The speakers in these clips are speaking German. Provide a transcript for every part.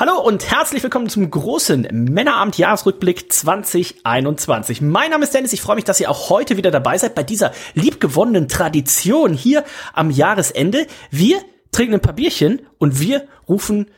Hallo und herzlich willkommen zum großen Männerabend Jahresrückblick 2021. Mein Name ist Dennis, ich freue mich, dass ihr auch heute wieder dabei seid bei dieser liebgewonnenen Tradition hier am Jahresende. Wir trinken ein paar Bierchen und wir rufen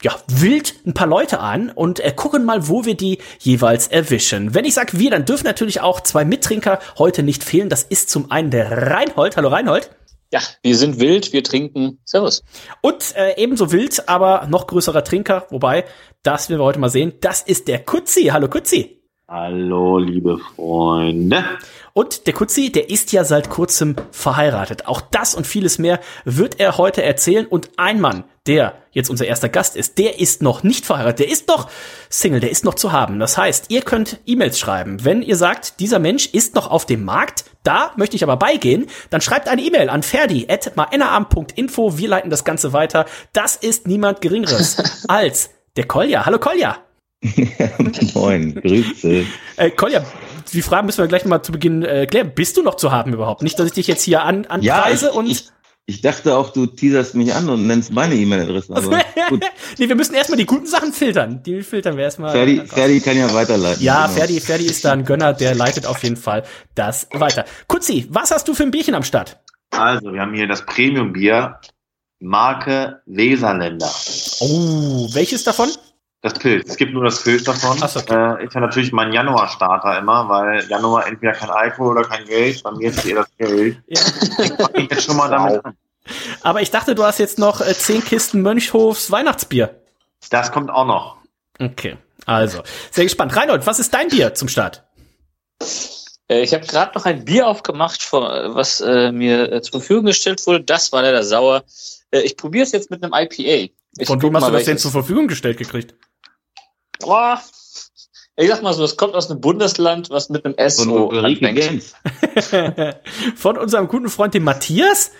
ja, wild ein paar Leute an und äh, gucken mal, wo wir die jeweils erwischen. Wenn ich sage wir, dann dürfen natürlich auch zwei Mittrinker heute nicht fehlen. Das ist zum einen der Reinhold. Hallo Reinhold. Ja, wir sind wild, wir trinken. Servus. Und äh, ebenso wild, aber noch größerer Trinker, wobei, das werden wir heute mal sehen, das ist der Kutzi. Hallo Kutzi. Hallo, liebe Freunde. Und der Kutzi, der ist ja seit kurzem verheiratet. Auch das und vieles mehr wird er heute erzählen. Und ein Mann, der jetzt unser erster Gast ist, der ist noch nicht verheiratet. Der ist noch Single, der ist noch zu haben. Das heißt, ihr könnt E-Mails schreiben. Wenn ihr sagt, dieser Mensch ist noch auf dem Markt, da möchte ich aber beigehen, dann schreibt eine E-Mail an ferdi.maennaarm.info. Wir leiten das Ganze weiter. Das ist niemand Geringeres als der Kolja. Hallo Kolja. Moin, Grüße. Äh, Kolja, die Frage müssen wir gleich mal zu Beginn äh, klären. Bist du noch zu haben überhaupt? Nicht, dass ich dich jetzt hier an, anpreise ja, ich, und. Ich, ich dachte auch, du teaserst mich an und nennst meine E-Mail-Adresse. nee, wir müssen erstmal die guten Sachen filtern. Die filtern wir erstmal. Ferdi, Ferdi kann ja weiterleiten. Ja, genau. Ferdi, Ferdi ist da ein Gönner, der leitet auf jeden Fall das weiter. Kutzi, was hast du für ein Bierchen am Start? Also, wir haben hier das Premium-Bier Marke Weserländer. Oh, welches davon? Das Pilz. Es gibt nur das Pilz davon. Ach so, okay. äh, ist ja natürlich mein Januar-Starter immer, weil Januar entweder kein Alkohol oder kein Geld. Bei mir ist eher das Geld. Ja. Ich fange jetzt schon mal damit an. Aber ich dachte, du hast jetzt noch äh, zehn Kisten Mönchhofs Weihnachtsbier. Das kommt auch noch. Okay, also sehr gespannt. Reinhold, was ist dein Bier zum Start? Äh, ich habe gerade noch ein Bier aufgemacht, was äh, mir äh, zur Verfügung gestellt wurde. Das war leider sauer. Äh, ich probiere es jetzt mit einem IPA. Ich Von wem hast du das denn zur Verfügung gestellt gekriegt? Boah. Ich sag mal so, es kommt aus einem Bundesland, was mit einem S Von so Ulrike anfängt. Gens. Von unserem guten Freund, dem Matthias?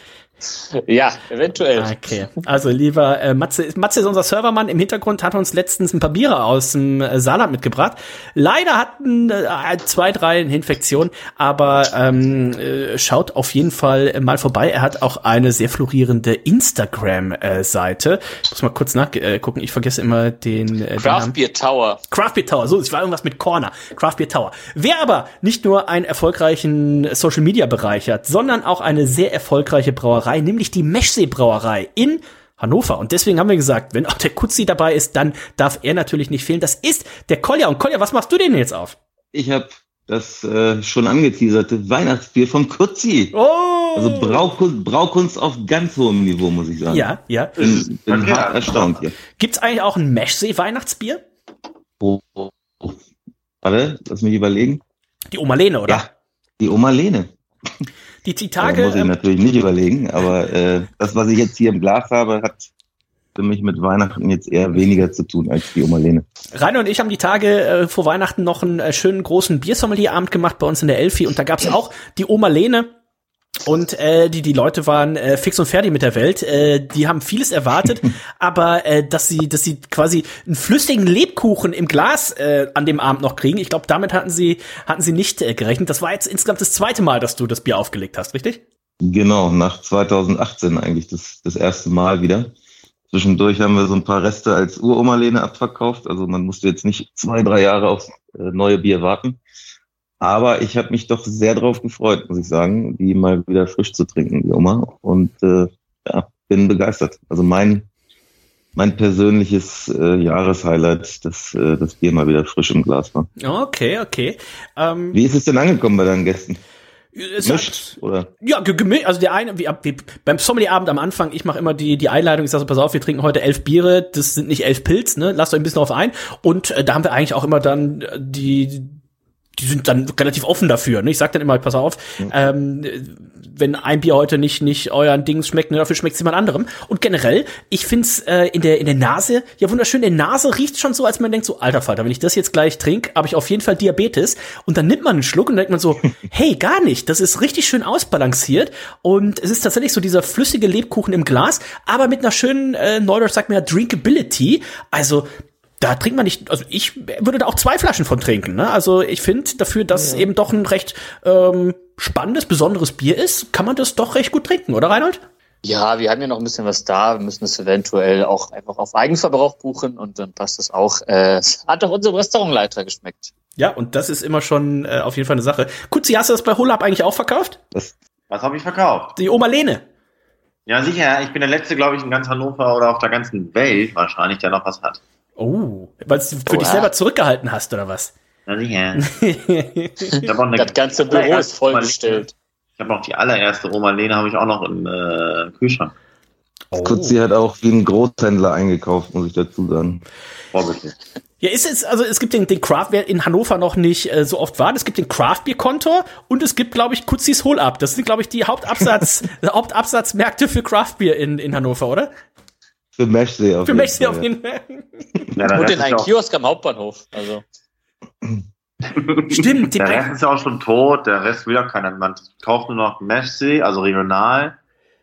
Ja, eventuell. Okay, also lieber äh, Matze, Matze ist unser Servermann. Im Hintergrund hat uns letztens ein paar Biere aus dem äh, Saarland mitgebracht. Leider hatten äh, zwei, drei eine Infektion, aber ähm, äh, schaut auf jeden Fall mal vorbei. Er hat auch eine sehr florierende Instagram-Seite. Ich muss mal kurz nachgucken, äh, ich vergesse immer den, äh, den Craft. Beer Tower. Craft Beer Tower, so, es war irgendwas mit Corner. Craft Beer Tower. Wer aber nicht nur einen erfolgreichen Social Media Bereich hat, sondern auch eine sehr erfolgreiche Brauerei, nämlich die Meschsee Brauerei in Hannover. Und deswegen haben wir gesagt, wenn auch der Kutzi dabei ist, dann darf er natürlich nicht fehlen. Das ist der Kolja. Und Kolja, was machst du denn jetzt auf? Ich habe das äh, schon angeteaserte Weihnachtsbier von Kutzi. Oh! Also Braukunst, Braukunst auf ganz hohem Niveau, muss ich sagen. Ja, ja. Bin, bin Okay. hart erstaunt hier. Gibt's eigentlich auch ein Meschsee Weihnachtsbier? Oh, oh, oh. Warte, lass mich überlegen. Die Oma Lene, oder? Ja, die Oma Lene. Die, Da Tage, muss ich ähm, natürlich nicht überlegen, aber äh, das, was ich jetzt hier im Glas habe, hat für mich mit Weihnachten jetzt eher weniger zu tun als die Oma Lene. Rainer und ich haben die Tage äh, vor Weihnachten noch einen äh, schönen großen Biersommelierabend gemacht bei uns in der Elfi und da gab's auch die Oma Lene. Und äh, die die Leute waren äh, fix und fertig mit der Welt. Äh, die haben vieles erwartet, aber äh, dass sie dass sie quasi einen flüssigen Lebkuchen im Glas äh, an dem Abend noch kriegen, ich glaube, damit hatten sie hatten sie nicht äh, gerechnet. Das war jetzt insgesamt das zweite Mal, dass du das Bier aufgelegt hast, richtig? Genau, nach 2018 eigentlich das, das erste Mal wieder. Zwischendurch haben wir so ein paar Reste als Uroma Lene abverkauft. Also man musste jetzt nicht zwei, drei Jahre aufs äh, neue Bier warten. Aber ich habe mich doch sehr drauf gefreut, muss ich sagen, die mal wieder frisch zu trinken, die Oma. Und äh, ja, bin begeistert. Also mein mein persönliches äh, Jahreshighlight, dass äh, das Bier mal wieder frisch im Glas war. Okay, okay. Ähm, Wie ist es denn angekommen bei deinen Gästen? es Mischt, hat- oder? Ja, ge- gemi- also der eine, wie, wie, beim Sommelierabend am Anfang, ich mache immer die, die Einleitung, ich sage so, pass auf, wir trinken heute elf Biere, das sind nicht elf Pilz, ne? Lasst euch ein bisschen drauf ein. Und äh, da haben wir eigentlich auch immer dann äh, die die sind dann relativ offen dafür. Ne? Ich sag dann immer, pass auf, mhm. ähm, wenn ein Bier heute nicht nicht euren Dings schmeckt, ne, dafür schmeckt es jemand anderem. Und generell, ich find's äh, in der in der Nase ja wunderschön. In der Nase riecht schon so, als man denkt so, alter Falter, wenn ich das jetzt gleich trinke, habe ich auf jeden Fall Diabetes. Und dann nimmt man einen Schluck und denkt man so, hey, gar nicht. Das ist richtig schön ausbalanciert und es ist tatsächlich so dieser flüssige Lebkuchen im Glas, aber mit einer schönen äh, Neudeutsch sagt man ja Drinkability. Also da trinkt man nicht, also ich würde da auch zwei Flaschen von trinken. Ne? Also ich finde dafür, dass ja. eben doch ein recht ähm, spannendes, besonderes Bier ist, kann man das doch recht gut trinken, oder Reinhold? Ja, wir haben ja noch ein bisschen was da. Wir müssen es eventuell auch einfach auf Eigenverbrauch buchen und dann passt es auch. Äh, hat doch unserem Restaurantleiter geschmeckt. Ja, und das ist immer schon äh, auf jeden Fall eine Sache. Kutzi, hast du das bei Holab eigentlich auch verkauft? Was, was habe ich verkauft? Die Oma Lene. Ja, sicher. Ich bin der Letzte, glaube ich, in ganz Hannover oder auf der ganzen Welt wahrscheinlich, der noch was hat. Oh, weil du für oh, dich ja. selber zurückgehalten hast, oder was? Ja, sicher. das ganze Büro ist vollgestellt. Ich habe noch die allererste Oma Lene, habe ich auch noch im äh, Kühlschrank. Oh. Kutzi hat auch wie ein Großhändler eingekauft, muss ich dazu sagen. Ja, ist es, also es gibt den, den Craft, wer in Hannover noch nicht äh, so oft war, es gibt den Craft Beer Kontor und es gibt, glaube ich, Kutzis Hol Up. Das sind, glaube ich, die Hauptabsatz, Hauptabsatzmärkte für Craft Beer in, in Hannover, oder? Für Meshsee auf Für Meshsee auf jeden Fall. Ja, und in einem Kiosk am Hauptbahnhof. Also. Stimmt. Der Rest ist ja auch schon tot, der Rest will ja keiner. Man kauft nur noch Meshsee, also regional,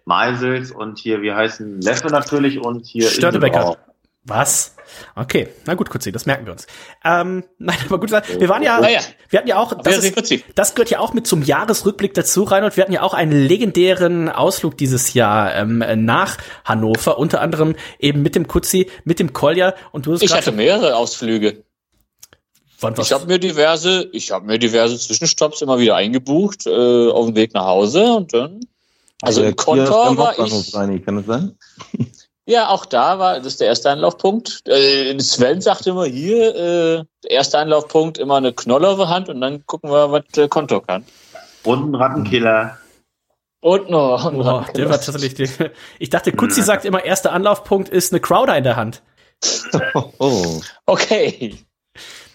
Meisels und hier, wie heißen Leffe natürlich und hier Störtebecker. Was? Okay, na gut, Kutzi, das merken wir uns. Ähm, nein, aber gut, wir waren ja, ja. wir hatten ja auch, das, ist, das gehört ja auch mit zum Jahresrückblick dazu, Reinhold. Wir hatten ja auch einen legendären Ausflug dieses Jahr ähm, nach Hannover, unter anderem eben mit dem Kutzi, mit dem Kolja und du hast Ich hatte mehrere Ausflüge. Ich habe mir diverse, ich habe mir diverse Zwischenstopps immer wieder eingebucht äh, auf dem Weg nach Hause und dann also, also im Kontor war ich. Reini, kann das sein? Ja, auch da war das ist der erste Anlaufpunkt. Äh, Sven sagte immer hier, äh, erster Anlaufpunkt immer eine Knolle auf der Hand und dann gucken wir, was der Konto kann. Und ein Rattenkiller. Und noch. Ein oh, der war tatsächlich. Der, ich dachte, Kutzi sagt immer, erster Anlaufpunkt ist eine Crowder in der Hand. oh. Okay.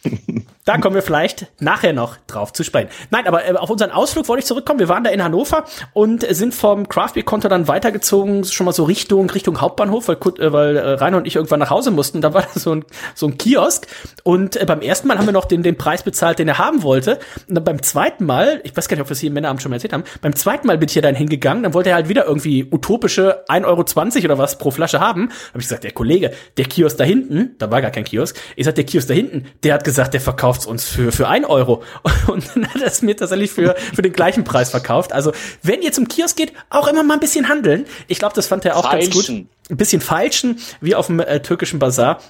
Da kommen wir vielleicht nachher noch drauf zu sprechen. Nein, aber äh, auf unseren Ausflug wollte ich zurückkommen. Wir waren da in Hannover und sind vom Craft Beer Konto dann weitergezogen, schon mal so Richtung Richtung Hauptbahnhof, weil, äh, weil äh, Rainer und ich irgendwann nach Hause mussten. Da war so ein so ein Kiosk und beim ersten Mal haben wir noch den den Preis bezahlt, den er haben wollte. Und dann beim zweiten Mal, ich weiß gar nicht, ob wir es hier im Männeramt schon mal erzählt haben, beim zweiten Mal bin ich hier dann hingegangen, dann wollte er halt wieder irgendwie utopische 1,20 Euro oder was pro Flasche haben. Habe ich gesagt, der Kollege, der Kiosk da hinten, da war gar kein Kiosk. Ich sag, der Kiosk da hinten, der hat gesagt, der verkauft uns für für ein Euro. Und dann hat er es mir tatsächlich für, für den gleichen Preis verkauft. Also, wenn ihr zum Kiosk geht, auch immer mal ein bisschen handeln. Ich glaube, das fand er auch Feilschen. ganz gut. Ein bisschen falschen, wie auf dem äh, türkischen Bazar.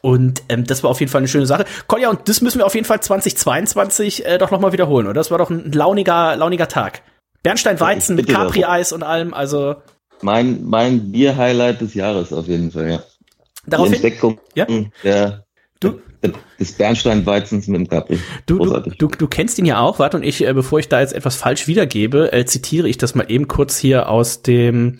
Und ähm, das war auf jeden Fall eine schöne Sache. Kolja, und das müssen wir auf jeden Fall 2022 äh, doch nochmal wiederholen, oder? Das war doch ein launiger, launiger Tag. Bernstein-Weizen mit Capri-Eis und allem, also. Mein, mein Bier-Highlight des Jahres auf jeden Fall, ja. Daraufhin, Die Entdeckung ja? der, du, des Bernsteinweizens mit dem Capri. Du, du, du, du kennst ihn ja auch, warte, und ich, äh, bevor ich da jetzt etwas falsch wiedergebe, äh, zitiere ich das mal eben kurz hier aus dem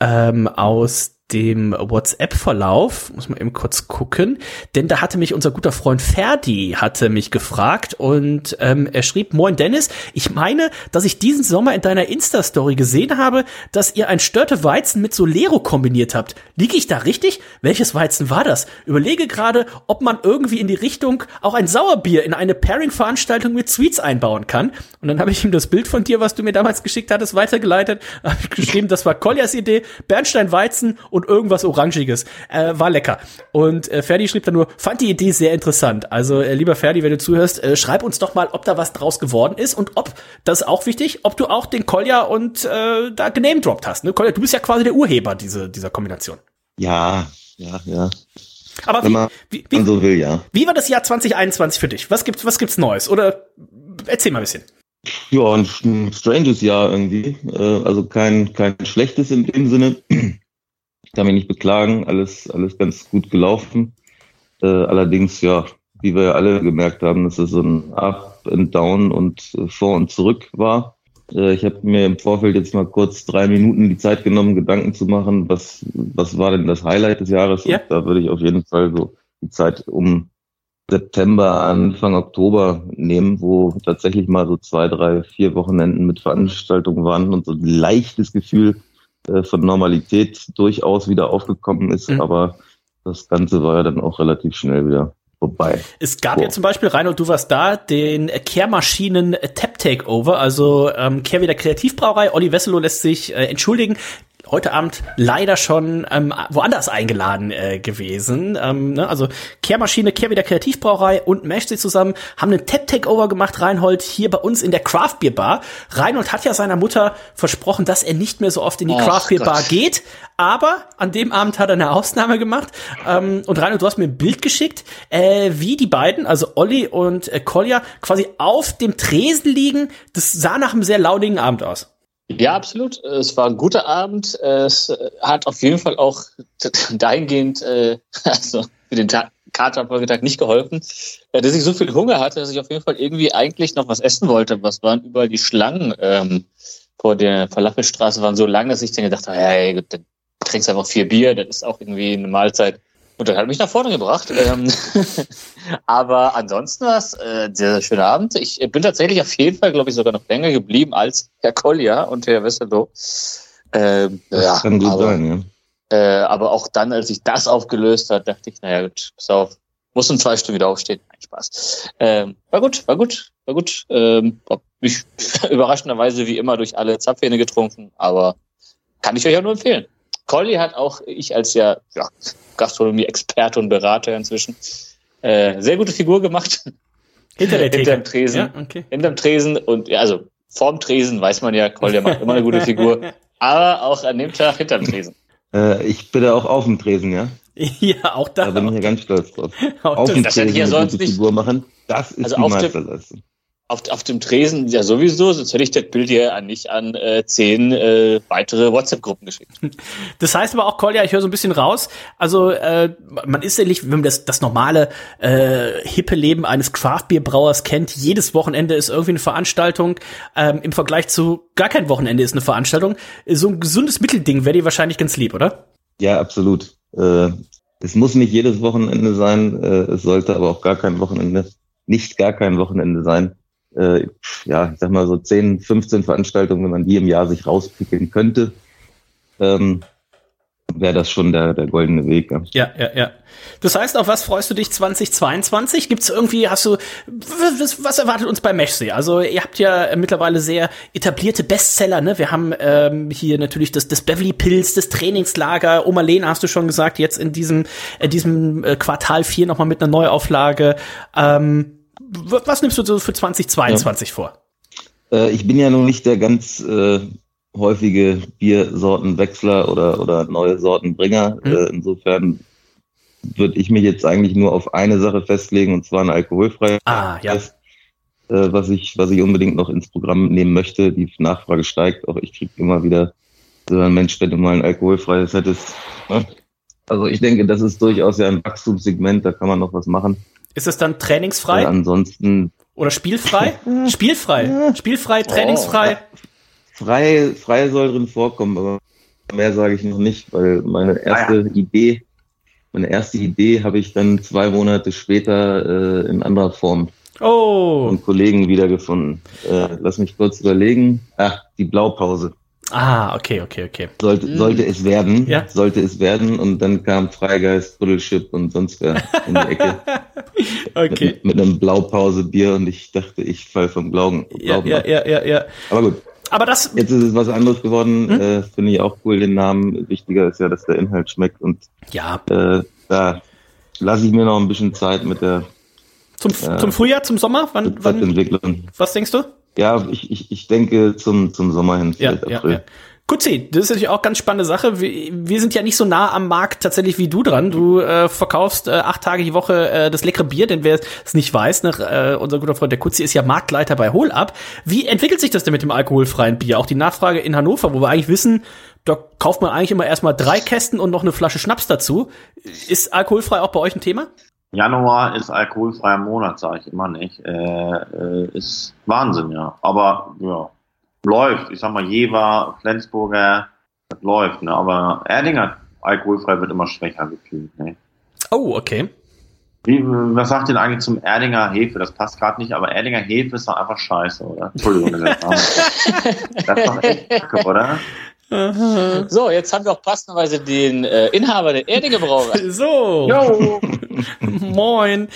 ähm, aus dem WhatsApp-Verlauf, muss man eben kurz gucken, denn da hatte mich unser guter Freund Ferdi hatte mich gefragt und ähm, er schrieb, Moin Dennis, ich meine, dass ich diesen Sommer in deiner Insta-Story gesehen habe, dass ihr ein Störte Weizen mit Solero kombiniert habt. Liege ich da richtig? Welches Weizen war das? Überlege gerade, ob man irgendwie in die Richtung auch ein Sauerbier in eine Pairing-Veranstaltung mit Sweets einbauen kann. Und dann habe ich ihm das Bild von dir, was du mir damals geschickt hattest, weitergeleitet, habe ich geschrieben, das war Koljas Idee, Bernstein Weizen und und irgendwas Orangiges. Äh, war lecker. Und äh, Ferdi schrieb dann nur, fand die Idee sehr interessant. Also, äh, lieber Ferdi, wenn du zuhörst, äh, schreib uns doch mal, ob da was draus geworden ist und ob, das ist auch wichtig, ob du auch den Kolja und äh, da genamedroppt hast. Ne? Kolja, du bist ja quasi der Urheber diese, dieser Kombination. Ja, ja, ja. Aber wie, wie, wie, so will, ja. wie war das Jahr 2021 für dich? Was gibt's, was gibt's Neues? Oder erzähl mal ein bisschen. Ja, ein, ein stranges Jahr irgendwie. Äh, also kein, kein schlechtes in dem Sinne. Ich kann mich nicht beklagen, alles, alles ganz gut gelaufen. Äh, allerdings, ja, wie wir alle gemerkt haben, dass es so ein Up and Down und äh, vor und zurück war. Äh, ich habe mir im Vorfeld jetzt mal kurz drei Minuten die Zeit genommen, Gedanken zu machen, was, was war denn das Highlight des Jahres? Ja. Und da würde ich auf jeden Fall so die Zeit um September, Anfang Oktober nehmen, wo tatsächlich mal so zwei, drei, vier Wochenenden mit Veranstaltungen waren und so ein leichtes Gefühl äh, von Normalität durchaus wieder aufgekommen ist. Mhm. Aber das Ganze war ja dann auch relativ schnell wieder vorbei. Es gab Boah. ja zum Beispiel, Reinhold, du warst da, den Kehrmaschinen Tap Takeover, also ähm, Kehr wieder Kreativbrauerei. Olli Wesselow lässt sich äh, entschuldigen heute Abend leider schon ähm, woanders eingeladen äh, gewesen. Ähm, ne? Also Kehrmaschine, Kehr wieder Kreativbrauerei und Meshti zusammen haben einen Tap Takeover gemacht, Reinhold, hier bei uns in der Craft Beer Bar. Reinhold hat ja seiner Mutter versprochen, dass er nicht mehr so oft in die oh, Craft Beer Bar geht, aber an dem Abend hat er eine Ausnahme gemacht. Ähm, und Reinhold, du hast mir ein Bild geschickt, äh, wie die beiden, also Olli und äh, Kolja, quasi auf dem Tresen liegen. Das sah nach einem sehr launigen Abend aus. Ja, absolut. Es war ein guter Abend. Es hat auf jeden Fall auch dahingehend, äh, also für den Kater am Folgetag nicht geholfen, äh, dass ich so viel Hunger hatte, dass ich auf jeden Fall irgendwie eigentlich noch was essen wollte. Was waren überall die Schlangen ähm, vor der Falafelstraße waren so lang, dass ich dann gedacht habe, hey, dann trinkst einfach vier Bier, das ist auch irgendwie eine Mahlzeit. Und das hat mich nach vorne gebracht. Ähm, aber ansonsten war es äh, ein sehr, sehr schöner Abend. Ich bin tatsächlich auf jeden Fall, glaube ich, sogar noch länger geblieben als Herr Kolja und Herr Wesselow. Ähm, ja, kann gut aber, sein, ja. Äh, aber auch dann, als ich das aufgelöst hat, dachte ich, naja, gut, pass auf, muss in zwei Stunden wieder aufstehen. Nein, Spaß. Ähm, war gut, war gut, war gut. Ähm, hab mich überraschenderweise wie immer durch alle Zapfhähne getrunken, aber kann ich euch ja nur empfehlen. Colli hat auch ich als ja, ja Gastronomie-Experte und Berater inzwischen äh, sehr gute Figur gemacht. Hinter der Theke. Hinterm Tresen. Ja, okay. Hinterm Tresen und ja, also vorm Tresen weiß man ja, Colli macht immer eine gute Figur, aber auch an dem Tag hinterm Tresen. Äh, ich bin ja auch auf dem Tresen, ja. Ja, auch da. Da bin ich ja ganz stolz drauf. auf dem Tresen ja sonst eine gute Figur machen, das ist also die Meisterleistung auf, auf dem Tresen ja sowieso, sonst hätte ich das Bild hier nicht an äh, zehn äh, weitere WhatsApp-Gruppen geschickt. Das heißt aber auch, Kolja, ich höre so ein bisschen raus, also äh, man ist ja nicht, wenn man das, das normale äh, hippe Leben eines Craft-Bier-Brauers kennt, jedes Wochenende ist irgendwie eine Veranstaltung, ähm, im Vergleich zu gar kein Wochenende ist eine Veranstaltung. So ein gesundes Mittelding wäre dir wahrscheinlich ganz lieb, oder? Ja, absolut. Äh, es muss nicht jedes Wochenende sein, äh, es sollte aber auch gar kein Wochenende, nicht gar kein Wochenende sein äh, ja, ich sag mal so 10, 15 Veranstaltungen, wenn man die im Jahr sich rauspickeln könnte, ähm, wäre das schon der, der goldene Weg. Ja. ja, ja, ja. Das heißt, auf was freust du dich 2022? Gibt's irgendwie, hast du, was, was erwartet uns bei Meshsee? Also ihr habt ja mittlerweile sehr etablierte Bestseller, ne? Wir haben ähm, hier natürlich das, das Beverly Pills, das Trainingslager, Oma Lena hast du schon gesagt, jetzt in diesem, in diesem äh, Quartal 4 nochmal mit einer Neuauflage. Ähm, was nimmst du so für 2022 ja. vor? Äh, ich bin ja noch nicht der ganz äh, häufige Biersortenwechsler oder, oder neue Sortenbringer. Mhm. Äh, insofern würde ich mich jetzt eigentlich nur auf eine Sache festlegen, und zwar ein alkoholfreies. Ah, ja. Fest, äh, was, ich, was ich unbedingt noch ins Programm nehmen möchte. Die Nachfrage steigt, auch ich kriege immer wieder so ein Mensch, wenn du mal ein alkoholfreies hättest. Ne? Also ich denke, das ist durchaus ja ein Wachstumssegment, da kann man noch was machen. Ist es dann trainingsfrei? Äh, ansonsten. Oder spielfrei? spielfrei. Spielfrei, trainingsfrei. Oh, frei, frei soll drin vorkommen, aber mehr sage ich noch nicht, weil meine erste ah, ja. Idee, meine erste Idee habe ich dann zwei Monate später äh, in anderer Form oh. von Kollegen wiedergefunden. Äh, lass mich kurz überlegen. Ach, die Blaupause. Ah, okay, okay, okay. Sollte, mhm. sollte es werden, ja? sollte es werden und dann kam Freigeist, Ruddelschip und sonst wer in die Ecke. okay. Mit, mit, einem Blaupause-Bier und ich dachte, ich fall vom Glauben, Glauben ja, ja, ja, ja, ja. Aber gut. Aber das. Jetzt ist es was anderes geworden. Hm? Äh, Finde ich auch cool, den Namen. Wichtiger ist ja, dass der Inhalt schmeckt und ja. Äh, da lasse ich mir noch ein bisschen Zeit mit der zum, äh, zum Frühjahr, zum Sommer? Wann, wann, was denkst du? Ja, ich, ich, ich denke zum, zum Sommer hin, vielleicht ja, April. Ja, ja. Kutzi, das ist natürlich auch ganz spannende Sache. Wir, wir sind ja nicht so nah am Markt tatsächlich wie du dran. Du äh, verkaufst äh, acht Tage die Woche äh, das leckere Bier, denn wer es nicht weiß, ne, äh, unser guter Freund der Kutzi ist ja Marktleiter bei Holab. Wie entwickelt sich das denn mit dem alkoholfreien Bier? Auch die Nachfrage in Hannover, wo wir eigentlich wissen, da kauft man eigentlich immer erstmal drei Kästen und noch eine Flasche Schnaps dazu. Ist alkoholfrei auch bei euch ein Thema? Januar ist alkoholfreier Monat, sage ich immer nicht. Äh, äh, ist Wahnsinn, ja. Aber ja, läuft. Ich sag mal, Jever, Flensburger, das läuft, ne? Aber Erdinger alkoholfrei wird immer schwächer gefühlt, ne? Oh, okay. Wie, was sagt denn eigentlich zum Erdinger Hefe? Das passt gerade nicht, aber Erdinger Hefe ist doch einfach scheiße, oder? Entschuldigung, das ist doch echt kacke, oder? So, jetzt haben wir auch passenderweise den äh, Inhaber der Erdinger Brauerei. So. Jo. Moin.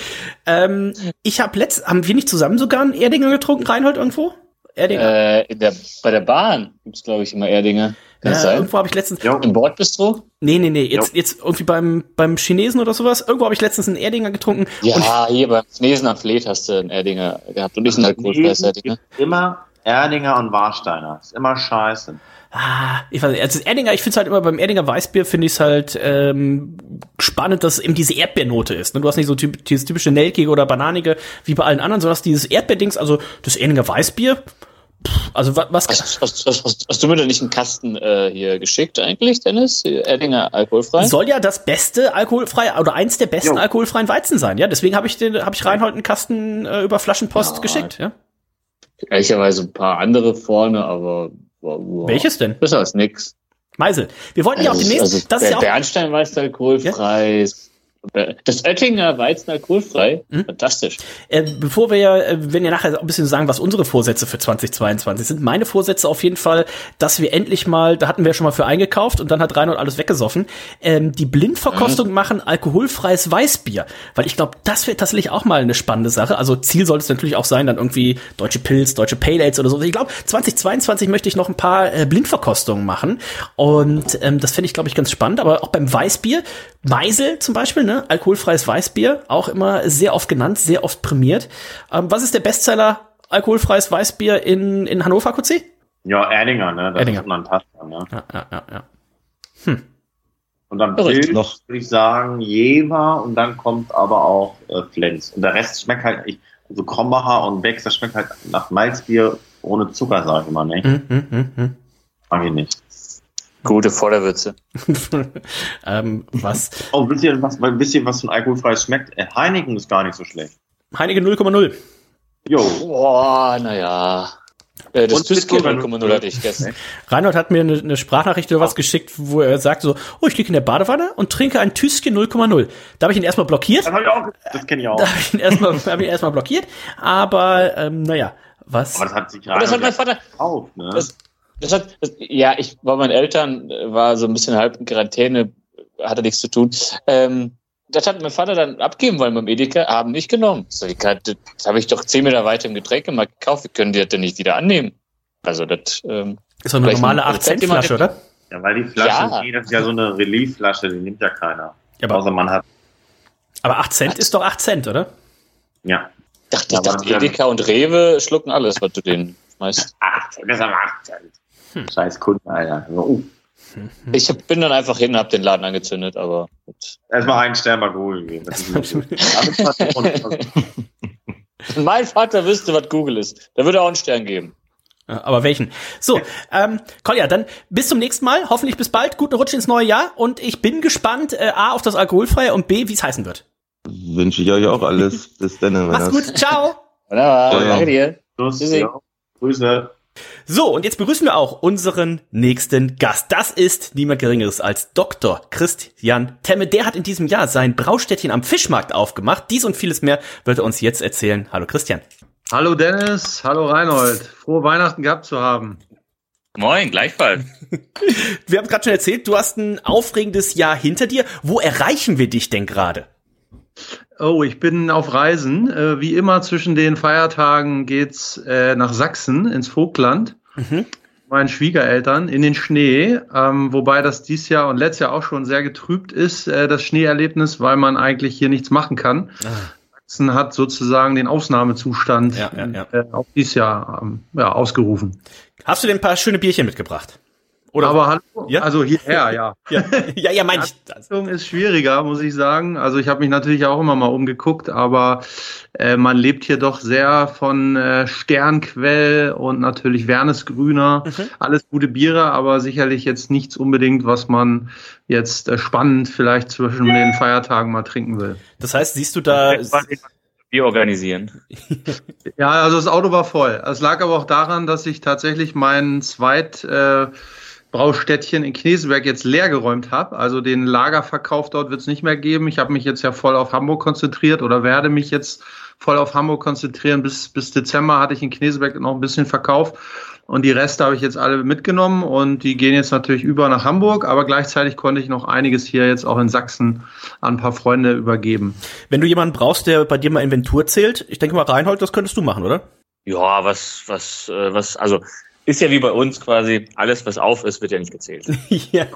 Ähm, ich habe letzt, haben wir nicht zusammen sogar einen Erdinger getrunken, Reinhold, irgendwo? Erdinger. Äh, in der, bei der Bahn gibt's glaube ich, immer Erdinger. Kann ja, irgendwo habe ich letztens. Jo. Im Bordbistro? Nee, nee, nee. Jetzt, jetzt irgendwie beim, beim Chinesen oder sowas. Irgendwo habe ich letztens einen Erdinger getrunken. Und Ja, hier beim Chinesen am Fleet hast du einen Erdinger gehabt und nicht einen alkoholfreies Erdinger. Immer Erdinger und Warsteiner. Ist immer scheiße. Ah, ich weiß nicht, also Erdinger, ich finde es halt immer beim Erdinger Weißbier finde ich es halt ähm, spannend, dass es eben diese Erdbeernote ist. Ne? Du hast nicht so typ, dieses typische Nelkige oder Bananige wie bei allen anderen, sondern hast dieses Erdbeerdings, also das Erdinger Weißbier. Pff, also was, was Hast, hast, hast, hast, hast du mir da nicht einen Kasten äh, hier geschickt eigentlich, Dennis? Erdinger alkoholfrei? soll ja das beste alkoholfrei oder eins der besten Jo. alkoholfreien Weizen sein, ja? Deswegen habe ich den habe ich Reinhold einen Kasten äh, über Flaschenpost Ja. geschickt, ja? Ehrlicherweise ein paar andere vorne, aber wow, Welches denn? Besser als nix. Meisel. Wir wollten ja auch demnächst, also, das ist ja auch Bernstein Weizen alkoholfrei. Das Oettinger Weizen alkoholfrei. Hm? Fantastisch. Äh, bevor wir ja, äh, wenn ja nachher auch ein bisschen sagen, was unsere Vorsätze für 2022 sind, meine Vorsätze auf jeden Fall, dass wir endlich mal, da hatten wir schon mal für eingekauft und dann hat Reinhold alles weggesoffen, ähm, die Blindverkostung machen, alkoholfreies Weißbier. Weil ich glaube, das wäre tatsächlich auch mal eine spannende Sache. Also Ziel sollte es natürlich auch sein, dann irgendwie deutsche Pilz, deutsche Pale Ales oder so. Ich glaube, 2022 möchte ich noch ein paar äh, Blindverkostungen machen. Und ähm, das fände ich, glaube ich, ganz spannend. Aber auch beim Weißbier, Meisel zum Beispiel, ne? Alkoholfreies Weißbier, auch immer sehr oft genannt, sehr oft prämiert. Ähm, was ist der Bestseller alkoholfreies Weißbier in, in Hannover, QC? Ja, Erdinger, ne? Das Erdinger. ist unantastbar, ne? Ja, ja, ja, ja. Und dann. Pilz, Noch. würde ich sagen, Jever und dann kommt aber auch äh, Flens. Und der Rest schmeckt halt, ich, also Krombacher und Becks, das schmeckt halt nach Malzbier ohne Zucker, sag ich immer, ne? Hm, hm, hm, hm. Mag ich nicht. Gute Vorderwürze. ähm, was? Oh, wisst ihr, was, wisst ihr, was so ein alkoholfreies schmeckt? Äh, Heineken ist gar nicht so schlecht. Heineken 0,0. Jo. Boah, naja. Äh, das mit 0,0 hatte ich gestern. Reinhold hat mir eine, eine Sprachnachricht oder was geschickt, wo er sagt so, oh, ich liege in der Badewanne und trinke ein Tüsschen 0,0. Da habe ich ihn erstmal blockiert. Das, hab ich auch, das kenne ich auch. Da habe ich ihn erstmal hab ich ihn erstmal blockiert. Aber ähm, naja, was? Aber das hat sich das hat mein Vater, gekauft, ne? Das- das hat, das, ja, ich war meinen Eltern, äh, war so ein bisschen halb in Quarantäne, hatte nichts zu tun. Ähm, das hat mein Vater dann abgeben wollen beim Edeka, haben nicht genommen. So, ich, das habe ich doch zehn Meter weiter im Getränkemarkt gekauft, wir können die das denn nicht wieder annehmen. Also das, ähm, Ist doch eine normale ein 8 Cent Flasche, Rezept, oder? ja, weil die Flasche, Ja. die, das ist ja so eine Relief-Flasche, die nimmt ja keiner. Ja, aber, Außer man hat, aber 8 Cent ist doch 8 Cent, oder? ja. dachte, Ja, ich dachte, Edeka und Rewe schlucken alles, was du denen schmeißt. Ach, das ist aber 8 Cent. Scheiß Kunden, Alter. So, uh. Ich hab- bin dann einfach hin und hab den Laden angezündet, aber gut. Erstmal einen Stern bei Google geben. Das ist nicht gut. Alles, was du unten- Wenn mein Vater wüsste, was Google ist, der würde auch einen Stern geben. Aber welchen? So, ähm, Kolja, dann bis zum nächsten Mal. Hoffentlich bis bald. Guten Rutsch ins neue Jahr. Und ich bin gespannt, äh, A, auf das Alkoholfreie und B, wie es heißen wird. Wünsche ich euch auch alles. Bis dann. Mach's gut. Ciao. Wunderbar, ja. danke dir. Ja. Grüße. So, und jetzt begrüßen wir auch unseren nächsten Gast. Das ist niemand Geringeres als Dr. Christian Temme. Der hat in diesem Jahr sein Braustädtchen am Fischmarkt aufgemacht. Dies und vieles mehr wird er uns jetzt erzählen. Hallo Christian. Hallo Dennis, hallo Reinhold. Frohe Weihnachten gehabt zu haben. Moin, gleichfalls. Wir haben gerade schon erzählt, du hast ein aufregendes Jahr hinter dir. Wo erreichen wir dich denn gerade? Oh, ich bin auf Reisen. Äh, wie immer zwischen den Feiertagen geht's äh, nach Sachsen ins Vogtland. Mhm. Meinen Schwiegereltern in den Schnee, ähm, wobei das dies Jahr und letztes Jahr auch schon sehr getrübt ist, äh, das Schneeerlebnis, weil man eigentlich hier nichts machen kann. Sachsen hat sozusagen den Ausnahmezustand Ja, ja, ja. Äh, auch dieses Jahr ähm, ja, ausgerufen. Hast du denn ein paar schöne Bierchen mitgebracht? Oder? Aber hallo, Ja? also hierher, ja. ja, ja, ja, meine ich. Richtung ist schwieriger, muss ich sagen. Also ich habe mich natürlich auch immer mal umgeguckt, aber äh, man lebt hier doch sehr von äh, Sternquell und natürlich Wernesgrüner. Mhm. Alles gute Biere, aber sicherlich jetzt nichts unbedingt, was man jetzt äh, spannend vielleicht zwischen den Feiertagen mal trinken will. Das heißt, siehst du da. Wir organisieren. Ja, also das Auto war voll. Es lag aber auch daran, dass ich tatsächlich meinen Zweit äh, Braustädtchen in Kneseberg jetzt leer geräumt habe. Also den Lagerverkauf dort wird es nicht mehr geben. Ich habe mich jetzt ja voll auf Hamburg konzentriert oder werde mich jetzt voll auf Hamburg konzentrieren. Bis, bis Dezember hatte ich in Kneseberg noch ein bisschen Verkauf. Und die Reste habe ich jetzt alle mitgenommen und die gehen jetzt natürlich über nach Hamburg, aber gleichzeitig konnte ich noch einiges hier jetzt auch in Sachsen an ein paar Freunde übergeben. Wenn du jemanden brauchst, der bei dir mal Inventur zählt, ich denke mal, Reinhold, das könntest du machen, oder? Ja, was, was, äh, was, also ist ja wie bei uns quasi, alles was auf ist, wird ja nicht gezählt. ja.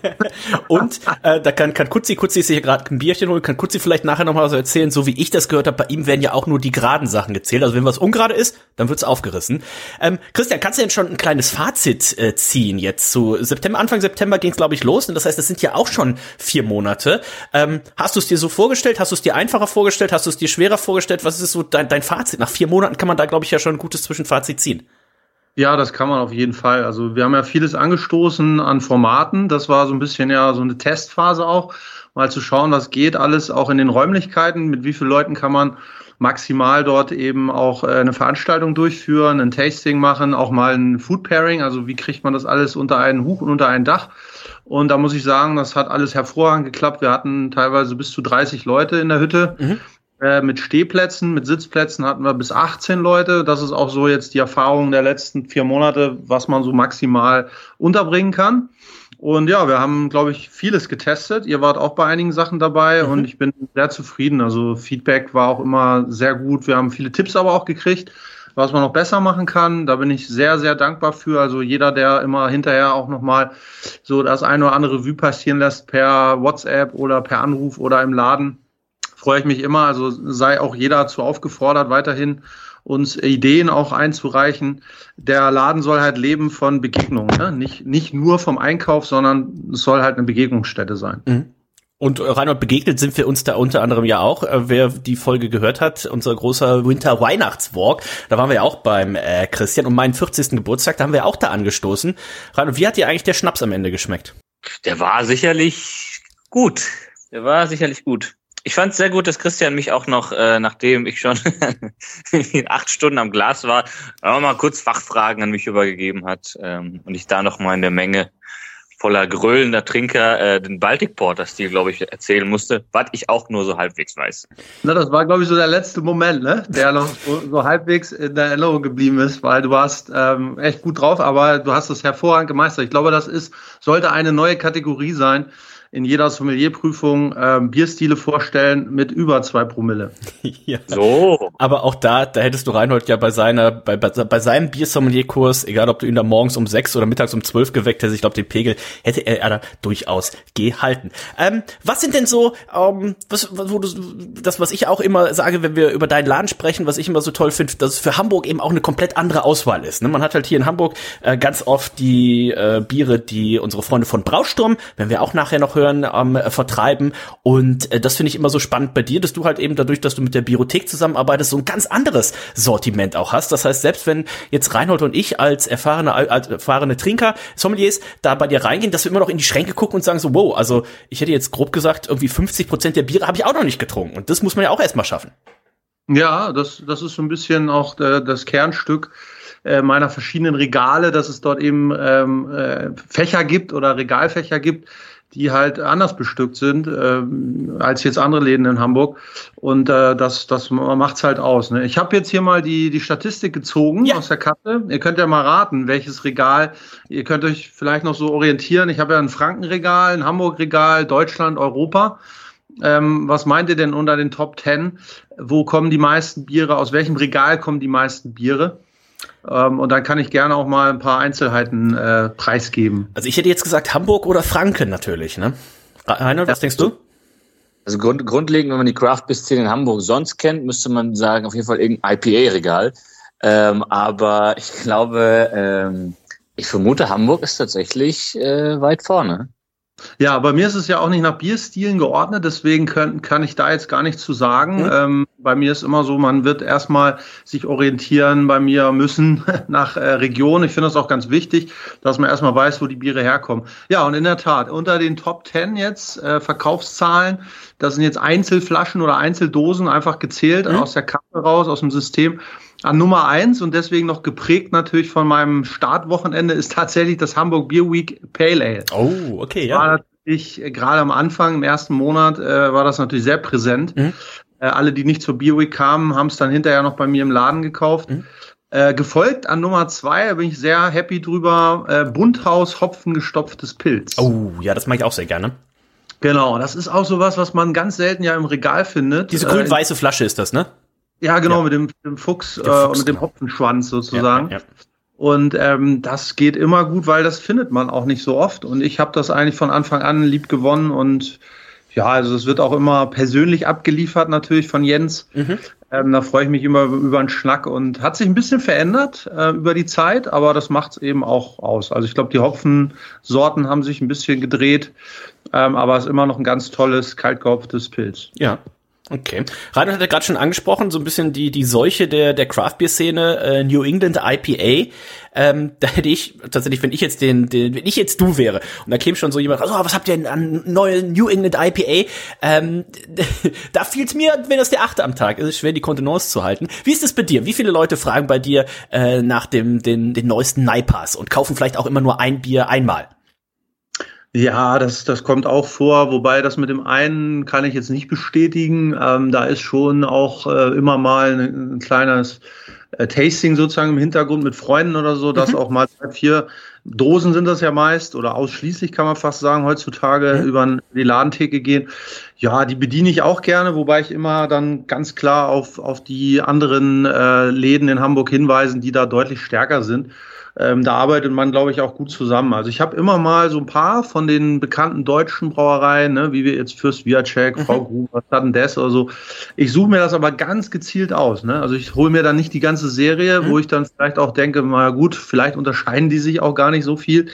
Und äh, da kann, kann Kutzi, Kutzi sich hier gerade ein Bierchen holen, kann Kutzi vielleicht nachher nochmal so erzählen, so wie ich das gehört habe, bei ihm werden ja auch nur die geraden Sachen gezählt. Also wenn was ungerade ist, dann wird's aufgerissen. Ähm, Christian, kannst du denn schon ein kleines Fazit äh, ziehen jetzt zu September? Anfang September ging's glaube ich, los. Und das heißt, das sind ja auch schon vier Monate. Ähm, hast du es dir so vorgestellt? Hast du es dir einfacher vorgestellt? Hast du es dir schwerer vorgestellt? Was ist so dein, dein Fazit? Nach vier Monaten kann man da, glaube ich, ja schon ein gutes Zwischenfazit ziehen. Ja, das kann man auf jeden Fall. Also wir haben ja vieles angestoßen an Formaten. Das war so ein bisschen ja so eine Testphase auch, mal zu schauen, was geht alles auch in den Räumlichkeiten, mit wie vielen Leuten kann man maximal dort eben auch äh, eine Veranstaltung durchführen, ein Tasting machen, auch mal ein Food Pairing, also wie kriegt man das alles unter einen Hut und unter ein Dach. Und da muss ich sagen, das hat alles hervorragend geklappt. Wir hatten teilweise bis zu 30 Leute in der Hütte. Mhm. Äh, mit Stehplätzen, mit Sitzplätzen hatten wir bis 18 Leute. Das ist auch so jetzt die Erfahrung der letzten vier Monate, was man so maximal unterbringen kann. Und ja, wir haben, glaube ich, vieles getestet. Ihr wart auch bei einigen Sachen dabei mhm. und ich bin sehr zufrieden. Also Feedback war auch immer sehr gut. Wir haben viele Tipps aber auch gekriegt, was man noch besser machen kann. Da bin ich sehr, sehr dankbar für. Also jeder, der immer hinterher auch nochmal so das eine oder andere Revue passieren lässt per WhatsApp oder per Anruf oder im Laden freue ich mich immer. Also sei auch jeder dazu aufgefordert, weiterhin uns Ideen auch einzureichen. Der Laden soll halt leben von Begegnungen, ne? nicht, nicht nur vom Einkauf, sondern es soll halt eine Begegnungsstätte sein. Mhm. Und Reinhold, begegnet sind wir uns da unter anderem ja auch. Äh, wer die Folge gehört hat, unser großer Winter Weihnachtswalk, da waren wir ja auch beim äh, Christian und meinen 40. Geburtstag, da haben wir auch da angestoßen. Reinhold, wie hat dir eigentlich der Schnaps am Ende geschmeckt? Der war sicherlich gut. Der war sicherlich gut. Ich fand es sehr gut, dass Christian mich auch noch, äh, nachdem ich schon acht Stunden am Glas war, auch mal kurz Fachfragen an mich übergegeben hat ähm, und ich da noch mal in der Menge voller gröhlender Trinker äh, den Baltic Porter-Stil, glaube ich, erzählen musste, was ich auch nur so halbwegs weiß. Na, das war, glaube ich, so der letzte Moment, ne? der noch so, so, halbwegs in der Erinnerung geblieben ist, weil du warst ähm, echt gut drauf, aber du hast das hervorragend gemeistert. Ich glaube, das ist, sollte eine neue Kategorie sein, in jeder Sommelierprüfung ähm, Bierstile vorstellen mit über zwei Promille. ja. So. Aber auch da, da hättest du Reinhold ja bei seiner, bei, bei, bei seinem Biersommelier-Kurs, egal ob du ihn da morgens um sechs oder mittags um zwölf geweckt hättest, ich glaube, den Pegel hätte er, er da durchaus gehalten. Ähm, was sind denn so, ähm, was, wo du, das, was ich auch immer sage, wenn wir über deinen Laden sprechen, was ich immer so toll finde, dass es für Hamburg eben auch eine komplett andere Auswahl ist. Ne? Man hat halt hier in Hamburg äh, ganz oft die äh, Biere, die unsere Freunde von Brausturm, wenn wir auch nachher noch hören, ähm, vertreiben. Und äh, das finde ich immer so spannend bei dir, dass du halt eben dadurch, dass du mit der Biothek zusammenarbeitest, so ein ganz anderes Sortiment auch hast. Das heißt, selbst wenn jetzt Reinhold und ich als erfahrene, als erfahrene Trinker, Sommeliers, da bei dir reingehen, dass wir immer noch in die Schränke gucken und sagen so, wow, also ich hätte jetzt grob gesagt, irgendwie 50 Prozent der Biere habe ich auch noch nicht getrunken. Und das muss man ja auch erstmal schaffen. Ja, das, das ist so ein bisschen auch äh, das Kernstück äh, meiner verschiedenen Regale, dass es dort eben ähm, äh, Fächer gibt oder Regalfächer gibt, die halt anders bestückt sind äh, als jetzt andere Läden in Hamburg. Und äh, das, das macht's halt aus. Ne? Ich habe jetzt hier mal die, die Statistik gezogen ja. aus der Kasse. Ihr könnt ja mal raten, welches Regal, ihr könnt euch vielleicht noch so orientieren. Ich habe ja ein Frankenregal, ein Hamburg-Regal, Deutschland, Europa. Ähm, was meint ihr denn unter den Top Ten? Wo kommen die meisten Biere? Aus welchem Regal kommen die meisten Biere? Ähm, und dann kann ich gerne auch mal ein paar Einzelheiten äh, preisgeben. Also ich hätte jetzt gesagt Hamburg oder Franken natürlich, ne? Reinhold, was ja, denkst du? Also grund, grundlegend, wenn man die Craft bis 10 in Hamburg sonst kennt, müsste man sagen, auf jeden Fall irgendein IPA-Regal. Ähm, aber ich glaube, ähm, ich vermute, Hamburg ist tatsächlich äh, weit vorne. Ja, bei mir ist es ja auch nicht nach Bierstilen geordnet, deswegen können, kann ich da jetzt gar nichts zu sagen. Mhm. Ähm, bei mir ist immer so, man wird erstmal sich orientieren bei mir müssen nach äh, Region. Ich finde das auch ganz wichtig, dass man erstmal weiß, wo die Biere herkommen. Ja, und in der Tat, unter den Top 10 jetzt äh, Verkaufszahlen, das sind jetzt Einzelflaschen oder Einzeldosen einfach gezählt mhm. aus der Kappe raus, aus dem System. An Nummer eins und deswegen noch geprägt natürlich von meinem Startwochenende ist tatsächlich das Hamburg Beer Week Pale Ale. Oh, okay, ja. War natürlich äh, gerade am Anfang, im ersten Monat, äh, war das natürlich sehr präsent. Mhm. Äh, alle, die nicht zur Beer Week kamen, haben es dann hinterher noch bei mir im Laden gekauft. Mhm. Äh, gefolgt an Nummer zwei, da bin ich sehr happy drüber, äh, Bunthaus Hopfengestopftes Pilz. Oh, ja, das mache ich auch sehr gerne. Genau, das ist auch sowas, was man ganz selten ja im Regal findet. Diese Äh, grün-weiße Flasche ist das, ne? Ja, genau, Ja. mit dem, dem Fuchs, Der äh, Fuchs, mit dem genau. Hopfenschwanz sozusagen. Ja, ja. Und ähm, das geht immer gut, weil das findet man auch nicht so oft. Und ich habe das eigentlich von Anfang an lieb gewonnen und ja, also es wird auch immer persönlich abgeliefert natürlich von Jens. Mhm. Ähm, da freue ich mich immer über einen Schnack und hat sich ein bisschen verändert äh, über die Zeit, aber das macht es eben auch aus. Also ich glaube, die Hopfensorten haben sich ein bisschen gedreht, ähm, aber es ist immer noch ein ganz tolles, kaltgehopftes Pilz. Ja. Okay. Reinhard hat ja gerade schon angesprochen, so ein bisschen die, die Seuche der, der Craft Beer Szene, äh, New England IPA. Ähm, da hätte ich tatsächlich, wenn ich jetzt den, den, wenn ich jetzt du wäre, und da käme schon so jemand, raus, oh, was habt ihr denn an neuen New England IPA? Ähm, da fiel's mir, wenn das der achte am Tag ist, ist schwer die Kontenance zu halten. Wie ist es bei dir? Wie viele Leute fragen bei dir äh, nach dem, den, den neuesten Naipas und kaufen vielleicht auch immer nur ein Bier einmal? Ja, das, das kommt auch vor, wobei das mit dem einen kann ich jetzt nicht bestätigen. Ähm, da ist schon auch äh, immer mal ein, ein kleines äh, Tasting sozusagen im Hintergrund mit Freunden oder so, dass auch mal drei, vier Dosen sind das ja meist oder ausschließlich kann man fast sagen heutzutage über die Ladentheke gehen. Ja, die bediene ich auch gerne, wobei ich immer dann ganz klar auf, auf die anderen äh, Läden in Hamburg hinweisen, die da deutlich stärker sind. Ähm, da arbeitet man, glaube ich, auch gut zusammen. Also ich habe immer mal so ein paar von den bekannten deutschen Brauereien, ne, wie wir jetzt Fürst Viacek, Mhm. Frau Gruber, Sudden Death oder so. Ich suche mir das aber ganz gezielt aus. Ne? Also ich hole mir dann nicht die ganze Serie, Mhm. wo ich dann vielleicht auch denke, na gut, vielleicht unterscheiden die sich auch gar nicht so viel.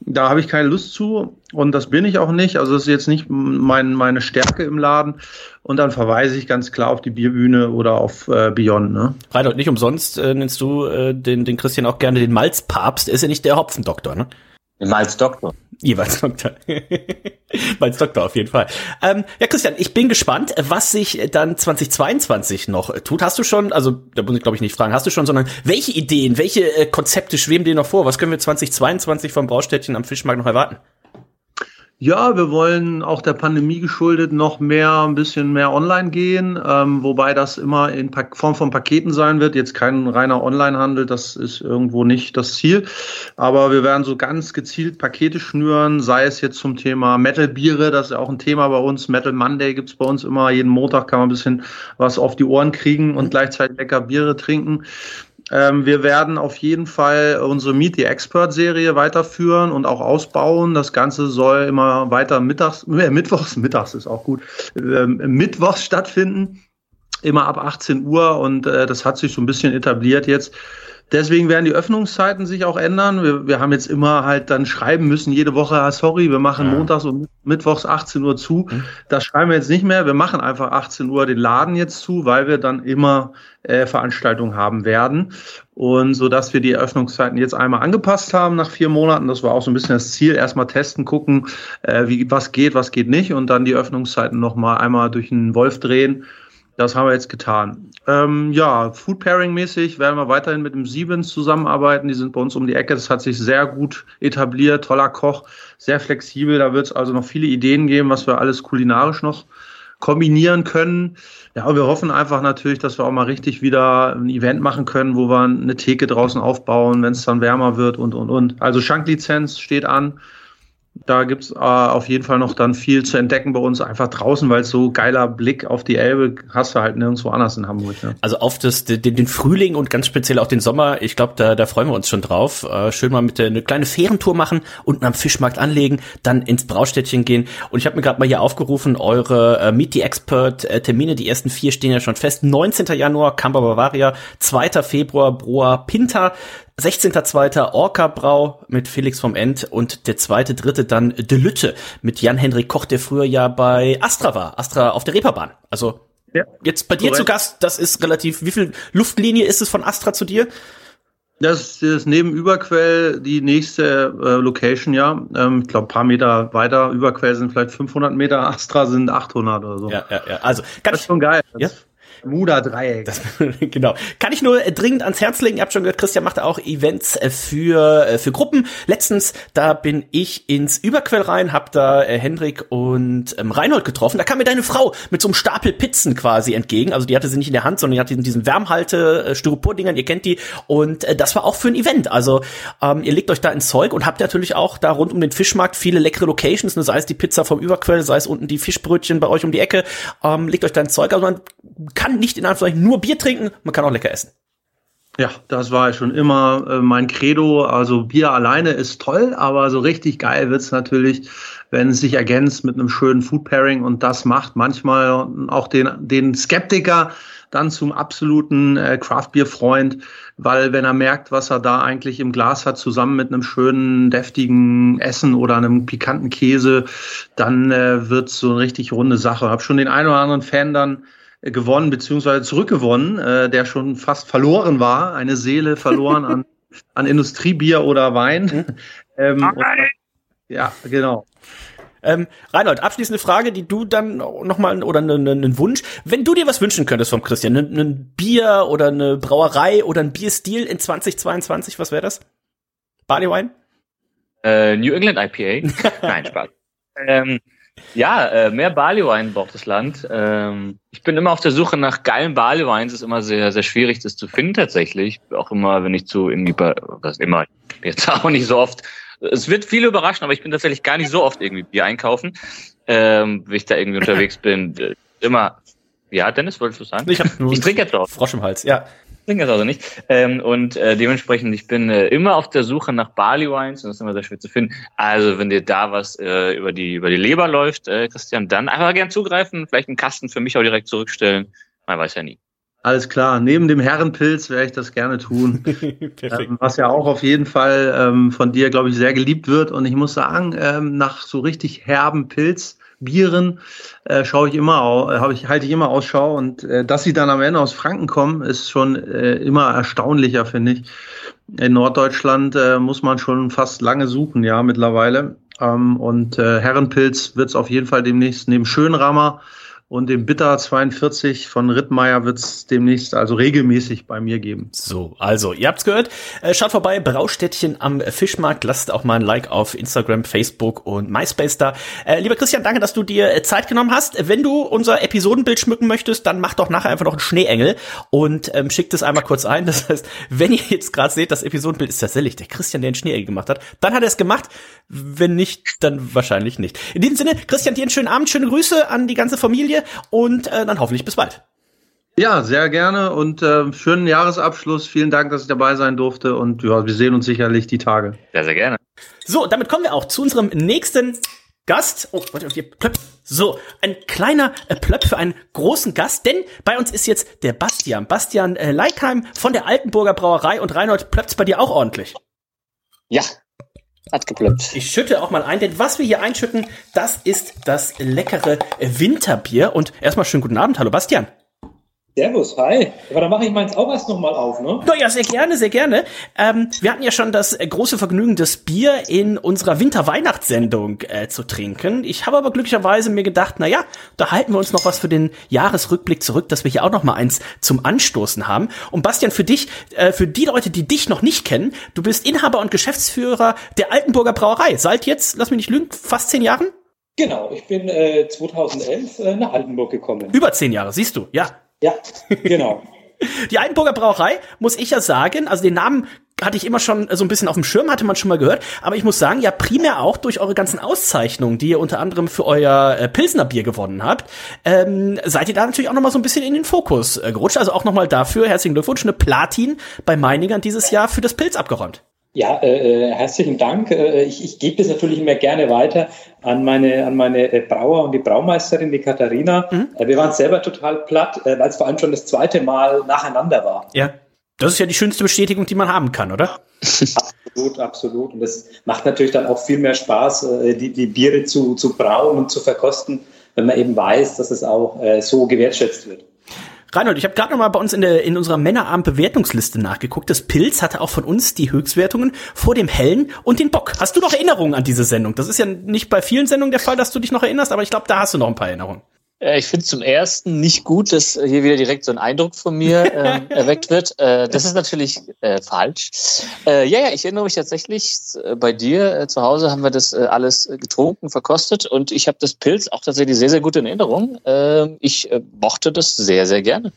Da habe ich keine Lust zu und das bin ich auch nicht. Also das ist jetzt nicht mein, meine Stärke im Laden. Und dann verweise ich ganz klar auf die Bierbühne oder auf äh, Beyond. Ne? Reinhold, nicht umsonst äh, nennst du äh, den, den Christian auch gerne den Malzpapst. Er ist ja nicht der Hopfendoktor, ne? Als Doktor. Jeweils Doktor. Malz Doktor auf jeden Fall. Ähm, ja, Christian, ich bin gespannt, was sich dann 2022 noch tut. Hast du schon, also da muss ich glaube ich nicht fragen, hast du schon, sondern welche Ideen, welche äh, Konzepte schweben dir noch vor? Was können wir 2022 vom Braustädtchen am Fischmarkt noch erwarten? Ja, wir wollen auch der Pandemie geschuldet noch mehr, ein bisschen mehr online gehen, ähm, wobei das immer in Pa- Form von Paketen sein wird. Jetzt kein reiner Onlinehandel, das ist irgendwo nicht das Ziel. Aber wir werden so ganz gezielt Pakete schnüren, sei es jetzt zum Thema Metal-Biere, das ist ja auch ein Thema bei uns. Metal Monday gibt's bei uns immer. Jeden Montag kann man ein bisschen was auf die Ohren kriegen und gleichzeitig lecker Biere trinken. Ähm, wir werden auf jeden Fall unsere Meet the Expert Serie weiterführen und auch ausbauen. Das Ganze soll immer weiter mittags, äh, mittwochs, mittags ist auch gut, ähm, mittwochs stattfinden. Immer ab 18 Uhr und äh, das hat sich so ein bisschen etabliert jetzt. Deswegen werden die Öffnungszeiten sich auch ändern. Wir, wir haben jetzt immer halt dann schreiben müssen, jede Woche, ah, sorry, wir machen Ja. montags und mittwochs 18 Uhr zu. Das schreiben wir jetzt nicht mehr. Wir machen einfach 18 Uhr den Laden jetzt zu, weil wir dann immer äh, Veranstaltungen haben werden. Und so dass wir die Eröffnungszeiten jetzt einmal angepasst haben nach vier Monaten. Das war auch so ein bisschen das Ziel. Erstmal testen, gucken, äh, wie, was geht, was geht nicht. Und dann die Öffnungszeiten nochmal einmal durch den Wolf drehen. Das haben wir jetzt getan. Ähm, ja, Food Pairing mäßig werden wir weiterhin mit dem Siebens zusammenarbeiten. Die sind bei uns um die Ecke. Das hat sich sehr gut etabliert. Toller Koch, sehr flexibel. Da wird es also noch viele Ideen geben, was wir alles kulinarisch noch kombinieren können. Ja, und wir hoffen einfach natürlich, dass wir auch mal richtig wieder ein Event machen können, wo wir eine Theke draußen aufbauen, wenn es dann wärmer wird und, und, und. Also Schanklizenz steht an. Da gibt's äh, auf jeden Fall noch dann viel zu entdecken bei uns, einfach draußen, weil so geiler Blick auf die Elbe hast du halt nirgendwo anders in Hamburg. Ja. Also auf das, den, den Frühling und ganz speziell auch den Sommer, ich glaube, da, da freuen wir uns schon drauf. Äh, schön mal mit der, eine kleine Fährentour machen, unten am Fischmarkt anlegen, dann ins Braustädtchen gehen. Und ich habe mir gerade mal hier aufgerufen, eure äh, Meet the Expert äh, Termine, die ersten vier stehen ja schon fest. 19. Januar, Camper Bavaria, 2. Februar, Broa Pinta, 16.2. Orca Brau mit Felix vom End und der zweite, dritte dann De Lütte mit Jan-Henrik Koch, der früher ja bei Astra war. Astra auf der Reeperbahn. Also Ja, Jetzt bei dir korrekt. zu Gast, das ist relativ, wie viel Luftlinie ist es von Astra zu dir? Das ist neben Überquell die nächste äh, Location, ja. Ähm, ich glaube, paar Meter weiter. Überquell sind vielleicht 500 Meter, Astra sind 800 oder so. Ja, ja, ja. Also Das kann ist schon geil. Ja. Bermuda-Dreieck. genau. Kann ich nur äh, dringend ans Herz legen. Ihr habt schon gehört, Christian macht auch Events äh, für, äh, für Gruppen. Letztens, da bin ich ins Überquell rein, hab da Hendrik und ähm, Reinhold getroffen. Da kam mir deine Frau mit so einem Stapel Pizzen quasi entgegen. Also die hatte sie nicht in der Hand, sondern die hatte diesen, Wärmhalte, Styropor-Dingern, ihr kennt die. Und äh, das war auch für ein Event. Also ähm, ihr legt euch da ins Zeug und habt natürlich auch da rund um den Fischmarkt viele leckere Locations, ne, sei es die Pizza vom Überquell, sei es unten die Fischbrötchen bei euch um die Ecke. Ähm, legt euch da ins Zeug. Also man kann nicht in Anführungszeichen nur Bier trinken, man kann auch lecker essen. Ja, das war schon immer äh, mein Credo. Also Bier alleine ist toll, aber so richtig geil wird's natürlich, wenn es sich ergänzt mit einem schönen Food Pairing und das macht manchmal auch den, den Skeptiker dann zum absoluten äh, Craft Beer Freund, weil wenn er merkt, was er da eigentlich im Glas hat, zusammen mit einem schönen deftigen Essen oder einem pikanten Käse, dann äh, wird's so eine richtig runde Sache. Hab schon den einen oder anderen Fan dann gewonnen beziehungsweise zurückgewonnen, äh, der schon fast verloren war, eine Seele verloren an, an Industriebier oder Wein. ähm, und, ja, genau. Ähm, Reinhold, abschließende Frage, die du dann nochmal, oder einen ne, ne Wunsch. Wenn du dir was wünschen könntest vom Christian, ein ne, ne Bier oder eine Brauerei oder ein Bierstil in 2022, was wäre das? Barleywein? Äh, New England IPA? Nein, Spaß. ähm, ja, äh, mehr Barleywein braucht das Land. Ähm, ich bin immer auf der Suche nach geilen Barleyweins. Es ist immer sehr, sehr schwierig, das zu finden tatsächlich. Auch immer, wenn ich zu irgendwie, bei, was immer, jetzt auch nicht so oft. Es wird viele überraschen, aber ich bin tatsächlich gar nicht so oft irgendwie Bier einkaufen, ähm, wenn ich da irgendwie unterwegs bin. Äh, Immer, ja, Dennis, wolltest du sagen? Ich, ich trinke jetzt auch. Frosch im Hals, ja. Ich trinke das also nicht. Ähm, und äh, dementsprechend, ich bin äh, immer auf der Suche nach Barley Wines und das ist immer sehr schwer zu finden. Also wenn dir da was äh, über die über die Leber läuft, äh, Christian, dann einfach gern zugreifen, vielleicht einen Kasten für mich auch direkt zurückstellen. Man weiß ja nie. Alles klar. Neben dem Herrenpilz werde ich das gerne tun. ähm, was ja auch auf jeden Fall ähm, von dir, glaube ich, sehr geliebt wird. Und ich muss sagen, ähm, nach so richtig herben Pilz Bieren äh, schaue ich immer, äh, habe ich halte ich immer Ausschau und äh, dass sie dann am Ende aus Franken kommen, ist schon äh, immer erstaunlicher, finde ich. In Norddeutschland äh, muss man schon fast lange suchen, ja mittlerweile. Ähm, und äh, Herrenpilz wird es auf jeden Fall demnächst neben Schönrammer und dem Bitter 42 von Rittmeier wird es demnächst also regelmäßig bei mir geben. So, also, ihr habt's gehört. Äh, schaut vorbei, Braustädtchen am Fischmarkt. Lasst auch mal ein Like auf Instagram, Facebook und MySpace da. Äh, lieber Christian, danke, dass du dir äh, Zeit genommen hast. Wenn du unser Episodenbild schmücken möchtest, dann mach doch nachher einfach noch einen Schneeengel und ähm, schickt es einmal kurz ein. Das heißt, wenn ihr jetzt gerade seht, das Episodenbild ist tatsächlich der Christian, der einen Schneeengel gemacht hat, dann hat er es gemacht. Wenn nicht, dann wahrscheinlich nicht. In diesem Sinne, Christian, dir einen schönen Abend, schöne Grüße an die ganze Familie und äh, dann hoffentlich bis bald. Ja, sehr gerne und äh, schönen Jahresabschluss. Vielen Dank, dass ich dabei sein durfte und ja, wir sehen uns sicherlich die Tage. Sehr, sehr gerne. So, damit kommen wir auch zu unserem nächsten Gast. Oh, warte, hier, plöpp. So, ein kleiner äh, Plöpp für einen großen Gast, denn bei uns ist jetzt der Bastian. Bastian äh, Leikheim von der Altenburger Brauerei und Reinhold plöppt bei dir auch ordentlich. Ja, hat geplöppt. Ich schütte auch mal ein, denn was wir hier einschütten, das ist das leckere Winterbier. Und erstmal schönen guten Abend. Hallo Bastian. Servus, hi. Aber dann mache ich meins auch erst nochmal auf, ne? Naja, sehr gerne, sehr gerne. Ähm, wir hatten ja schon das äh, große Vergnügen, das Bier in unserer Winter-Weihnachtssendung äh, zu trinken. Ich habe aber glücklicherweise mir gedacht, na ja, da halten wir uns noch was für den Jahresrückblick zurück, dass wir hier auch noch mal eins zum Anstoßen haben. Und Bastian, für dich, äh, für die Leute, die dich noch nicht kennen, du bist Inhaber und Geschäftsführer der Altenburger Brauerei. Seit jetzt, lass mich nicht lügen, fast zehn Jahren? Genau, ich bin äh, 2011 äh, nach Altenburg gekommen. Über zehn Jahre, siehst du, ja. Ja, genau. Die Altenburger Brauerei, muss ich ja sagen, also den Namen hatte ich immer schon so ein bisschen auf dem Schirm, hatte man schon mal gehört, aber ich muss sagen, ja primär auch durch eure ganzen Auszeichnungen, die ihr unter anderem für euer äh, Pilsner Bier gewonnen habt, ähm, seid ihr da natürlich auch noch mal so ein bisschen in den Fokus äh, gerutscht. Also auch noch mal dafür herzlichen Glückwunsch, eine Platin bei Meiningern dieses Jahr für das Pilz abgeräumt. Ja, äh, herzlichen Dank. Äh, ich, ich gebe das natürlich immer gerne weiter an meine, an meine äh, Brauer und die Braumeisterin, die Katharina. Mhm. Äh, wir waren selber total platt, äh, weil es vor allem schon das zweite Mal nacheinander war. Ja, das ist ja die schönste Bestätigung, die man haben kann, oder? absolut, absolut. Und das macht natürlich dann auch viel mehr Spaß, äh, die, die Biere zu, zu brauen und zu verkosten, wenn man eben weiß, dass es auch äh, so gewertschätzt wird. Reinhold, ich habe gerade noch mal bei uns in, der, in unserer Männerabend-Bewertungsliste nachgeguckt. Das Pilz hatte auch von uns die Höchstwertungen vor dem Hellen und den Bock. Hast du noch Erinnerungen an diese Sendung? Das ist ja nicht bei vielen Sendungen der Fall, dass du dich noch erinnerst, aber ich glaube, da hast du noch ein paar Erinnerungen. Äh, ich finde zum ersten nicht gut, dass hier wieder direkt so ein Eindruck von mir äh, erweckt wird. Äh, das ist natürlich äh, falsch. Äh, ja, ja, ich erinnere mich tatsächlich, äh, bei dir zu Hause haben wir das alles getrunken, verkostet und ich habe das Pilz auch tatsächlich sehr, sehr gut in Erinnerung. Äh, ich mochte das sehr, sehr gerne.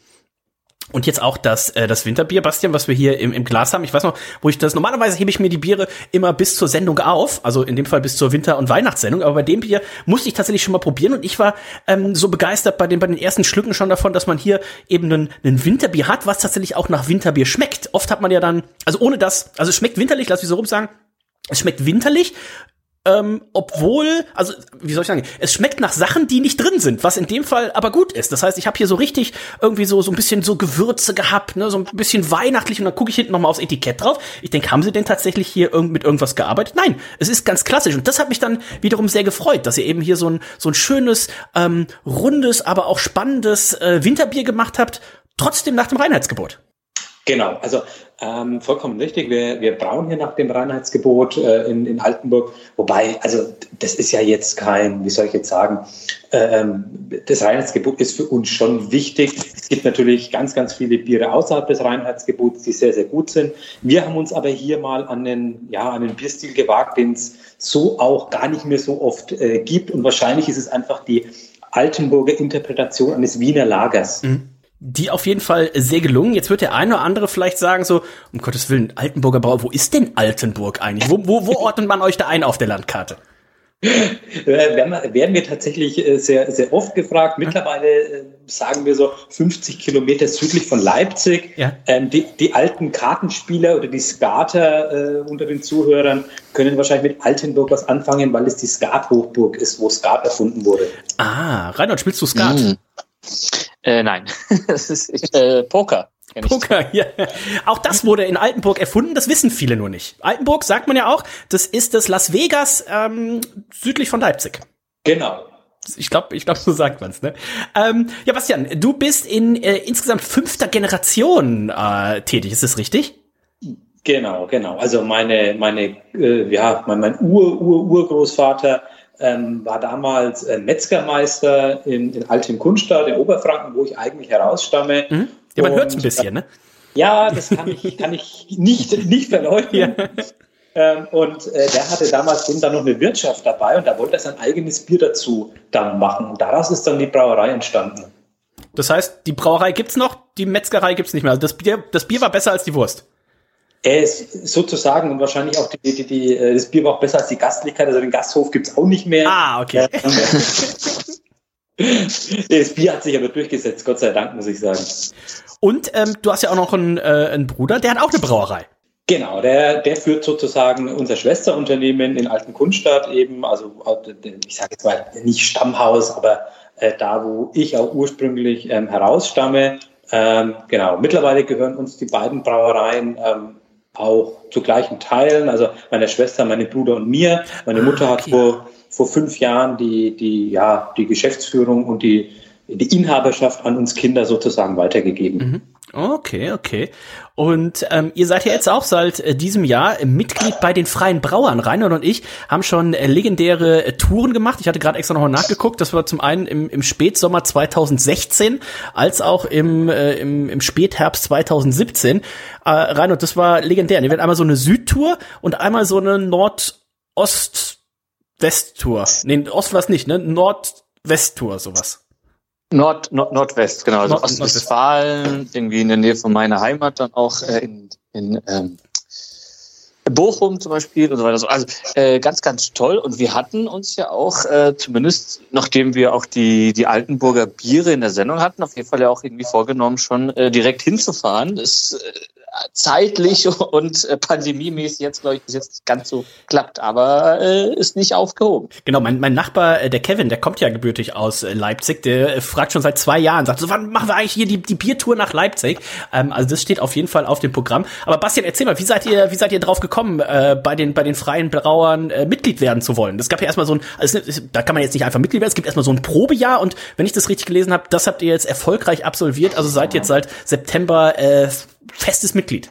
Und jetzt auch das, äh, das Winterbier, Bastian, was wir hier im, im Glas haben. Ich weiß noch, wo ich das, normalerweise hebe ich mir die Biere immer bis zur Sendung auf, also in dem Fall bis zur Winter- und Weihnachtssendung, aber bei dem Bier musste ich tatsächlich schon mal probieren und ich war ähm, so begeistert bei den, bei den ersten Schlücken schon davon, dass man hier eben ein, ein Winterbier hat, was tatsächlich auch nach Winterbier schmeckt. Oft hat man ja dann, also ohne das, also es schmeckt winterlich, lass mich so rum sagen, es schmeckt winterlich, ähm, obwohl, also wie soll ich sagen, es schmeckt nach Sachen, die nicht drin sind, was in dem Fall aber gut ist. Das heißt, ich habe hier so richtig irgendwie so so ein bisschen so Gewürze gehabt, ne, so ein bisschen weihnachtlich und dann gucke ich hinten noch mal aufs Etikett drauf. Ich denke, haben sie denn tatsächlich hier irgend mit irgendwas gearbeitet? Nein, es ist ganz klassisch und das hat mich dann wiederum sehr gefreut, dass ihr eben hier so ein so ein schönes ähm, rundes, aber auch spannendes äh, Winterbier gemacht habt, trotzdem nach dem Reinheitsgebot. Genau, also ähm, vollkommen richtig. Wir, wir brauen hier nach dem Reinheitsgebot äh, in, in Altenburg. Wobei, also das ist ja jetzt kein, wie soll ich jetzt sagen, ähm, das Reinheitsgebot ist für uns schon wichtig. Es gibt natürlich ganz, ganz viele Biere außerhalb des Reinheitsgebots, die sehr, sehr gut sind. Wir haben uns aber hier mal an den, ja, an den Bierstil gewagt, den es so auch gar nicht mehr so oft äh, gibt. Und wahrscheinlich ist es einfach die Altenburger Interpretation eines Wiener Lagers. Mhm die auf jeden Fall sehr gelungen. Jetzt wird der eine oder andere vielleicht sagen so, um Gottes Willen, Altenburger Bauer, wo ist denn Altenburg eigentlich? Wo, wo, wo ordnet man euch da ein auf der Landkarte? werden, wir, tatsächlich äh, sehr, sehr oft gefragt. Mittlerweile äh, sagen wir so 50 Kilometer südlich von Leipzig. Ja. Ähm, die, die, alten Kartenspieler oder die Skater äh, unter den Zuhörern können wahrscheinlich mit Altenburg was anfangen, weil es die Skat-Hochburg ist, wo Skat erfunden wurde. Ah, Reinhard, spielst du Skat? Mm. Äh, nein, das ist äh, Poker. Poker, ja. Auch das wurde in Altenburg erfunden, das wissen viele nur nicht. Altenburg, sagt man ja auch, das ist das Las Vegas ähm, südlich von Leipzig. Genau. Ich glaube, ich glaube, so sagt man's. Ne? Ähm, ja, Bastian, du bist in äh, insgesamt fünfter Generation äh, tätig, ist das richtig? Genau, genau. Also meine, meine, äh, ja, mein, mein Ur, Ur, Urgroßvater ähm, war damals äh, Metzgermeister in, in Altem Kunstadt in Oberfranken, wo ich eigentlich herausstamme. Mhm. Ja, man hört es ein bisschen, ne? Ja, das kann ich, kann ich nicht, nicht verleugnen. Ja. Ähm, und äh, der hatte damals eben dann noch eine Wirtschaft dabei und da wollte er sein eigenes Bier dazu dann machen. Und daraus ist dann die Brauerei entstanden. Das heißt, die Brauerei gibt's noch, die Metzgerei gibt's nicht mehr. Also das Bier, das Bier war besser als die Wurst. Er ist sozusagen und wahrscheinlich auch die, die, die, äh, das Bier war auch besser als die Gastlichkeit. Also den Gasthof gibt es auch nicht mehr. Ah, okay. das Bier hat sich aber durchgesetzt, Gott sei Dank, muss ich sagen. Und ähm, du hast ja auch noch einen, äh, einen Bruder, der hat auch eine Brauerei. Genau, der, der führt sozusagen unser Schwesterunternehmen in Alten Kunststadt eben, also ich sage jetzt mal nicht Stammhaus, aber äh, da, wo ich auch ursprünglich ähm, herausstamme. Ähm, genau, mittlerweile gehören uns die beiden Brauereien ähm, auch zu gleichen Teilen, also meine Schwester, meine Bruder und mir. Meine Mutter ah, okay. hat vor, vor fünf Jahren die, die, ja, die Geschäftsführung und die, die Inhaberschaft an uns Kinder sozusagen weitergegeben. Mhm. Okay, okay. Und ähm, ihr seid ja jetzt auch seit äh, diesem Jahr Mitglied bei den Freien Brauern. Reinhard und ich haben schon äh, legendäre äh, Touren gemacht. Ich hatte gerade extra noch nachgeguckt. Das war zum einen im, im Spätsommer 2016 als auch im, äh, im, im Spätherbst 2017. Äh, Reinhard, das war legendär. Ihr werdet einmal so eine Südtour und einmal so eine Nordost-West-Tour. Nee, Ost war es nicht, ne? Nord-West-Tour, sowas. Nord, Nord, Nordwest, genau. Also Ostwestfalen, irgendwie in der Nähe von meiner Heimat, dann auch äh, in, in ähm, Bochum zum Beispiel und so weiter. Also äh, ganz, ganz toll. Und wir hatten uns ja auch, äh, zumindest nachdem wir auch die, die Altenburger Biere in der Sendung hatten, auf jeden Fall ja auch irgendwie vorgenommen, schon äh, direkt hinzufahren. Das äh, zeitlich und äh, pandemiemäßig jetzt, glaube ich, bis jetzt nicht ganz so klappt, aber äh, ist nicht aufgehoben. Genau, mein, mein Nachbar, äh, der Kevin, der kommt ja gebürtig aus äh, Leipzig, der äh, fragt schon seit zwei Jahren, sagt so, wann machen wir eigentlich hier die, die Biertour nach Leipzig? Ähm, also das steht auf jeden Fall auf dem Programm. Aber Bastian, erzähl mal, wie seid ihr, wie seid ihr drauf gekommen, äh, bei den, bei den freien Brauern äh, Mitglied werden zu wollen? Das gab ja erstmal so ein, also da kann man jetzt nicht einfach Mitglied werden, es gibt erstmal so ein Probejahr und wenn ich das richtig gelesen habe, das habt ihr jetzt erfolgreich absolviert, also seid jetzt seit September äh, festes Mitglied.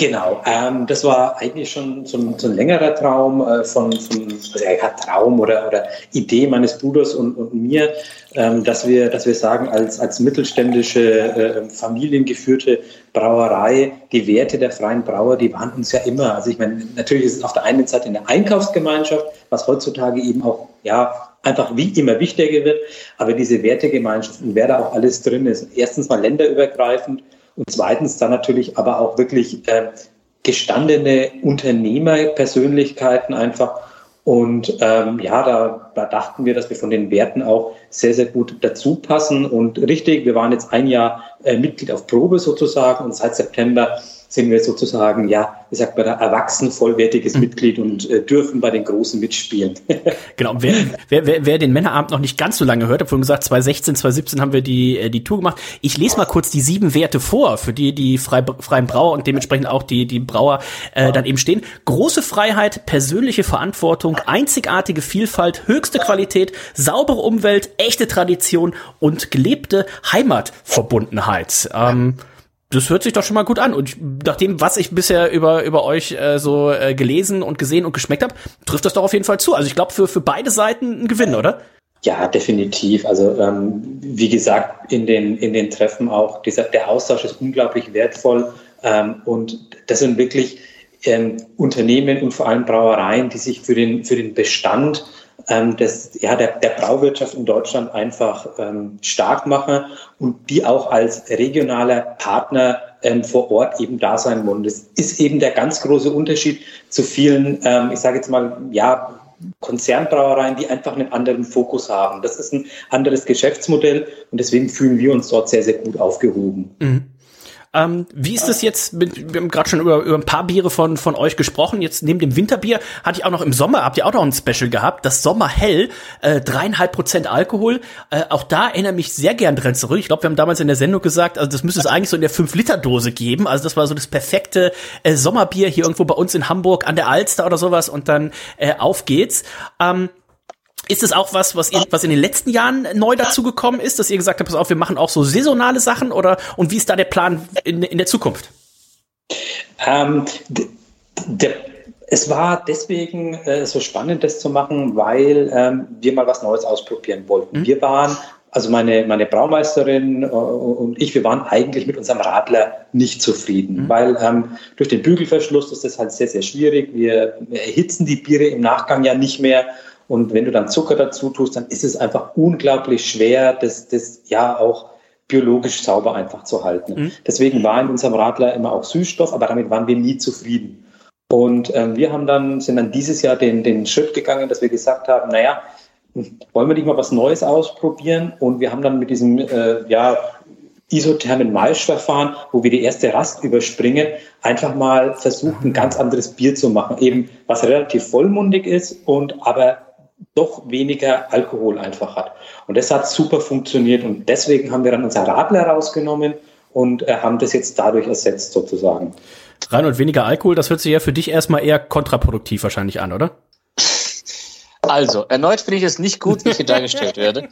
Genau, ähm, das war eigentlich schon so ein, so ein längerer Traum äh, von, von ja, Traum oder, oder Idee meines Bruders und, und mir, ähm, dass wir, dass wir sagen, als, als mittelständische, äh, familiengeführte Brauerei, die Werte der freien Brauer, die waren uns ja immer. Also ich meine, natürlich ist es auf der einen Seite in der Einkaufsgemeinschaft, was heutzutage eben auch, ja, einfach wie immer wichtiger wird, aber diese Wertegemeinschaft und wer da auch alles drin ist, erstens mal länderübergreifend, und zweitens dann natürlich aber auch wirklich äh, gestandene Unternehmerpersönlichkeiten einfach. Und ähm, ja, da, da dachten wir, dass wir von den Werten auch sehr, sehr gut dazu passen. Und richtig, wir waren jetzt ein Jahr äh, Mitglied auf Probe sozusagen und seit September sind wir sozusagen, ja, wie sagt man da, erwachsen, vollwertiges mhm. Mitglied und äh, dürfen bei den Großen mitspielen. genau, wer, wer, wer, wer den Männerabend noch nicht ganz so lange hört, habe vorhin gesagt, 2016, 2017 haben wir die, äh, die Tour gemacht. Ich lese mal kurz die sieben Werte vor, für die die frei, freien Brauer und dementsprechend auch die, die Brauer äh, dann eben stehen. Große Freiheit, persönliche Verantwortung, einzigartige Vielfalt, höchste Qualität, saubere Umwelt, echte Tradition und gelebte Heimatverbundenheit. Ähm, das hört sich doch schon mal gut an. Und nach dem, was ich bisher über, über euch äh, so äh, gelesen und gesehen und geschmeckt habe, trifft das doch auf jeden Fall zu. Also ich glaube, für, für beide Seiten ein Gewinn, oder? Ja, definitiv. Also ähm, wie gesagt, in den, in den Treffen auch, dieser, der Austausch ist unglaublich wertvoll. Ähm, und das sind wirklich ähm, Unternehmen und vor allem Brauereien, die sich für den, für den Bestand ähm, des, ja, der, der Brauwirtschaft in Deutschland einfach ähm, stark machen und die auch als regionaler Partner ähm, vor Ort eben da sein wollen. Das ist eben der ganz große Unterschied zu vielen, ähm, ich sage jetzt mal, ja, Konzernbrauereien, die einfach einen anderen Fokus haben. Das ist ein anderes Geschäftsmodell und deswegen fühlen wir uns dort sehr, sehr gut aufgehoben. Mhm. Ähm, wie ist es jetzt mit, wir haben gerade schon über, über ein paar Biere von, von euch gesprochen. Jetzt neben dem Winterbier hatte ich auch noch im Sommer, habt ihr auch noch ein Special gehabt, das Sommerhell, äh, dreieinhalb Prozent Alkohol. Äh, auch da erinnere mich sehr gern dran zurück. Ich glaube, wir haben damals in der Sendung gesagt, also das müsste es eigentlich so in der 5-Liter-Dose geben. Also das war so das perfekte äh, Sommerbier hier irgendwo bei uns in Hamburg an der Alster oder sowas und dann äh, auf geht's. Ähm, ist es auch was, was, ihr, was in den letzten Jahren neu dazugekommen ist, dass ihr gesagt habt, pass auf, wir machen auch so saisonale Sachen oder und wie ist da der Plan in, in der Zukunft? Ähm, der, es war deswegen äh, so spannend, das zu machen, weil ähm, wir mal was Neues ausprobieren wollten. Mhm. Wir waren, also meine, meine Braumeisterin äh, und ich, wir waren eigentlich mit unserem Radler nicht zufrieden, mhm. weil ähm, durch den Bügelverschluss ist das halt sehr, sehr schwierig. Wir, wir erhitzen die Biere im Nachgang ja nicht mehr und wenn du dann Zucker dazu tust, dann ist es einfach unglaublich schwer, das, das ja auch biologisch sauber einfach zu halten. Mhm. Deswegen war in unserem Radler immer auch Süßstoff, aber damit waren wir nie zufrieden. Und ähm, wir haben dann, sind dann dieses Jahr den, den Schritt gegangen, dass wir gesagt haben, naja, wollen wir nicht mal was Neues ausprobieren? Und wir haben dann mit diesem äh, ja, isothermen Maischverfahren, wo wir die erste Rast überspringen, einfach mal versucht, ein ganz anderes Bier zu machen. Eben was relativ vollmundig ist und aber doch weniger Alkohol einfach hat. Und das hat super funktioniert und deswegen haben wir dann unser Radler rausgenommen und äh, haben das jetzt dadurch ersetzt sozusagen. Rein und weniger Alkohol, das hört sich ja für dich erstmal eher kontraproduktiv wahrscheinlich an, oder? Also, erneut finde ich es nicht gut, wie ich hier dargestellt werde.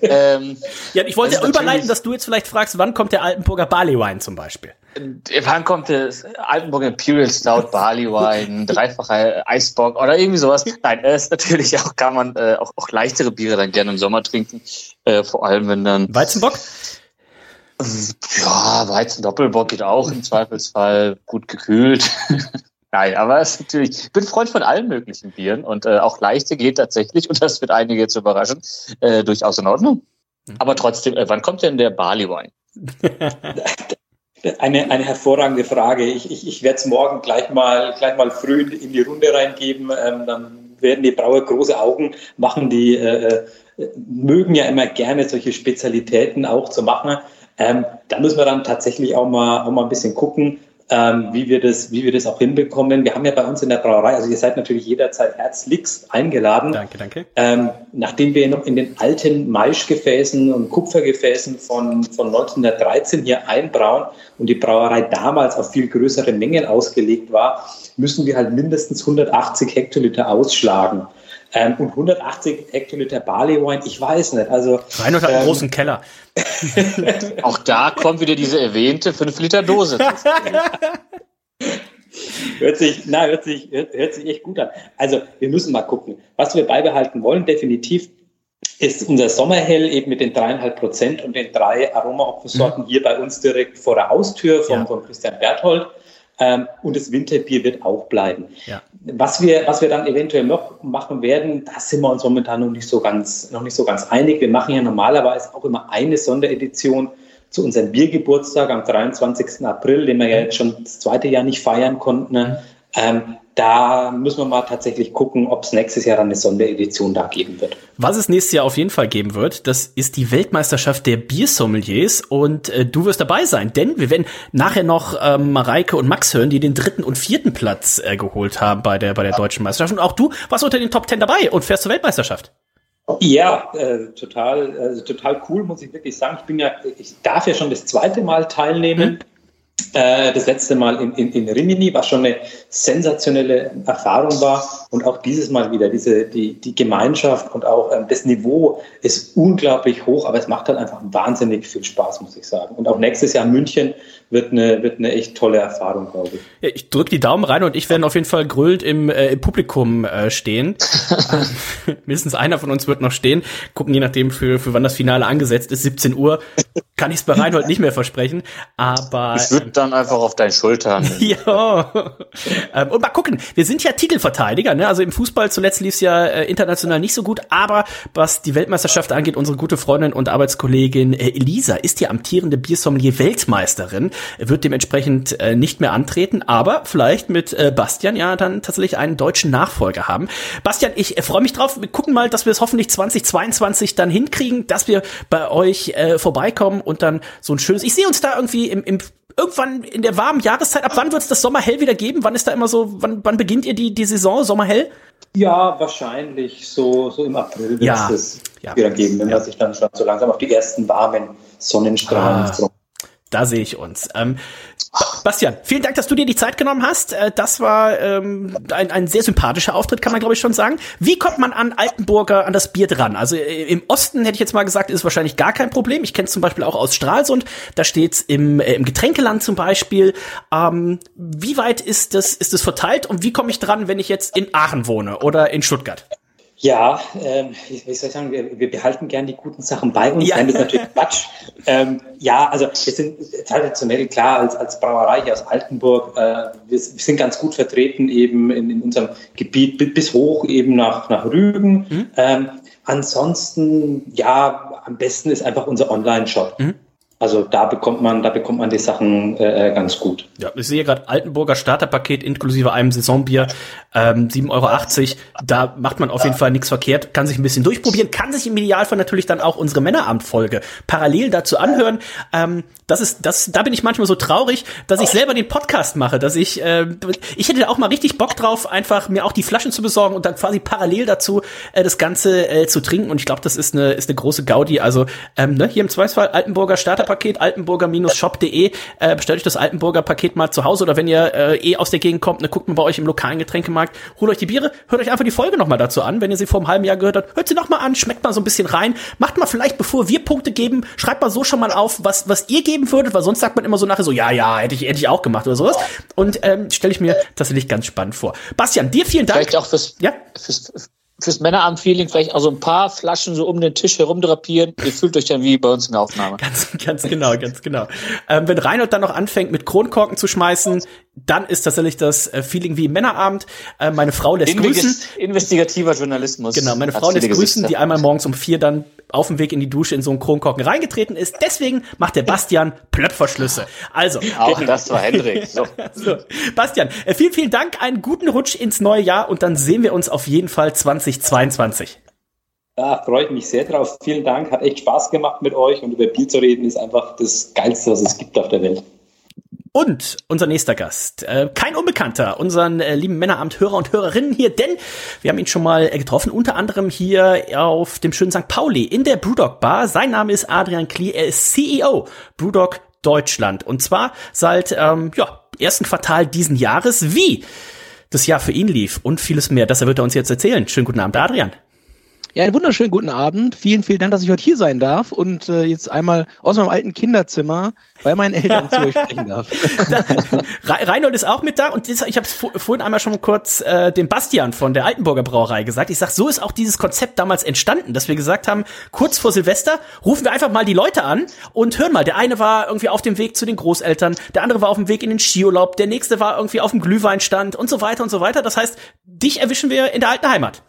Ähm, ja, ich wollte überleiten, dass du jetzt vielleicht fragst, wann kommt der Altenburger Barley Wine zum Beispiel? Äh, wann kommt der Altenburger Imperial Stout Barley Wine, dreifacher Eisbock oder irgendwie sowas? Nein, es ist natürlich auch, kann man äh, auch, auch leichtere Biere dann gerne im Sommer trinken. Äh, vor allem, wenn dann. Weizenbock? Ja, Weizen Doppelbock geht auch im Zweifelsfall gut gekühlt. Nein, aber es ist natürlich, ich bin Freund von allen möglichen Bieren und äh, auch leichte geht tatsächlich, und das wird einige jetzt überraschen, äh, durchaus in Ordnung. Mhm. Aber trotzdem, äh, wann kommt denn der Barley Wine? Eine, eine hervorragende Frage. Ich, ich, ich werde es morgen gleich mal, gleich mal früh in die Runde reingeben. Ähm, dann werden die Brauer große Augen machen. Die äh, äh, mögen ja immer gerne solche Spezialitäten auch zu machen. Ähm, da müssen wir dann tatsächlich auch mal, auch mal ein bisschen gucken ähm, wie, wir das, wie wir das auch hinbekommen. Wir haben ja bei uns in der Brauerei, also ihr seid natürlich jederzeit herzlichst eingeladen. Danke, danke. Ähm, nachdem wir noch in den alten Maischgefäßen und Kupfergefäßen von, von 1913 hier einbrauen und die Brauerei damals auf viel größere Mengen ausgelegt war, müssen wir halt mindestens 180 Hektoliter ausschlagen. Ähm, und 180 Hektoliter Barley Wine, ich weiß nicht. Also, hat einen ähm, großen Keller. Auch da kommt wieder diese erwähnte 5 Liter Dose. hört sich, na, hört sich, hört, hört sich echt gut an. Also, wir müssen mal gucken. Was wir beibehalten wollen, definitiv, ist unser Sommerhell eben mit den dreieinhalb Prozent und den drei Aromahopfensorten mhm. hier bei uns direkt vor der Haustür von, ja. von Christian Berthold. Ähm, und das Winterbier wird auch bleiben. Ja. Was wir, was wir dann eventuell noch machen werden, da sind wir uns momentan noch nicht so ganz, noch nicht so ganz einig. Wir machen ja normalerweise auch immer eine Sonderedition zu unserem Biergeburtstag am 23. April, den wir ja jetzt schon das zweite Jahr nicht feiern konnten. Ne? Ähm, da müssen wir mal tatsächlich gucken, ob es nächstes Jahr dann eine Sonderedition da geben wird. Was es nächstes Jahr auf jeden Fall geben wird, das ist die Weltmeisterschaft der Biersommeliers und äh, du wirst dabei sein, denn wir werden nachher noch ähm, Mareike und Max hören, die den dritten und vierten Platz äh, geholt haben bei der bei der deutschen Meisterschaft und auch du warst unter den Top Ten dabei und fährst zur Weltmeisterschaft. Ja, äh, total, also total cool, muss ich wirklich sagen. Ich bin ja, ich darf ja schon das zweite Mal teilnehmen. Mhm. Äh, das letzte Mal in, in, in Rimini, was schon eine sensationelle Erfahrung war. Und auch dieses Mal wieder, diese, die, die Gemeinschaft und auch ähm, das Niveau ist unglaublich hoch, aber es macht halt einfach wahnsinnig viel Spaß, muss ich sagen. Und auch nächstes Jahr in München wird eine, wird eine echt tolle Erfahrung, glaube ich. Ja, ich drücke die Daumen rein und ich werde auf jeden Fall grüllt im, äh, im Publikum äh, stehen. Mindestens einer von uns wird noch stehen. Gucken, je nachdem, für, für wann das Finale angesetzt ist. 17 Uhr kann ich es bei Reinhold nicht mehr versprechen. Aber. Ich würde dann einfach auf deinen Schultern. ja. ähm, und mal gucken, wir sind ja Titelverteidiger. Ne? Also im Fußball zuletzt lief es ja äh, international nicht so gut. Aber was die Weltmeisterschaft angeht, unsere gute Freundin und Arbeitskollegin äh, Elisa ist die amtierende Biersommelier-Weltmeisterin wird dementsprechend äh, nicht mehr antreten, aber vielleicht mit Bastian ja dann tatsächlich einen deutschen Nachfolger haben. Bastian, ich freue mich drauf. Wir gucken mal, dass wir es hoffentlich 2022 dann hinkriegen, dass wir bei euch äh, vorbeikommen und dann so ein schönes. Ich sehe uns da irgendwie im, im irgendwann in der warmen Jahreszeit. Ab wann wird es das Sommerhell wieder geben? Wann ist da immer so? Wann, wann beginnt ihr die die Saison Sommerhell? Ja, wahrscheinlich so so im April wird ja. es ja. wieder geben, wenn ja. man sich dann schon so langsam auf die ersten warmen Sonnenstrahlen ah. Da sehe ich uns. Ähm, Bastian, vielen Dank, dass du dir die Zeit genommen hast. Äh, das war ähm, ein, ein sehr sympathischer Auftritt, kann man glaube ich schon sagen. Wie kommt man an Altenburger, an das Bier dran? Also äh, im Osten hätte ich jetzt mal gesagt, ist wahrscheinlich gar kein Problem. Ich kenne es zum Beispiel auch aus Stralsund. Da steht's im, äh, im Getränkeland zum Beispiel. Ähm, wie weit ist das, ist das verteilt und wie komme ich dran, wenn ich jetzt in Aachen wohne oder in Stuttgart? Ja, ähm, wie soll ich sagen, wir, wir behalten gern die guten Sachen bei uns. Ja. Nein, das ist natürlich Quatsch. ähm, ja, also wir sind traditionell klar als, als Brauerei hier aus Altenburg. Äh, wir, wir, sind ganz gut vertreten eben in, in unserem Gebiet bis hoch eben nach, nach Rügen. Mhm. Ähm, ansonsten, ja, am besten ist einfach unser Online-Shop. Mhm. Also da bekommt man, da bekommt man die Sachen äh, äh ganz gut. Ja, ich sehe gerade Altenburger Starterpaket inklusive einem Saisonbier, ähm, 7,80 Euro. Da macht man auf jeden Fall nichts verkehrt, kann sich ein bisschen durchprobieren, kann sich im Idealfall natürlich dann auch unsere Männerabendfolge parallel dazu anhören. Ähm, das ist, das, da bin ich manchmal so traurig, dass ich selber den Podcast mache, dass ich, äh, ich hätte auch mal richtig Bock drauf, einfach mir auch die Flaschen zu besorgen und dann quasi parallel dazu äh, das Ganze äh, zu trinken. Und ich glaube, das ist eine, ist eine große Gaudi. Also ähm, ne, hier im Zweifelsfall Altenburger Starter Paket, altenburger-shop.de. Äh, bestellt euch das Altenburger Paket mal zu Hause oder wenn ihr äh, eh aus der Gegend kommt, ne, guckt mal bei euch im lokalen Getränkemarkt, holt euch die Biere, hört euch einfach die Folge nochmal dazu an. Wenn ihr sie vor einem halben Jahr gehört habt, hört sie nochmal an, schmeckt mal so ein bisschen rein. Macht mal vielleicht, bevor wir Punkte geben, schreibt mal so schon mal auf, was, was ihr geben würdet, weil sonst sagt man immer so nachher so, ja, ja, hätte ich, hätte ich auch gemacht oder sowas. Und ähm, stelle ich mir tatsächlich ganz spannend vor. Bastian, dir vielen Dank. Vielleicht auch fürs, ja? fürs, fürs Männerabend-Feeling vielleicht auch so ein paar Flaschen so um den Tisch herum drapieren. Ihr fühlt euch dann wie bei uns in der Aufnahme. Ganz, ganz genau, ganz genau. Ähm, wenn Reinhold dann noch anfängt, mit Kronkorken zu schmeißen, dann ist tatsächlich das äh, Feeling wie Männerabend. Äh, meine Frau lässt Invig grüßen. Investigativer Journalismus. Genau, meine Frau lässt grüßen, die einmal morgens um vier dann auf dem Weg in die Dusche in so einen Kronkorken reingetreten ist. Deswegen macht der Bastian Plöpferschlüsse. Also. Auch das war Hendrik. So. so. Bastian, äh, vielen, vielen Dank. Einen guten Rutsch ins neue Jahr und dann sehen wir uns auf jeden Fall 2022. Ja, freue ich mich sehr drauf. Vielen Dank. Hat echt Spaß gemacht mit euch und über Bier zu reden ist einfach das Geilste, was es gibt auf der Welt. Und unser nächster Gast, äh, kein Unbekannter, unseren äh, lieben Männeramt-Hörer und Hörerinnen hier, denn wir haben ihn schon mal äh, getroffen, unter anderem hier auf dem schönen St. Pauli in der Brewdog Bar. Sein Name ist Adrian Klee, er ist CEO Brewdog Deutschland und zwar seit ähm, ja, ersten Quartal diesen Jahres. Wie das Jahr für ihn lief und vieles mehr, das wird er uns jetzt erzählen. Schönen guten Abend, Adrian. Ja, einen wunderschönen guten Abend. Vielen, vielen Dank, dass ich heute hier sein darf und äh, jetzt einmal aus meinem alten Kinderzimmer bei meinen Eltern zu euch sprechen darf. Reinhold ist auch mit da und ich habe vorhin einmal schon kurz äh, dem Bastian von der Altenburger Brauerei gesagt. Ich sag, so ist auch dieses Konzept damals entstanden, dass wir gesagt haben, kurz vor Silvester rufen wir einfach mal die Leute an und hören mal. Der eine war irgendwie auf dem Weg zu den Großeltern, der andere war auf dem Weg in den Skiurlaub, der nächste war irgendwie auf dem Glühweinstand und so weiter und so weiter. Das heißt, dich erwischen wir in der alten Heimat.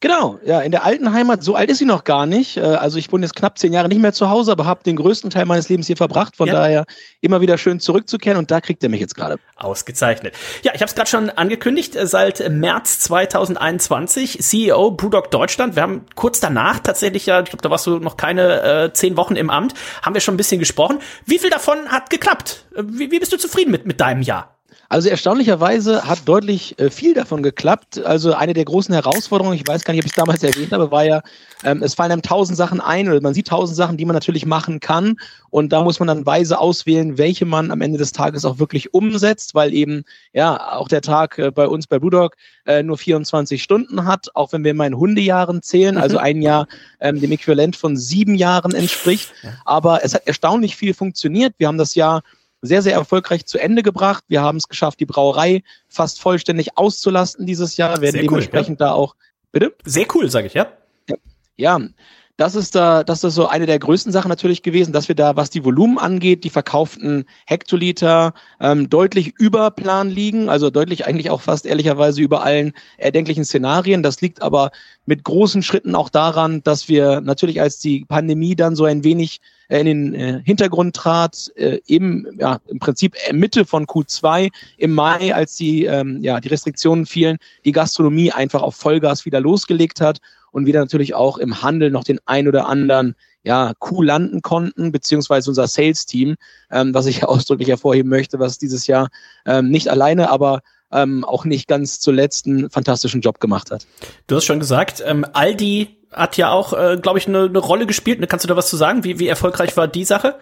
Genau, ja, in der alten Heimat, so alt ist sie noch gar nicht. Äh, also ich wohne jetzt knapp zehn Jahre nicht mehr zu Hause, aber habe den größten Teil meines Lebens hier verbracht. Von ja. daher immer wieder schön zurückzukehren und da kriegt er mich jetzt gerade. Ausgezeichnet. Ja, ich habe es gerade schon angekündigt, äh, seit März 2021 CEO Brewdog Deutschland. Wir haben kurz danach tatsächlich ja, ich glaube, da warst du noch keine äh, zehn Wochen im Amt, haben wir schon ein bisschen gesprochen. Wie viel davon hat geklappt? Äh, wie, wie bist du zufrieden mit, mit deinem Jahr? Also erstaunlicherweise hat deutlich äh, viel davon geklappt. Also eine der großen Herausforderungen, ich weiß gar nicht, ob ich es damals erwähnt habe, war ja, ähm, es fallen einem tausend Sachen ein oder man sieht tausend Sachen, die man natürlich machen kann. Und da muss man dann weise auswählen, welche man am Ende des Tages auch wirklich umsetzt, weil eben ja auch der Tag äh, bei uns bei Brewdog äh, nur 24 Stunden hat, auch wenn wir mal in Hundejahren zählen, also mhm. ein Jahr ähm, dem Äquivalent von sieben Jahren entspricht. Aber es hat erstaunlich viel funktioniert. Wir haben das Jahr sehr, sehr erfolgreich zu Ende gebracht. Wir haben es geschafft, die Brauerei fast vollständig auszulasten dieses Jahr, werden sehr dementsprechend cool, ja. da auch. Bitte? Sehr cool, sage ich, ja. Ja, das ist da, das ist so eine der größten Sachen natürlich gewesen, dass wir da, was die Volumen angeht, die verkauften Hektoliter ähm, deutlich über Plan liegen, also deutlich eigentlich auch fast ehrlicherweise über allen erdenklichen Szenarien. Das liegt aber mit großen Schritten auch daran, dass wir natürlich als die Pandemie dann so ein wenig in den äh, Hintergrund trat, äh, eben ja im Prinzip Mitte von Q2 im Mai, als die ähm, ja die Restriktionen fielen, die Gastronomie einfach auf Vollgas wieder losgelegt hat und wir natürlich auch im Handel noch den ein oder anderen ja, Coup landen konnten, beziehungsweise unser Sales-Team, ähm, was ich ausdrücklich hervorheben möchte, was dieses Jahr ähm, nicht alleine, aber ähm, auch nicht ganz zuletzt einen fantastischen Job gemacht hat. Du hast schon gesagt, ähm, Aldi hat ja auch, äh, glaube ich, eine, eine Rolle gespielt. Kannst du da was zu sagen? Wie, wie erfolgreich war die Sache?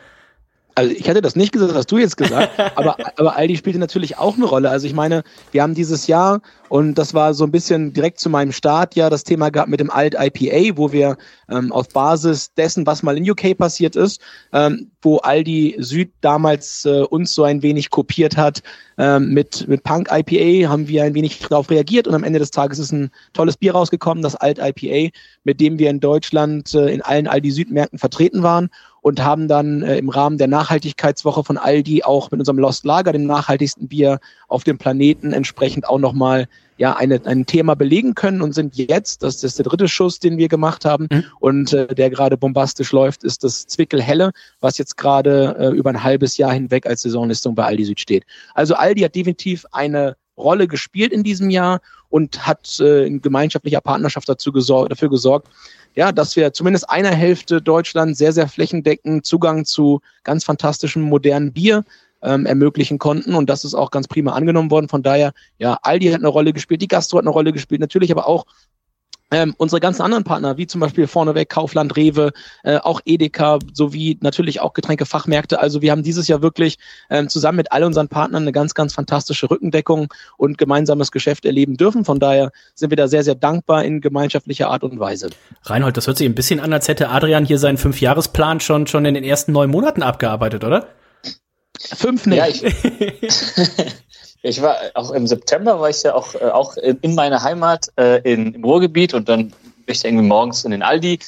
Also ich hatte das nicht gesagt, das hast du jetzt gesagt, aber, aber Aldi spielte natürlich auch eine Rolle. Also ich meine, wir haben dieses Jahr, und das war so ein bisschen direkt zu meinem Start ja das Thema gehabt mit dem Alt IPA, wo wir ähm, auf Basis dessen, was mal in UK passiert ist, ähm, wo Aldi Süd damals äh, uns so ein wenig kopiert hat, ähm, mit, mit Punk IPA haben wir ein wenig darauf reagiert und am Ende des Tages ist ein tolles Bier rausgekommen, das Alt IPA, mit dem wir in Deutschland äh, in allen Aldi Südmärkten vertreten waren und haben dann äh, im Rahmen der Nachhaltigkeitswoche von Aldi auch mit unserem Lost Lager, dem nachhaltigsten Bier auf dem Planeten, entsprechend auch nochmal ja, eine, ein Thema belegen können und sind jetzt, das ist der dritte Schuss, den wir gemacht haben mhm. und äh, der gerade bombastisch läuft, ist das Zwickel Helle, was jetzt gerade äh, über ein halbes Jahr hinweg als Saisonlistung bei Aldi Süd steht. Also Aldi hat definitiv eine Rolle gespielt in diesem Jahr und hat äh, in gemeinschaftlicher Partnerschaft dazu gesorgt, dafür gesorgt, ja, dass wir zumindest einer Hälfte Deutschland sehr, sehr flächendeckend Zugang zu ganz fantastischem modernen Bier ähm, ermöglichen konnten. Und das ist auch ganz prima angenommen worden. Von daher, ja, Aldi hat eine Rolle gespielt, die Gastro hat eine Rolle gespielt, natürlich aber auch ähm, unsere ganzen anderen Partner, wie zum Beispiel vorneweg Kaufland, Rewe, äh, auch Edeka, sowie natürlich auch Getränkefachmärkte. Also wir haben dieses Jahr wirklich ähm, zusammen mit all unseren Partnern eine ganz, ganz fantastische Rückendeckung und gemeinsames Geschäft erleben dürfen. Von daher sind wir da sehr, sehr dankbar in gemeinschaftlicher Art und Weise. Reinhold, das hört sich ein bisschen an, als hätte Adrian hier seinen Fünfjahresplan schon, schon in den ersten neun Monaten abgearbeitet, oder? Fünf nicht. Ja, ich, Ich war auch im September war ich ja auch, äh, auch in meiner Heimat äh, in, im Ruhrgebiet und dann bin ich irgendwie morgens in den Aldi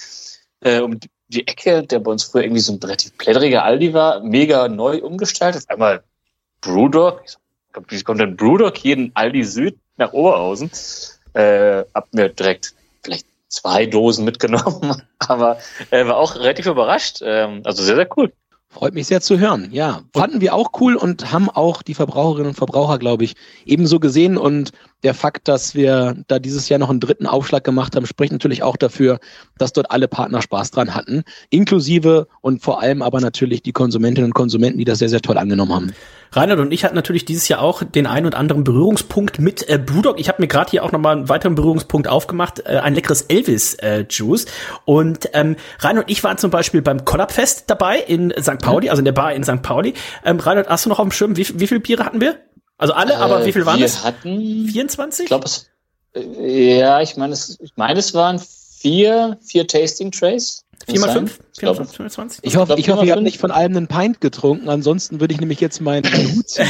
äh, um die Ecke, der bei uns früher irgendwie so ein relativ plättriger Aldi war, mega neu umgestaltet. Einmal Brewdog, wie kommt denn Brewdog hier in Aldi Süd nach Oberhausen? Äh, hab mir direkt vielleicht zwei Dosen mitgenommen, aber äh, war auch relativ überrascht. Ähm, also sehr, sehr cool. Freut mich sehr zu hören. Ja, fanden wir auch cool und haben auch die Verbraucherinnen und Verbraucher, glaube ich, ebenso gesehen. Und der Fakt, dass wir da dieses Jahr noch einen dritten Aufschlag gemacht haben, spricht natürlich auch dafür, dass dort alle Partner Spaß dran hatten, inklusive und vor allem aber natürlich die Konsumentinnen und Konsumenten, die das sehr, sehr toll angenommen haben. Reinhard und ich hatten natürlich dieses Jahr auch den einen und anderen Berührungspunkt mit äh, Brewdog. Ich habe mir gerade hier auch nochmal einen weiteren Berührungspunkt aufgemacht, äh, ein leckeres Elvis-Juice. Äh, und ähm, Reinhard und ich waren zum Beispiel beim Collabfest dabei in St. Pauli, also in der Bar in St. Pauli. Ähm, Reinhard, hast du noch auf dem Schirm, wie, wie viele Biere hatten wir? Also alle, äh, aber wie viel waren wir es? hatten 24? Ich glaube es. Äh, ja, ich meine es, ich meine es waren vier, vier Tasting Trays. Vier mal fünf? Ich, glaube, 25? Ich hoffe, ich, hoffe, ihr habt nicht von allem einen Pint getrunken, ansonsten würde ich nämlich jetzt meinen Hut ziehen.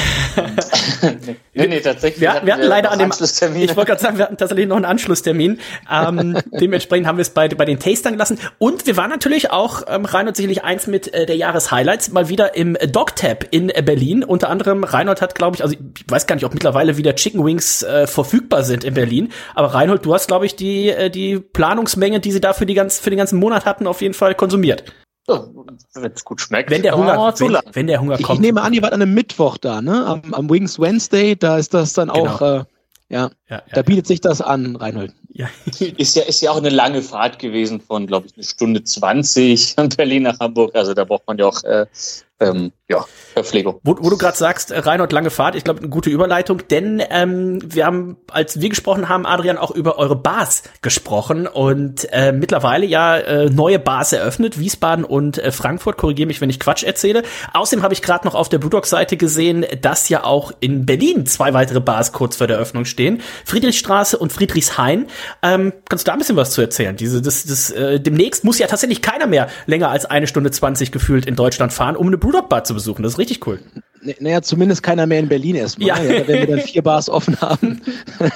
nee, nee, tatsächlich. Wir, wir hatten leider an dem Anschlusstermin. Ich wollte gerade sagen, wir hatten tatsächlich noch einen Anschlusstermin. Ähm, dementsprechend haben wir es bei, bei den Tastern gelassen. Und wir waren natürlich auch, ähm, Reinhold sicherlich eins mit äh, der Jahreshighlights, mal wieder im Dogtap in äh, Berlin. Unter anderem, Reinhold hat, glaube ich, also ich weiß gar nicht, ob mittlerweile wieder Chicken Wings äh, verfügbar sind in Berlin. Aber Reinhold, du hast, glaube ich, die, äh, die Planungsmenge, die sie da für, die ganz, für den ganzen Monat hatten, auf jeden Fall konsumiert. Wenn es gut schmeckt. Wenn der Hunger, zu wenn, wenn der Hunger Ich, ich kommt. nehme an, ihr wart an einem Mittwoch da, ne? Am, am Wings Wednesday, da ist das dann auch, Genau. äh, ja, Ja, da bietet sich das an, Reinhold. ja. Ist ja, ist ja auch eine lange Fahrt gewesen von, glaube ich, eine Stunde 20 von Berlin nach Hamburg. Also da braucht man ja auch äh, ähm, ja, Verpflegung. Wo, wo du gerade sagst, äh, Reinhold, lange Fahrt, ich glaube, eine gute Überleitung, denn ähm, wir haben, als wir gesprochen haben, Adrian, auch über eure Bars gesprochen und äh, mittlerweile ja äh, neue Bars eröffnet, Wiesbaden und äh, Frankfurt, korrigiere mich, wenn ich Quatsch erzähle. Außerdem habe ich gerade noch auf der Brewdog-Seite gesehen, dass ja auch in Berlin zwei weitere Bars kurz vor der Eröffnung stehen, Friedrichstraße und Friedrichshain. Ähm, kannst du da ein bisschen was zu erzählen? Diese, das, das, äh, demnächst muss ja tatsächlich keiner mehr länger als eine Stunde 20 gefühlt in Deutschland fahren, um eine Brewdog-Bar zu besuchen. Das ist richtig cool. Naja, zumindest keiner mehr in Berlin erstmal. Ja. Ja. da werden wir dann vier Bars offen haben.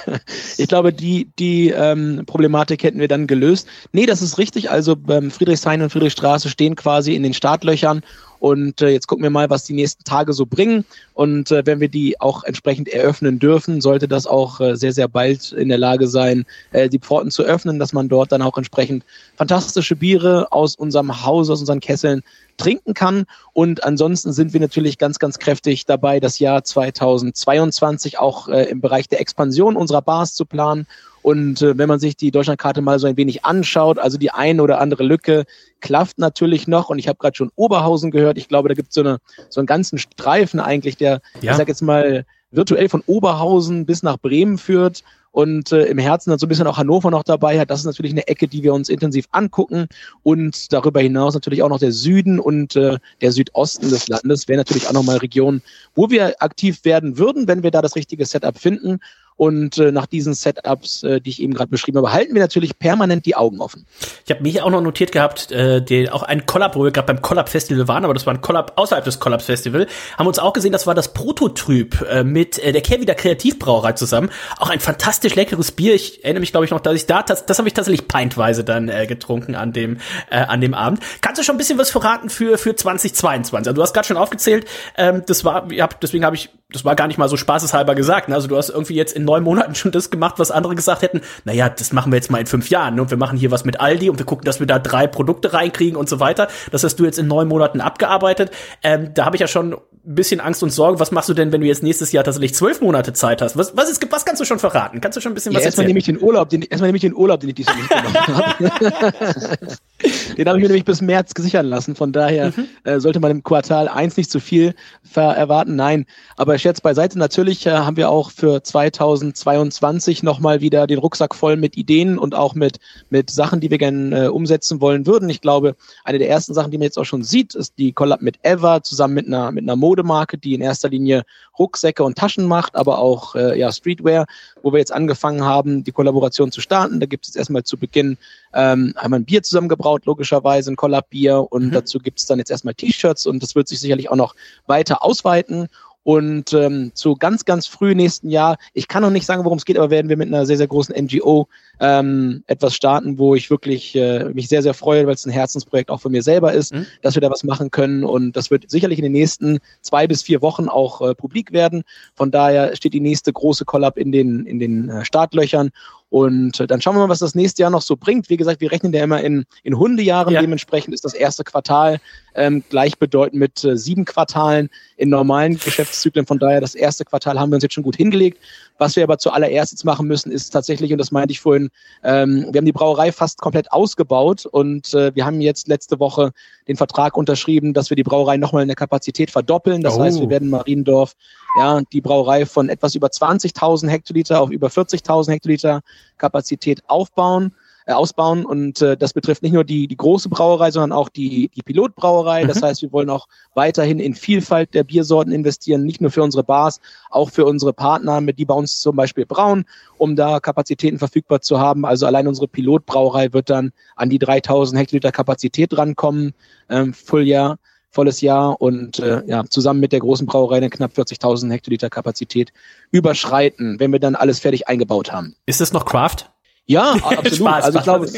ich glaube, die, die ähm, Problematik hätten wir dann gelöst. Nee, das ist richtig. Also beim Friedrichshain und Friedrichstraße stehen quasi in den Startlöchern. Und äh, jetzt gucken wir mal, was die nächsten Tage so bringen. Und äh, wenn wir die auch entsprechend eröffnen dürfen, sollte das auch äh, sehr, sehr bald in der Lage sein, äh, die Pforten zu öffnen, dass man dort dann auch entsprechend fantastische Biere aus unserem Haus, aus unseren Kesseln trinken kann. Und ansonsten sind wir natürlich ganz, ganz kräftig dabei, das Jahr 2022 auch äh, im Bereich der Expansion unserer Bars zu planen. Und äh, wenn man sich die Deutschlandkarte mal so ein wenig anschaut, also die eine oder andere Lücke klafft natürlich noch. Und ich habe gerade schon Oberhausen gehört. Ich glaube, da gibt so es so einen ganzen Streifen eigentlich, der, Ja. ich sag jetzt mal, virtuell von Oberhausen bis nach Bremen führt und äh, im Herzen dann so ein bisschen auch Hannover noch dabei hat. Das ist natürlich eine Ecke, die wir uns intensiv angucken. Und darüber hinaus natürlich auch noch der Süden und äh, der Südosten des Landes wäre natürlich auch nochmal Regionen, wo wir aktiv werden würden, wenn wir da das richtige Setup finden. Und äh, nach diesen Setups, äh, die ich eben gerade beschrieben habe, halten wir natürlich permanent die Augen offen. Ich habe hier auch noch notiert gehabt, äh, den, auch ein Collab, wo wir gerade beim Collab Festival waren, aber das war ein Collab außerhalb des Collab Festival, haben uns auch gesehen, das war das Prototyp äh, mit äh, der Kehrwieder Kreativbrauerei zusammen. Auch ein fantastisch leckeres Bier. Ich erinnere mich, glaube ich, noch, dass ich da, das, das habe ich tatsächlich pintweise dann äh, getrunken an dem, äh, an dem Abend. Kannst du schon ein bisschen was verraten für, für 2022? Also du hast gerade schon aufgezählt, ähm, das war, hab, deswegen habe ich, das war gar nicht mal so spaßeshalber gesagt. Ne? Also du hast irgendwie jetzt in neun Monaten schon das gemacht, was andere gesagt hätten, naja, das machen wir jetzt mal in fünf Jahren ne? und wir machen hier was mit Aldi und wir gucken, dass wir da drei Produkte reinkriegen und so weiter. Das hast du jetzt in neun Monaten abgearbeitet. Ähm, da habe ich ja schon ein bisschen Angst und Sorge. Was machst du denn, wenn du jetzt nächstes Jahr tatsächlich zwölf Monate Zeit hast? Was, was, ist, was kannst du schon verraten? Kannst du schon ein bisschen Ja, was erstmal erzählen? nehme ich den Urlaub, den, erstmal nehme ich den Urlaub, den ich dieses Jahr nicht gemacht habe. den habe ich mir nämlich bis März sichern lassen. Von daher äh, sollte man im Quartal eins nicht zu viel erwarten. Nein, aber Scherz beiseite. Natürlich äh, haben wir auch für 2022 nochmal wieder den Rucksack voll mit Ideen und auch mit, mit Sachen, die wir gerne äh, umsetzen wollen würden. Ich glaube, eine der ersten Sachen, die man jetzt auch schon sieht, ist die Collab mit Ever zusammen mit einer, mit einer Modemarke, die in erster Linie Rucksäcke und Taschen macht, aber auch äh, ja, Streetwear, wo wir jetzt angefangen haben, die Kollaboration zu starten. Da gibt es jetzt erstmal zu Beginn ähm, einmal ein Bier zusammengebraut, logischerweise ein Collab-Bier und dazu gibt es dann jetzt erstmal T-Shirts und das wird sich sicherlich auch noch weiter ausweiten. Und ähm, zu ganz, ganz früh nächsten Jahr, ich kann noch nicht sagen, worum es geht, aber werden wir mit einer sehr, sehr großen NGO ähm, etwas starten, wo ich wirklich äh, mich sehr, sehr freue, weil es ein Herzensprojekt auch von mir selber ist, dass wir da was machen können. Und das wird sicherlich in den nächsten zwei bis vier Wochen auch äh, publik werden. Von daher steht die nächste große Collab in den, in den äh, Startlöchern. Und äh, dann schauen wir mal, was das nächste Jahr noch so bringt. Wie gesagt, wir rechnen ja immer in, in Hundejahren. Dementsprechend ist das erste Quartal ähm, gleichbedeutend mit äh, sieben Quartalen in normalen Geschäftszyklen. Von daher, das erste Quartal haben wir uns jetzt schon gut hingelegt. Was wir aber zuallererst jetzt machen müssen, ist tatsächlich, und das meinte ich vorhin, ähm, wir haben die Brauerei fast komplett ausgebaut und äh, wir haben jetzt letzte Woche den Vertrag unterschrieben, dass wir die Brauerei nochmal in der Kapazität verdoppeln. Das Oh. heißt, wir werden in Mariendorf ja, die Brauerei von etwas über 20.000 Hektoliter auf über 40.000 Hektoliter Kapazität aufbauen. äh, ausbauen. Und äh, das betrifft nicht nur die, die große Brauerei, sondern auch die, die Pilotbrauerei. Das Mhm. heißt, wir wollen auch weiterhin in Vielfalt der Biersorten investieren, nicht nur für unsere Bars, auch für unsere Partner, mit die bei uns zum Beispiel brauen, um da Kapazitäten verfügbar zu haben. Also allein unsere Pilotbrauerei wird dann an die 3000 Hektoliter Kapazität rankommen, ähm, Full Jahr, volles Jahr und äh, ja, zusammen mit der großen Brauerei dann knapp 40.000 Hektoliter Kapazität überschreiten, wenn wir dann alles fertig eingebaut haben. Ist das noch Craft? Ja, absolut. Spaß, also ich glaube,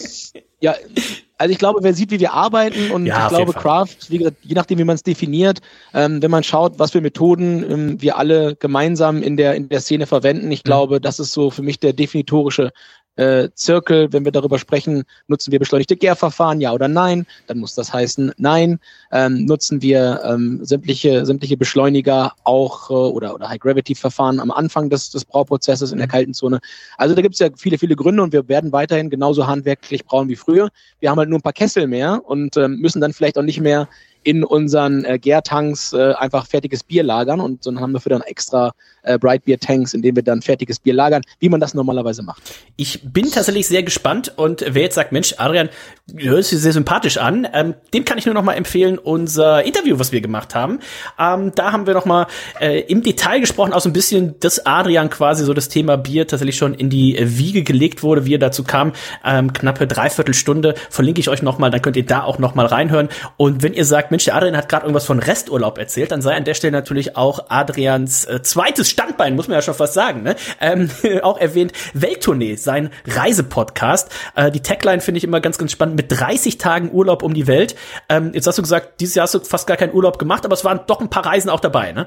ja, also ich glaube, wer sieht, wie wir arbeiten und Ja, ich glaube. Craft, wie gesagt, je nachdem, wie man es definiert, ähm, wenn man schaut, was für Methoden ähm, wir alle gemeinsam in der in der Szene verwenden, Mhm. ich glaube, das ist so für mich der definitorische äh, Zirkel, wenn wir darüber sprechen, nutzen wir beschleunigte Gärverfahren, ja oder nein, dann muss das heißen nein. Ähm, nutzen wir ähm, sämtliche, sämtliche Beschleuniger auch äh, oder, oder High-Gravity-Verfahren am Anfang des, des Brauprozesses in der kalten Zone. Also da gibt es ja viele, viele Gründe und wir werden weiterhin genauso handwerklich brauen wie früher. Wir haben halt nur ein paar Kessel mehr und ähm, müssen dann vielleicht auch nicht mehr in unseren äh, Gärtanks äh, einfach fertiges Bier lagern und dann haben wir für dann extra äh, Bright Beer Tanks, in denen wir dann fertiges Bier lagern, wie man das normalerweise macht. Ich bin tatsächlich sehr gespannt und wer jetzt sagt, Mensch, Adrian, du hörst sich sehr sympathisch an, ähm, dem kann ich nur noch mal empfehlen, unser Interview, was wir gemacht haben. Ähm, da haben wir noch mal äh, im Detail gesprochen, auch so ein bisschen, dass Adrian quasi so das Thema Bier tatsächlich schon in die äh, Wiege gelegt wurde, wie er dazu kam. Ähm, knappe Dreiviertelstunde verlinke ich euch noch mal, dann könnt ihr da auch noch mal reinhören. Und wenn ihr sagt, Mensch, der Adrian hat gerade irgendwas von Resturlaub erzählt, dann sei an der Stelle natürlich auch Adrians äh, zweites Standbein, muss man ja schon fast sagen, ne? ähm, auch erwähnt, Welttournee, sein Reisepodcast. Äh, die Tagline finde ich immer ganz, ganz spannend, mit 30 Tagen Urlaub um die Welt. Ähm, jetzt hast du gesagt, dieses Jahr hast du fast gar keinen Urlaub gemacht, aber es waren doch ein paar Reisen auch dabei, ne?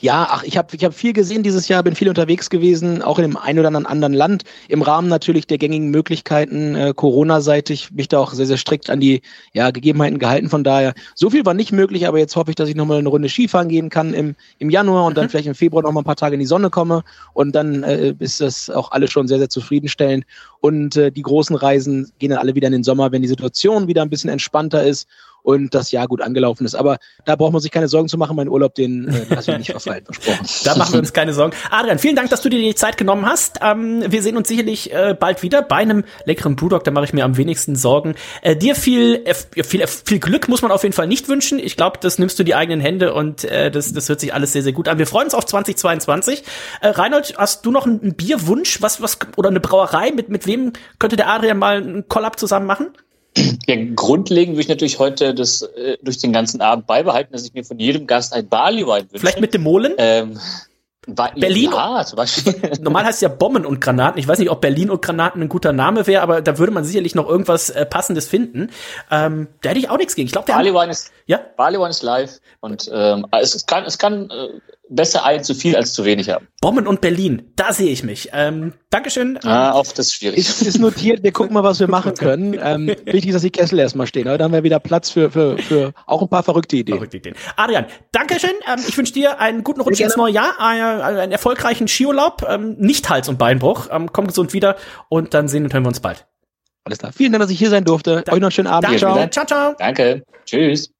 Ja, ach, ich habe ich hab viel gesehen dieses Jahr, bin viel unterwegs gewesen, auch in dem einen oder anderen Land, im Rahmen natürlich der gängigen Möglichkeiten, äh, Corona-seitig, mich da auch sehr, sehr strikt an die ja, Gegebenheiten gehalten. Von daher, so viel war nicht möglich, aber jetzt hoffe ich, dass ich nochmal eine Runde Skifahren gehen kann im, im Januar und dann vielleicht im Februar noch mal ein paar Tage in die Sonne komme und dann äh, ist das auch alles schon sehr, sehr zufriedenstellend. Und äh, die großen Reisen gehen dann alle wieder in den Sommer, wenn die Situation wieder ein bisschen entspannter ist und das Jahr gut angelaufen ist. Aber da braucht man sich keine Sorgen zu machen. Mein Urlaub, den äh, lasse ich nicht verfallen, versprochen. Da machen wir uns keine Sorgen. Adrian, vielen Dank, dass du dir die Zeit genommen hast. Ähm, wir sehen uns sicherlich äh, bald wieder bei einem leckeren Brewdog. Da mache ich mir am wenigsten Sorgen. Äh, dir viel, viel, viel Glück muss man auf jeden Fall nicht wünschen. Ich glaube, das nimmst du die eigenen Hände und äh, das, das hört sich alles sehr, sehr gut an. Wir freuen uns auf 2022. Äh, Reinhold, hast du noch einen, einen Bierwunsch? Was, was, oder eine Brauerei? Mit, mit wem könnte der Adrian mal einen Collab zusammen machen? Ja, grundlegend würde ich natürlich heute das äh, durch den ganzen Abend beibehalten, dass ich mir von jedem Gast ein Barleywein wünsche. Vielleicht mit dem Molen? Ähm, Ba- Berlin? Ja, zum Beispiel. Normal heißt es ja Bomben und Granaten. Ich weiß nicht, ob Berlin und Granaten ein guter Name wäre, aber da würde man sicherlich noch irgendwas äh, Passendes finden. Ähm, da hätte ich auch nichts gegen. Ich glaube, der Barleywein ist, ja? Barleywein ist live und ähm, es, es kann, es kann äh, besser ein zu viel als zu wenig haben. Bomben und Berlin, da sehe ich mich. Ähm, Dankeschön. Ah, auch das ist schwierig. Ist, ist notiert, wir gucken mal, was wir machen können. Ähm, wichtig ist, dass die Kessel erstmal stehen. Dann haben wir wieder Platz für, für, für auch ein paar verrückte Ideen. Verrückte Ideen. Adrian, Dankeschön. Ähm, ich wünsche dir einen guten Rutsch ins neue Jahr, einen, einen erfolgreichen Skiurlaub, ähm, nicht Hals- und Beinbruch. Ähm, komm gesund wieder und dann sehen und hören wir uns bald. Alles klar. Vielen Dank, dass ich hier sein durfte. Euch noch einen schönen Abend. Danke. Ciao. Ciao, ciao. Danke. Tschüss.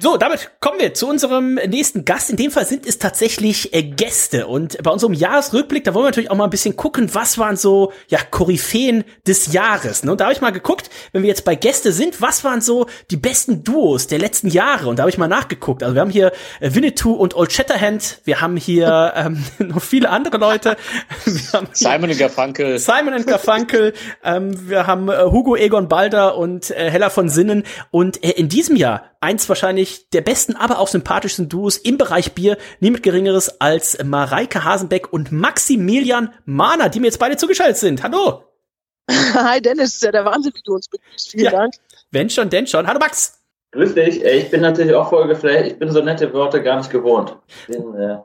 So, damit kommen wir zu unserem nächsten Gast. In dem Fall sind es tatsächlich äh, Gäste. Und bei unserem Jahresrückblick, da wollen wir natürlich auch mal ein bisschen gucken, was waren so, ja, Koryphäen des Jahres. Ne? Und da habe ich mal geguckt, wenn wir jetzt bei Gäste sind, was waren so die besten Duos der letzten Jahre? Und da habe ich mal nachgeguckt. Also wir haben hier äh, Winnetou und Old Shatterhand. Wir haben hier ähm, noch viele andere Leute. Wir haben hier Simon und Garfunkel. Simon and Garfunkel. ähm, wir haben äh, Hugo Egon Balder und äh, Hella von Sinnen. Und äh, in diesem Jahr eins wahrscheinlich der besten, aber auch sympathischsten Duos im Bereich Bier. Niemand Geringeres als Mareike Hasenbeck und Maximilian Mahner, die mir jetzt beide zugeschaltet sind. Hallo. Hi Dennis, ist ja der Wahnsinn, wie du uns begrüßt. Vielen Ja. Dank. Wenn schon, denn schon. Hallo Max. Grüß dich. Ich bin natürlich auch voll geflasht. Ich bin so nette Worte gar nicht gewohnt. Bin, äh,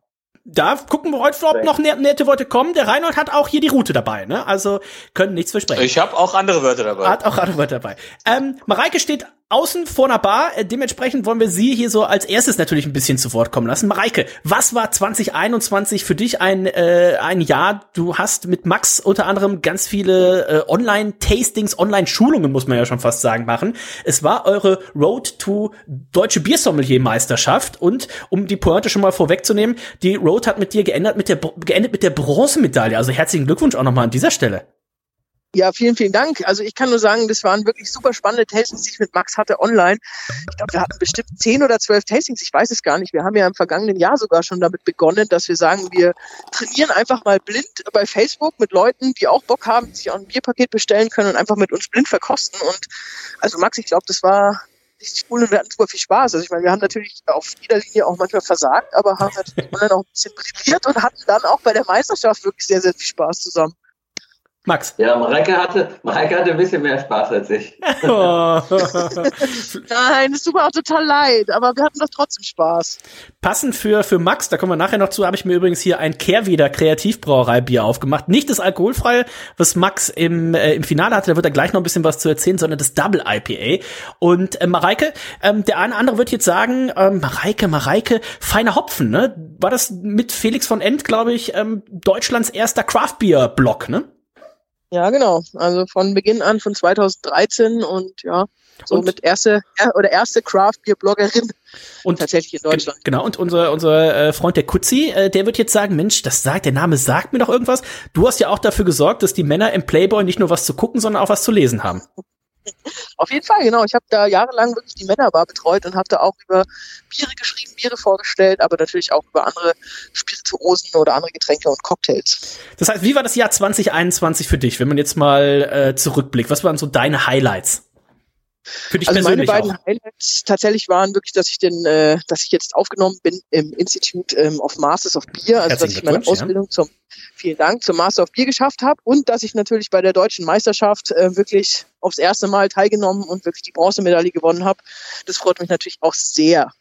Da gucken wir heute, ob noch ne- nette Worte kommen. Der Reinhold hat auch hier die Route dabei, ne? Also können nichts versprechen. Ich habe auch andere Wörter dabei. Hat auch andere Wörter dabei. Ähm, Mareike steht außen vor einer Bar. Äh, dementsprechend wollen wir sie hier so als erstes natürlich ein bisschen zu Wort kommen lassen. Mareike, was war 2021 für dich ein, äh, ein Jahr? Du hast mit Max unter anderem ganz viele äh, Online-Tastings, Online-Schulungen, muss man ja schon fast sagen, machen. Es war eure Road to Deutsche Biersommelier-Meisterschaft und um die Pointe schon mal vorwegzunehmen, die Road hat mit dir geändert mit der, geendet mit der Bronzemedaille. Also herzlichen Glückwunsch auch nochmal an dieser Stelle. Ja, vielen, vielen Dank. Also ich kann nur sagen, das waren wirklich super spannende Tastings, die ich mit Max hatte online. Ich glaube, wir hatten bestimmt zehn oder zwölf Tastings, ich weiß es gar nicht. Wir haben ja im vergangenen Jahr sogar schon damit begonnen, dass wir sagen, wir trainieren einfach mal blind bei Facebook mit Leuten, die auch Bock haben, sich auch ein Bierpaket bestellen können und einfach mit uns blind verkosten. Und also Max, ich glaube, das war richtig cool und wir hatten super viel Spaß. Also ich meine, wir haben natürlich auf jeder Linie auch manchmal versagt, aber haben natürlich online auch ein bisschen brilliert und hatten dann auch bei der Meisterschaft wirklich sehr, sehr viel Spaß zusammen. Max. Ja, Mareike hatte, Mareike hatte ein bisschen mehr Spaß als ich. Nein, es tut mir auch total leid, aber wir hatten doch trotzdem Spaß. Passend für, für Max, da kommen wir nachher noch zu, habe ich mir übrigens hier ein Kehrwieder Kreativbrauerei-Bier aufgemacht. Nicht das alkoholfreie, was Max im, äh, im Finale hatte, da wird er gleich noch ein bisschen was zu erzählen, sondern das Double IPA. Und äh, Mareike, ähm, der eine oder andere wird jetzt sagen, ähm, Mareike, Mareike, feiner Hopfen, ne? War das mit Felix von End, glaube ich, ähm, Deutschlands erster Craft-Bier-Block, ne? Ja, genau. Also von Beginn an von 2013 und ja, so Und? mit erste oder erste Craft Beer Bloggerin und tatsächlich in Deutschland. Genau, und unser, unser äh, Freund der Kutzi, äh, der wird jetzt sagen, Mensch, das sagt, der Name sagt mir doch irgendwas. Du hast ja auch dafür gesorgt, dass die Männer im Playboy nicht nur was zu gucken, sondern auch was zu lesen haben. Auf jeden Fall, genau. Ich habe da jahrelang wirklich die Männerbar betreut und habe da auch über Biere geschrieben, Biere vorgestellt, aber natürlich auch über andere Spirituosen oder andere Getränke und Cocktails. Das heißt, wie war das Jahr 2021 für dich, wenn man jetzt mal äh, zurückblickt? Was waren so deine Highlights? Für dich also meine persönlich beiden auch. Highlights tatsächlich waren wirklich, dass ich den, äh, dass ich jetzt aufgenommen bin im Institute ähm, of Masters of Beer, also dass ich meine Glückwunsch, ja. Ausbildung zum, vielen Dank, zum Master of Beer geschafft habe und dass ich natürlich bei der deutschen Meisterschaft äh, wirklich aufs erste Mal teilgenommen und wirklich die Bronzemedaille gewonnen habe. Das freut mich natürlich auch sehr.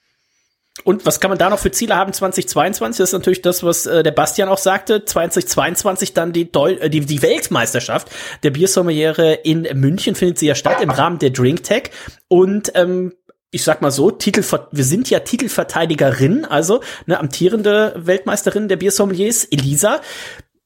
Und was kann man da noch für Ziele haben 2022? Das ist natürlich das, was äh, der Bastian auch sagte. 2022 dann die, Deu äh, die, die Weltmeisterschaft der Biersommeliere in München findet sie ja statt im Rahmen der DrinkTech. Und ähm, ich sag mal so, Titel, wir sind ja Titelverteidigerin, also eine amtierende Weltmeisterin der Biersommeliers, Elisa.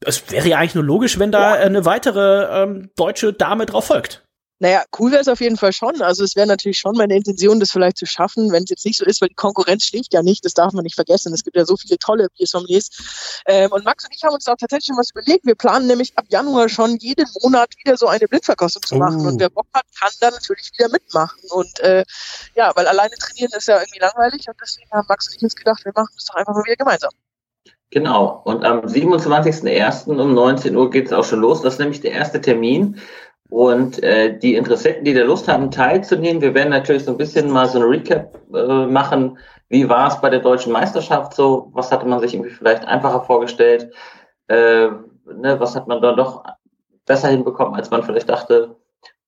Es wäre ja eigentlich nur logisch, wenn da eine weitere ähm, deutsche Dame drauf folgt. Naja, cool wäre es auf jeden Fall schon. Also es wäre natürlich schon meine Intention, das vielleicht zu schaffen, wenn es jetzt nicht so ist, weil die Konkurrenz schlägt ja nicht, das darf man nicht vergessen. Es gibt ja so viele tolle Biersommeliers. Ähm, und Max und ich haben uns da auch tatsächlich schon was überlegt. Wir planen nämlich ab Januar schon jeden Monat wieder so eine Blindverkostung zu machen. Oh. Und wer Bock hat, kann da natürlich wieder mitmachen. Und äh, ja, weil alleine trainieren ist ja irgendwie langweilig und deswegen haben Max und ich uns gedacht, wir machen das doch einfach mal wieder gemeinsam. Genau. Und am 27.01. um 19 Uhr geht es auch schon los. Das ist nämlich der erste Termin. Und äh, die Interessenten, die da Lust haben, teilzunehmen, wir werden natürlich so ein bisschen mal so eine Recap äh, machen. Wie war es bei der deutschen Meisterschaft so? Was hatte man sich irgendwie vielleicht einfacher vorgestellt? Äh, ne, was hat man da doch besser hinbekommen, als man vielleicht dachte?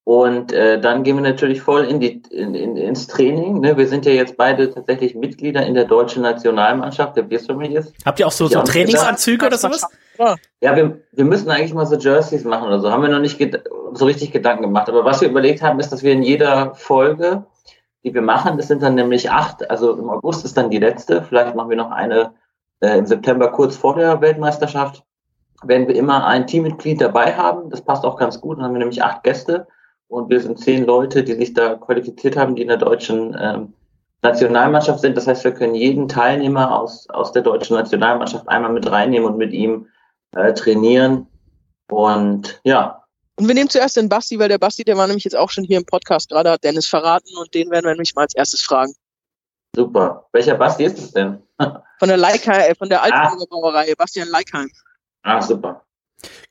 Und äh, dann gehen wir natürlich voll in die, in, in, ins Training. Ne? Wir sind ja jetzt beide tatsächlich Mitglieder in der deutschen Nationalmannschaft der Biersommeliers. Habt ihr auch so, so Trainingsanzüge oder sowas? Ja, wir, wir müssen eigentlich mal so Jerseys machen oder so. Haben wir noch nicht so richtig Gedanken gemacht. Aber was wir überlegt haben, ist, dass wir in jeder Folge, die wir machen, das sind dann nämlich acht, also im August ist dann die letzte. Vielleicht machen wir noch eine äh, im September kurz vor der Weltmeisterschaft. Werden wir immer ein Teammitglied dabei haben. Das passt auch ganz gut. Dann haben wir nämlich acht Gäste und wir sind zehn Leute, die sich da qualifiziert haben, die in der deutschen ähm, Nationalmannschaft sind. Das heißt, wir können jeden Teilnehmer aus, aus der deutschen Nationalmannschaft einmal mit reinnehmen und mit ihm äh, trainieren. Und ja, Und wir nehmen zuerst den Basti, weil der Basti, der war nämlich jetzt auch schon hier im Podcast, gerade hat Dennis verraten und den werden wir nämlich mal als erstes fragen. super. Welcher Basti ist es denn? Von der Leikheim, äh, von der Altenburger Brauerei, Bastian Leikheim. Ah, super.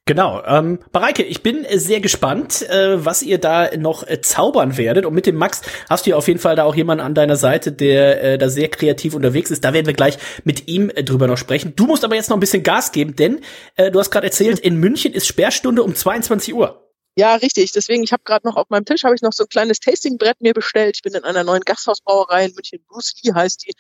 Genau. Ähm, Mareike, ich bin äh, sehr gespannt, äh, was ihr da noch äh, zaubern werdet. Und mit dem Max hast du ja auf jeden Fall da auch jemanden an deiner Seite, der äh, da sehr kreativ unterwegs ist. Da werden wir gleich mit ihm äh, drüber noch sprechen. Du musst aber jetzt noch ein bisschen Gas geben, denn äh, du hast gerade erzählt, in München ist Sperrstunde um 22 Uhr. Ja, richtig. Deswegen, ich habe gerade noch auf meinem Tisch habe ich noch so ein kleines Tastingbrett mir bestellt. Ich bin in einer neuen Gasthausbrauerei in München, Bruce Lee heißt die.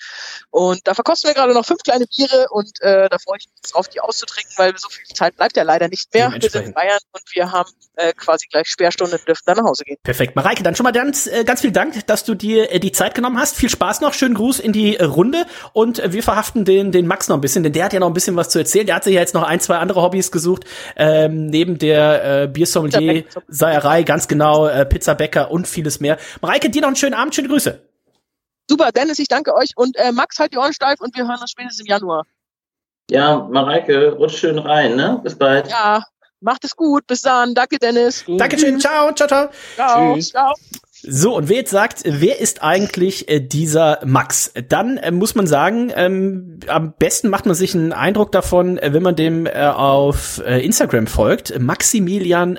Und da verkosten wir gerade noch fünf kleine Biere und äh, da freue ich mich drauf, die auszutrinken, weil so viel Zeit bleibt ja leider nicht mehr. Wir sind in Bayern und wir haben äh, quasi gleich Sperrstunde und dürfen dann nach Hause gehen. Perfekt. Mareike, dann schon mal ganz, äh, ganz vielen Dank, dass du dir äh, die Zeit genommen hast. Viel Spaß noch, schönen Gruß in die äh, Runde und äh, wir verhaften den, den Max noch ein bisschen, denn der hat ja noch ein bisschen was zu erzählen. Der hat sich ja jetzt noch ein, zwei andere Hobbys gesucht, ähm, neben der äh, Biersommelier, Seierei, ganz genau, äh, Pizzabäcker und vieles mehr. Mareike, dir noch einen schönen Abend, schöne Grüße. Super, Dennis, ich danke euch und äh, Max, halt die Ohren steif und wir hören uns spätestens im Januar. Ja, Mareike, rutsch schön rein, ne? Bis bald. Ja, Macht es gut. Bis dann. Danke, Dennis. Dankeschön. Ciao, ciao, ciao. Ciao. Tschüss. Ciao. So, und wer jetzt sagt, wer ist eigentlich äh, dieser Max? Dann äh, muss man sagen, ähm, am besten macht man sich einen Eindruck davon, äh, wenn man dem äh, auf äh, Instagram folgt. Maximilian.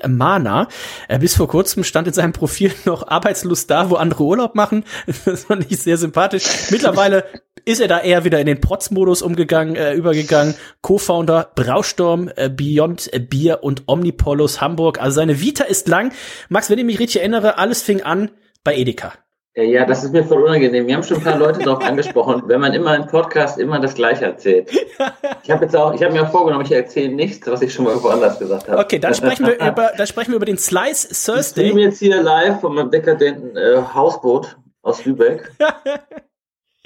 Äh, bis vor kurzem stand in seinem Profil noch arbeitslos da, wo andere Urlaub machen. Das fand ich sehr sympathisch. Mittlerweile ist er da eher wieder in den Protz-Modus umgegangen, äh, übergegangen. Co-Founder Braustorm, äh, Beyond äh, Bier und Omnipolus Hamburg. Also seine Vita ist lang. Max, wenn ich mich richtig erinnere, alles fing an bei Edeka. Ja, ja, das ist mir voll unangenehm. Wir haben schon ein paar Leute darauf angesprochen, wenn man immer im Podcast immer das Gleiche erzählt. Ich habe jetzt auch, ich habe mir auch vorgenommen, ich erzähle nichts, was ich schon mal woanders gesagt habe. Okay, dann sprechen wir über, dann sprechen wir über den Slice Ich Thursday. streame jetzt hier live von meinem dekadenten äh, Hausboot aus Lübeck.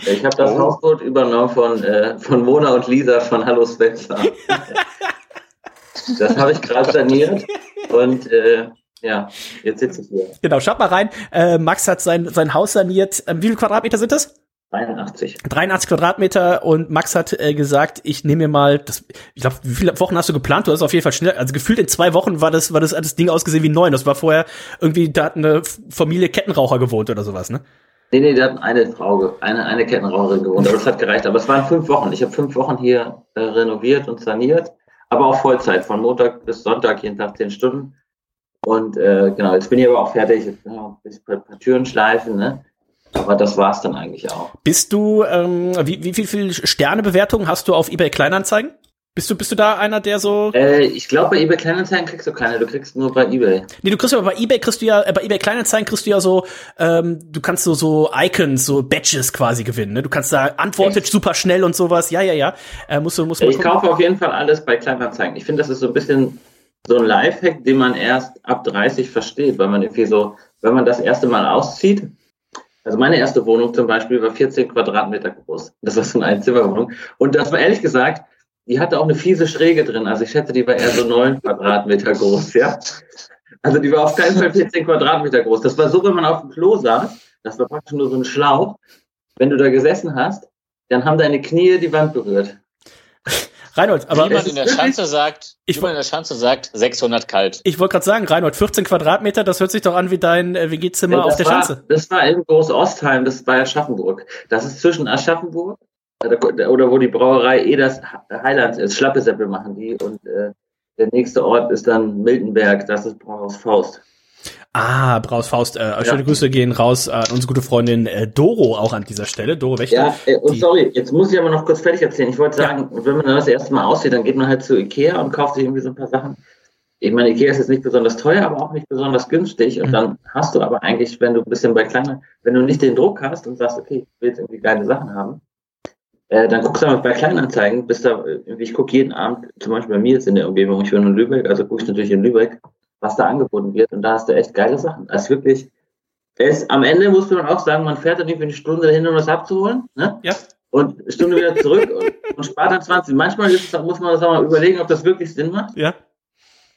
Ich habe das Hausboot übernommen von, äh, von Mona und Lisa von Hallo Spencer. das habe ich gerade saniert und äh, ja, jetzt sitze ich hier. Genau, schaut mal rein. Äh, Max hat sein, sein Haus saniert. Ähm, wie viele Quadratmeter sind das? 83. 83 Quadratmeter und Max hat äh, gesagt, ich nehme mir mal, das, ich glaube, wie viele Wochen hast du geplant? Du hast auf jeden Fall schnell, also gefühlt in zwei Wochen war das, war das, hat das Ding ausgesehen wie neu. Das war vorher irgendwie, da hat eine Familie Kettenraucher gewohnt oder sowas, ne? Nee, nee, da hat eine Frau, eine, eine Kettenraucherin gewohnt, aber das hat gereicht. Aber es waren fünf Wochen. Ich habe fünf Wochen hier äh, renoviert und saniert, aber auch Vollzeit, von Montag bis Sonntag, jeden Tag zehn Stunden. Und äh, genau, jetzt bin ich aber auch fertig. Jetzt, ja, ein paar Türen schleifen, ne? Aber das war's dann eigentlich auch. Bist du, ähm, wie, wie, wie viel Sternebewertungen hast du auf eBay Kleinanzeigen? Bist du, bist du da einer, der so. Äh, ich glaube, bei eBay Kleinanzeigen kriegst du keine, du kriegst nur bei eBay. Nee, du kriegst aber bei eBay kriegst du ja, äh, bei eBay Kleinanzeigen kriegst du ja so, ähm, du kannst so, so Icons, so Badges quasi gewinnen, ne? Du kannst da antwortet super schnell und sowas. Ja, ja, ja. Äh, musst du, musst du mal Ich gucken. kaufe auf jeden Fall alles bei Kleinanzeigen. Ich finde, das ist so ein bisschen so ein Lifehack, den man erst ab 30 versteht, weil man irgendwie so, wenn man das erste Mal auszieht, also meine erste Wohnung zum Beispiel war 14 Quadratmeter groß. Das war so eine Einzimmerwohnung. Und das war ehrlich gesagt, die hatte auch eine fiese Schräge drin. Also ich schätze, die war eher so 9 Quadratmeter groß, ja. Also die war auf keinen Fall 14 Quadratmeter groß. Das war so, wenn man auf dem Klo saß, das war praktisch nur so ein Schlauch. Wenn du da gesessen hast, dann haben deine Knie die Wand berührt. Reinhold, aber Wie man in der Schanze sagt, wie man in der Schanze sagt, 600 kalt. ich wollte gerade sagen, Reinhold, 14 Quadratmeter, das hört sich doch an wie dein äh, WG-Zimmer Ja, auf der war, Schanze. Das war in Groß-Ostheim, das ist bei Aschaffenburg. Das ist zwischen Aschaffenburg oder wo die Brauerei Eders Heilands ist. Schlappesäppel machen die und äh, der nächste Ort ist dann Miltenberg, das ist Brauhaus Faust. Ah, Braus Faust, äh, schöne Grüße gehen raus an unsere gute Freundin äh, Doro auch an dieser Stelle, Doro Wächter. Ja, äh, und sorry, jetzt muss ich aber noch kurz fertig erzählen. Ich wollte sagen, wenn man das erste Mal aussieht, dann geht man halt zu Ikea und kauft sich irgendwie so ein paar Sachen. Ich meine, Ikea ist jetzt nicht besonders teuer, aber auch nicht besonders günstig. Und dann hast du aber eigentlich, wenn du ein bisschen bei kleiner, wenn du nicht den Druck hast und sagst, okay, ich will jetzt irgendwie geile Sachen haben, äh, dann guckst du halt bei Kleinanzeigen, bist da, äh, ich gucke jeden Abend, zum Beispiel bei mir jetzt in der Umgebung, ich wohne in Lübeck, also gucke ich natürlich in Lübeck, was da angeboten wird. Und da hast du echt geile Sachen. Das ist wirklich, es, am Ende muss man auch sagen, man fährt dann irgendwie eine Stunde dahin, um was abzuholen. Ne? Ja. Und eine Stunde wieder zurück und, und spart dann 20. Manchmal ist es, muss man das auch mal überlegen, ob das wirklich Sinn macht. Ja.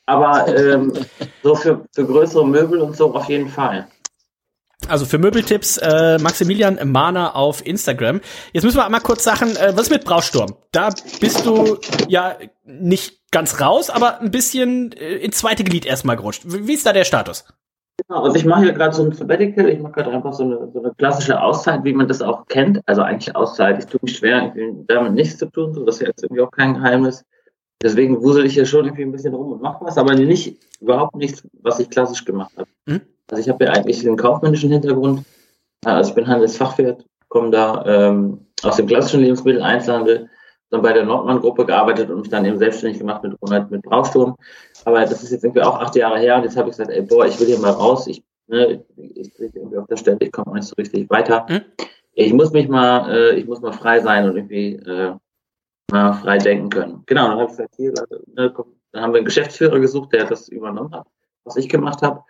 Aber ähm, so für, für größere Möbel und so auf jeden Fall. Also für Möbeltipps äh, Maximilian Mahner auf Instagram. Jetzt müssen wir einmal kurz sagen, äh, was ist mit Brausturm? Da bist du ja nicht ganz raus, aber ein bisschen äh, ins zweite Glied erstmal gerutscht. Wie wie ist da der Status? Genau, also ich mache hier gerade so ein Sabbatical, ich mache gerade einfach so eine, so eine klassische Auszeit, wie man das auch kennt. Also eigentlich Auszeit, ich tue mich schwer, irgendwie damit nichts zu tun, so das ist jetzt irgendwie auch kein Geheimnis. Deswegen wusel ich hier schon irgendwie ein bisschen rum und mache was, aber nicht, überhaupt nichts, was ich klassisch gemacht habe. Mhm. Also ich habe ja eigentlich einen kaufmännischen Hintergrund. Also ich bin Handelsfachwirt, komme da ähm, aus dem klassischen Lebensmitteleinzelhandel, dann bei der Nordmann-Gruppe gearbeitet und mich dann eben selbstständig gemacht mit Ronald mit Brausturm. Aber das ist jetzt irgendwie auch acht Jahre her und jetzt habe ich gesagt, ey, boah, ich will hier mal raus. Ich, ne, ich kriege irgendwie auf der Stelle, ich komme auch nicht so richtig weiter. Ich muss mich mal, äh, ich muss mal frei sein und irgendwie äh, mal frei denken können. Genau, dann habe ich gesagt, hier, ne, komm, dann haben wir einen Geschäftsführer gesucht, der das übernommen hat, was ich gemacht habe.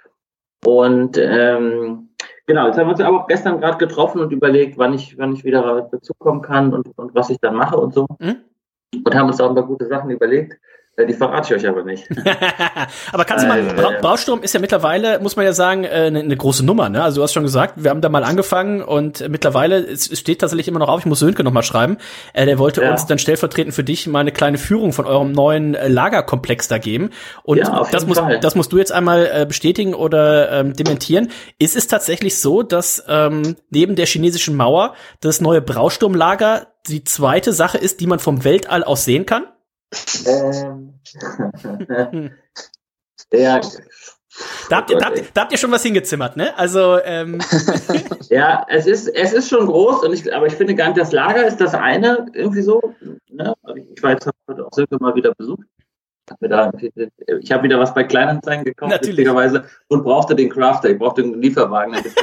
Und ähm, genau, jetzt haben wir uns aber auch gestern gerade getroffen und überlegt, wann ich, wann ich wieder dazukommen kann und, und was ich dann mache und so. Und haben uns auch ein paar gute Sachen überlegt. Ja, die verrate ich euch aber nicht. aber kannst du mal, Äh, Bra äh, Brausturm ist ja mittlerweile, muss man ja sagen, äh, eine eine große Nummer, ne? Also du hast schon gesagt, wir haben da mal angefangen und mittlerweile, es steht tatsächlich immer noch auf, ich muss Sönke noch mal schreiben, äh, der wollte Ja. uns dann stellvertretend für dich mal eine kleine Führung von eurem neuen äh, Lagerkomplex da geben. Und Ja, das, muss, Fall. das musst du jetzt einmal äh, bestätigen oder ähm, dementieren. Ist es tatsächlich so, dass ähm, neben der chinesischen Mauer das neue Brausturmlager die zweite Sache ist, die man vom Weltall aus sehen kann? Ähm, ja, Da habt, ihr, da, habt, da habt ihr schon was hingezimmert, ne? Also, ähm, ja, es ist, es ist schon groß, und ich, aber ich finde gar nicht, das Lager ist das eine irgendwie so. Ne? Ich war jetzt heute auch Silke mal wieder besucht. Hab mir da, ich habe wieder was bei Kleinanzeigen gekauft, Natürlich. witzigerweise, und brauchte den Crafter. Ich brauchte einen Lieferwagen, damit ich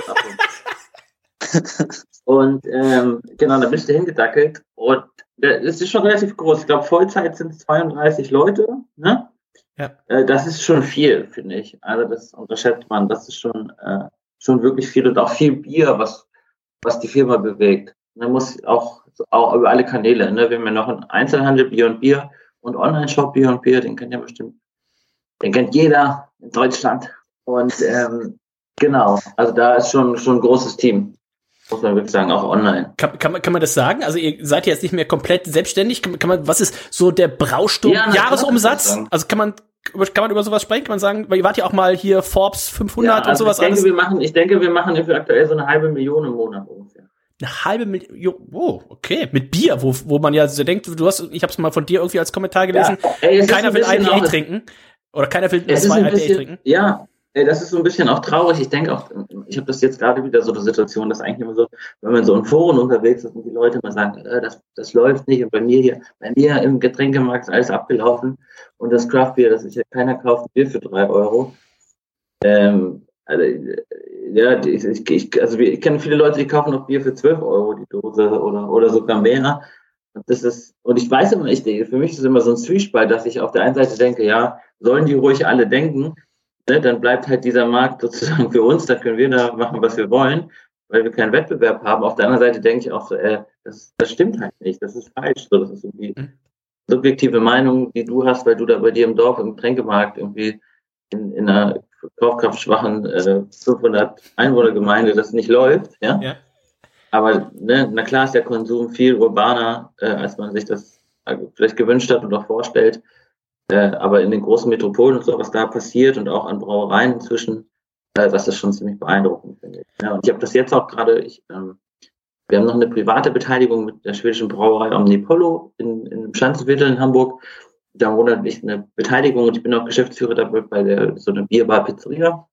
das. Und ähm, genau, da bin ich da hingedackelt. Und es ist schon relativ groß. Ich glaube, Vollzeit sind es 32 Leute. Ne? Ja. Äh, das ist schon viel, finde ich. Also das unterschätzt man. Das ist schon, äh, schon wirklich viel und auch viel Bier, was, was die Firma bewegt. Man muss auch, auch über alle Kanäle. Ne? Wir haben ja noch einen Einzelhandel Bier und Bier und Online-Shop Bier und Bier. Den kennt ja bestimmt, den kennt jeder in Deutschland. Und ähm, genau, also da ist schon, schon ein großes Team. Muss man wirklich sagen, auch online. kann, kann, man, kann man das sagen? Also ihr seid ja jetzt nicht mehr komplett selbstständig. Kann, kann man, was ist so der Brausturm Ja, Jahresumsatz? Also kann man, kann man über sowas sprechen? Kann man sagen, weil ihr wart ja auch mal hier Forbes 500 Ja, und also sowas ich denke, alles. wir machen, ich denke, wir machen dafür aktuell so eine halbe Million im Monat ungefähr. Eine halbe Million. Oh, okay. Mit Bier, wo, wo man ja so denkt, du hast, ich habe es mal von dir irgendwie als Kommentar gelesen, Ja, ey, keiner ein will IPA trinken. Oder keiner will zwei IPA trinken. ja, das ist so ein bisschen auch traurig. Ich denke auch, ich habe das jetzt gerade wieder so eine Situation, dass eigentlich immer so, wenn man so in Foren unterwegs ist und die Leute immer sagen, äh, das, das läuft nicht und bei mir hier, bei mir im Getränkemarkt ist alles abgelaufen und das Craftbier, das ist ja keiner kauft Bier für drei Euro. Ähm, also, ja, ich, ich, ich, also ich kenne viele Leute, die kaufen noch Bier für 12 Euro die Dose oder, oder sogar mehr. Und das ist, und ich weiß immer nicht, für mich ist immer so ein Zwiespalt, dass ich auf der einen Seite denke, ja, sollen die ruhig alle denken, ne, dann bleibt halt dieser Markt sozusagen für uns, da können wir da machen, was wir wollen, weil wir keinen Wettbewerb haben. Auf der anderen Seite denke ich auch so, äh, das, das stimmt halt nicht, das ist falsch. So, das ist irgendwie subjektive Meinung, die du hast, weil du da bei dir im Dorf, im Tränkemarkt irgendwie in, in einer kaufkraftschwachen äh, 500 Einwohnergemeinde das nicht läuft, ja. Ja. Aber ne, na klar ist der Konsum viel urbaner, äh, als man sich das äh, vielleicht gewünscht hat und auch vorstellt. Äh, aber in den großen Metropolen und so, was da passiert und auch an Brauereien inzwischen, äh, das ist schon ziemlich beeindruckend, finde ich. Ja, und ich habe das jetzt auch gerade, ich, ähm, wir haben noch eine private Beteiligung mit der schwedischen Brauerei Omnipollo in, in Schanzenviertel in Hamburg. Da wurde ich eine Beteiligung und ich bin auch Geschäftsführer dabei bei der so eine Bierbar Pizzeria.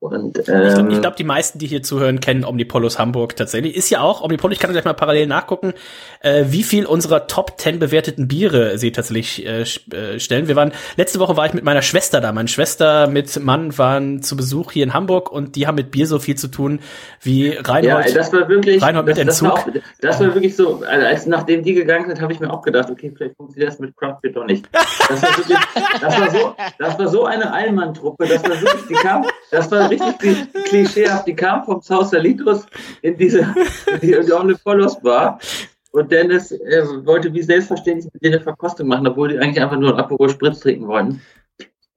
Und Ich glaube, ähm, ich glaub, die meisten, die hier zuhören, kennen Omnipolos Hamburg tatsächlich. Ist ja auch, Omnipolo, ich kann gleich mal parallel nachgucken, äh, wie viel unserer Top 10 bewerteten Biere sie tatsächlich äh, äh, stellen. Wir waren, letzte Woche war ich mit meiner Schwester da. Meine Schwester mit Mann waren zu Besuch hier in Hamburg und die haben mit Bier so viel zu tun wie Reinhold. Ja, das war wirklich, Reinhold mit das, das, war Entzug. auch, das war wirklich so, also als nachdem die gegangen sind, habe ich mir auch gedacht, okay, vielleicht funktioniert das mit Craft Beer doch nicht. Das war wirklich, das war so, das war so eine Allmann-Truppe, das war wirklich, die kam, das war richtig kli- klischeehaft, die kam vom Haus Salitos in diese, in die, die Omnipollos Bar. Und Dennis äh, wollte wie selbstverständlich mit denen eine Verkostung machen, obwohl die eigentlich einfach nur einen Aperol Spritz trinken wollten.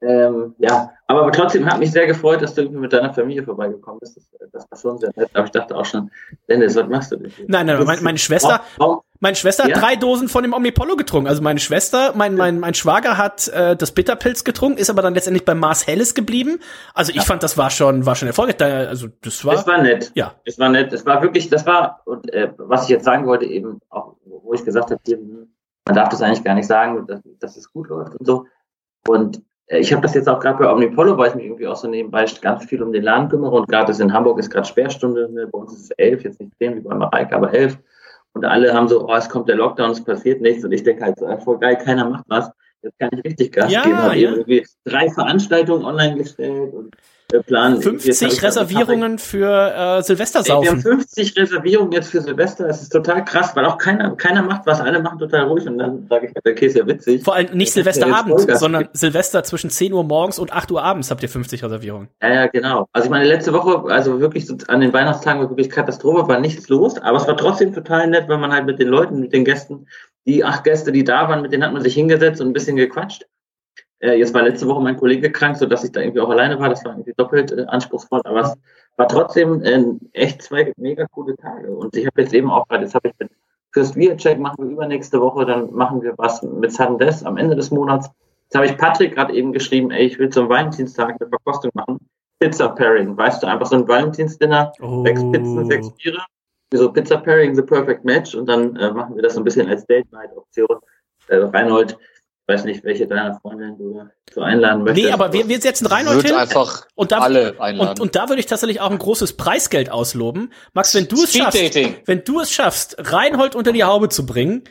Ähm, ja, aber trotzdem hat mich sehr gefreut, dass du mit deiner Familie vorbeigekommen bist. Das, das war schon sehr nett. Aber ich dachte auch schon, Dennis, was machst du denn hier? Nein, nein, meine, meine Schwester, meine Schwester Ja? hat drei Dosen von dem Omnipollo getrunken. Also meine Schwester, mein, mein, mein Schwager hat äh, das Bitterpilz getrunken, ist aber dann letztendlich bei Mars Helles geblieben. Also ich fand, das war schon, war schon erfolgreich. Also das war, Es war nett. Ja. Es war nett. Es war wirklich, das war, und äh, was ich jetzt sagen wollte, eben auch, wo ich gesagt habe, hier, man darf das eigentlich gar nicht sagen, dass, dass es gut läuft und so. Und äh, ich habe das jetzt auch gerade bei Omnipollo, weil ich mich irgendwie auch so nebenbei ganz viel um den Laden kümmere. Und gerade ist in Hamburg ist gerade Sperrstunde, ne? bei uns ist es elf, jetzt nicht zehn wie bei Mareike, aber elf. Und alle haben so, oh, es kommt der Lockdown, es passiert nichts. Und ich denke halt so, äh, voll geil, keiner macht was. Jetzt kann ich richtig Gas Ja, geben. Hab ja. irgendwie drei Veranstaltungen online gestellt und planen, jetzt hab 50 ich- Reservierungen für äh, Ey, wir haben Silvestersaufen. 50 Reservierungen jetzt für Silvester. Das ist total krass, weil auch keiner, keiner macht was. Alle machen total ruhig und dann sage ich, der Käse ist ja witzig. Vor allem nicht ja Silvesterabend, Vollgas. sondern Silvester zwischen 10 Uhr morgens und 8 Uhr abends habt ihr 50 Reservierungen. Ja, ja, genau. Also ich meine, letzte Woche, also wirklich so an den Weihnachtstagen war wirklich Katastrophe, war nichts los, aber es war trotzdem total nett, weil man halt mit den Leuten, mit den Gästen, die acht Gäste, die da waren, mit denen hat man sich hingesetzt und ein bisschen gequatscht. Äh, jetzt war letzte Woche mein Kollege krank, sodass ich da irgendwie auch alleine war. Das war irgendwie doppelt äh, anspruchsvoll, aber es war trotzdem äh, echt zwei mega coole Tage. Und ich habe jetzt eben auch gerade, jetzt habe ich mit Fürst Check machen wir übernächste Woche, dann machen wir was mit Sudden Death am Ende des Monats. Jetzt habe ich Patrick gerade eben geschrieben, ey, ich will zum Valentinstag eine Verkostung machen. Pizza Pairing, weißt du, einfach so ein Valentinsdinner, sechs Pizzen, sechs Biere, so Pizza Pairing, the perfect match und dann äh, machen wir das so ein bisschen als Date Night Option. Äh, Reinhold, ich weiß nicht, welche deiner Freundin du so einladen möchtest. Nee, aber wir, wir setzen Reinhold hin. einfach und da, alle einladen. Und, und da würde ich tatsächlich auch ein großes Preisgeld ausloben. Max, wenn du es schaffst, Dating. wenn du es schaffst, Reinhold unter die Haube zu bringen,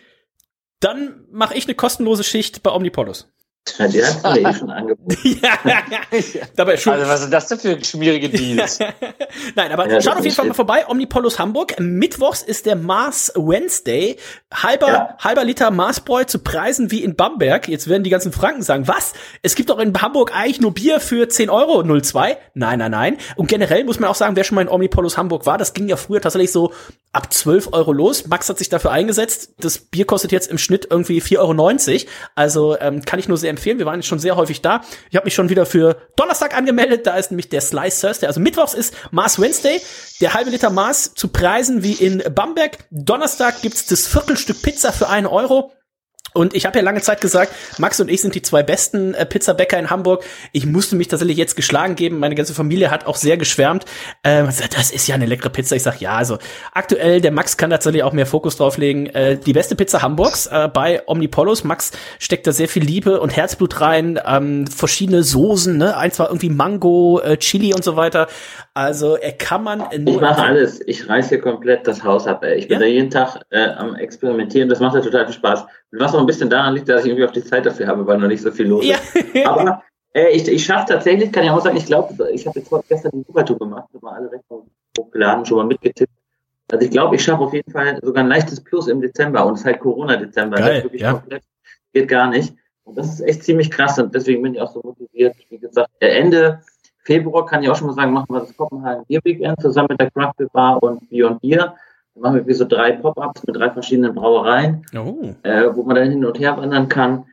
dann mache ich eine kostenlose Schicht bei Omnipolis. Ja, die hast du mir eh schon angeboten. Dabei schon. Also was sind das denn für schmierige Deals? Nein, aber Ja, schaut auf jeden Fall mal vorbei. Omnipolus Hamburg. Mittwochs ist der Mars Wednesday. Halber, halber Liter Marsbräu zu Preisen wie in Bamberg. Jetzt werden die ganzen Franken sagen, was? Es gibt doch in Hamburg eigentlich nur Bier für 10 Euro 02? Nein, nein, nein. Und generell muss man auch sagen, wer schon mal in Omnipolus Hamburg war, das ging ja früher tatsächlich so ab 12 Euro los. Max hat sich dafür eingesetzt. Das Bier kostet jetzt im Schnitt irgendwie 4,90 Euro. Also ähm, kann ich nur sehr empfehlen. Wir waren jetzt schon sehr häufig da. Ich habe mich schon wieder für Donnerstag angemeldet. Da ist nämlich der Slice Thursday. Also Mittwochs ist Mars Wednesday. Der halbe Liter Mars zu Preisen wie in Bamberg. Donnerstag gibt's das Viertelstück Pizza für einen Euro. Und ich habe ja lange Zeit gesagt, Max und ich sind die zwei besten äh, Pizzabäcker in Hamburg. Ich musste mich tatsächlich jetzt geschlagen geben. Meine ganze Familie hat auch sehr geschwärmt. Ähm, gesagt, das ist ja eine leckere Pizza. Ich sag ja, also aktuell, der Max kann tatsächlich auch mehr Fokus drauflegen. Äh, die beste Pizza Hamburgs äh, bei Omnipolos. Max steckt da sehr viel Liebe und Herzblut rein. Ähm, verschiedene Soßen, ne? Eins war irgendwie Mango, äh, Chili und so weiter. Also er kann man Ich mache alles. Ich reiß hier komplett das Haus ab. Ey. Ich bin da jeden Tag äh, am Experimentieren. Das macht ja total viel Spaß. Was auch ein bisschen daran liegt, dass ich irgendwie auch die Zeit dafür habe, weil noch nicht so viel los ist. Aber äh, ich, ich schaffe tatsächlich, kann ja auch sagen, ich glaube, ich habe jetzt heute gestern die Supertour gemacht, habe mal alle Rechnungen hochgeladen, schon mal mitgetippt. Also ich glaube, ich schaffe auf jeden Fall sogar ein leichtes Plus im Dezember und es ist halt Corona-Dezember. Geil, Das ist wirklich ja. komplett, geht gar nicht. Und das ist echt ziemlich krass und deswegen bin ich auch so motiviert. Wie gesagt, Ende Februar kann ich auch schon mal sagen, machen wir das Kopenhagen Beer Weekend zusammen mit der Craft Beer Bar und Beyond Beer. Dann machen wir wie so drei Pop-Ups mit drei verschiedenen Brauereien, Oh. äh, wo man dann hin und her wandern kann.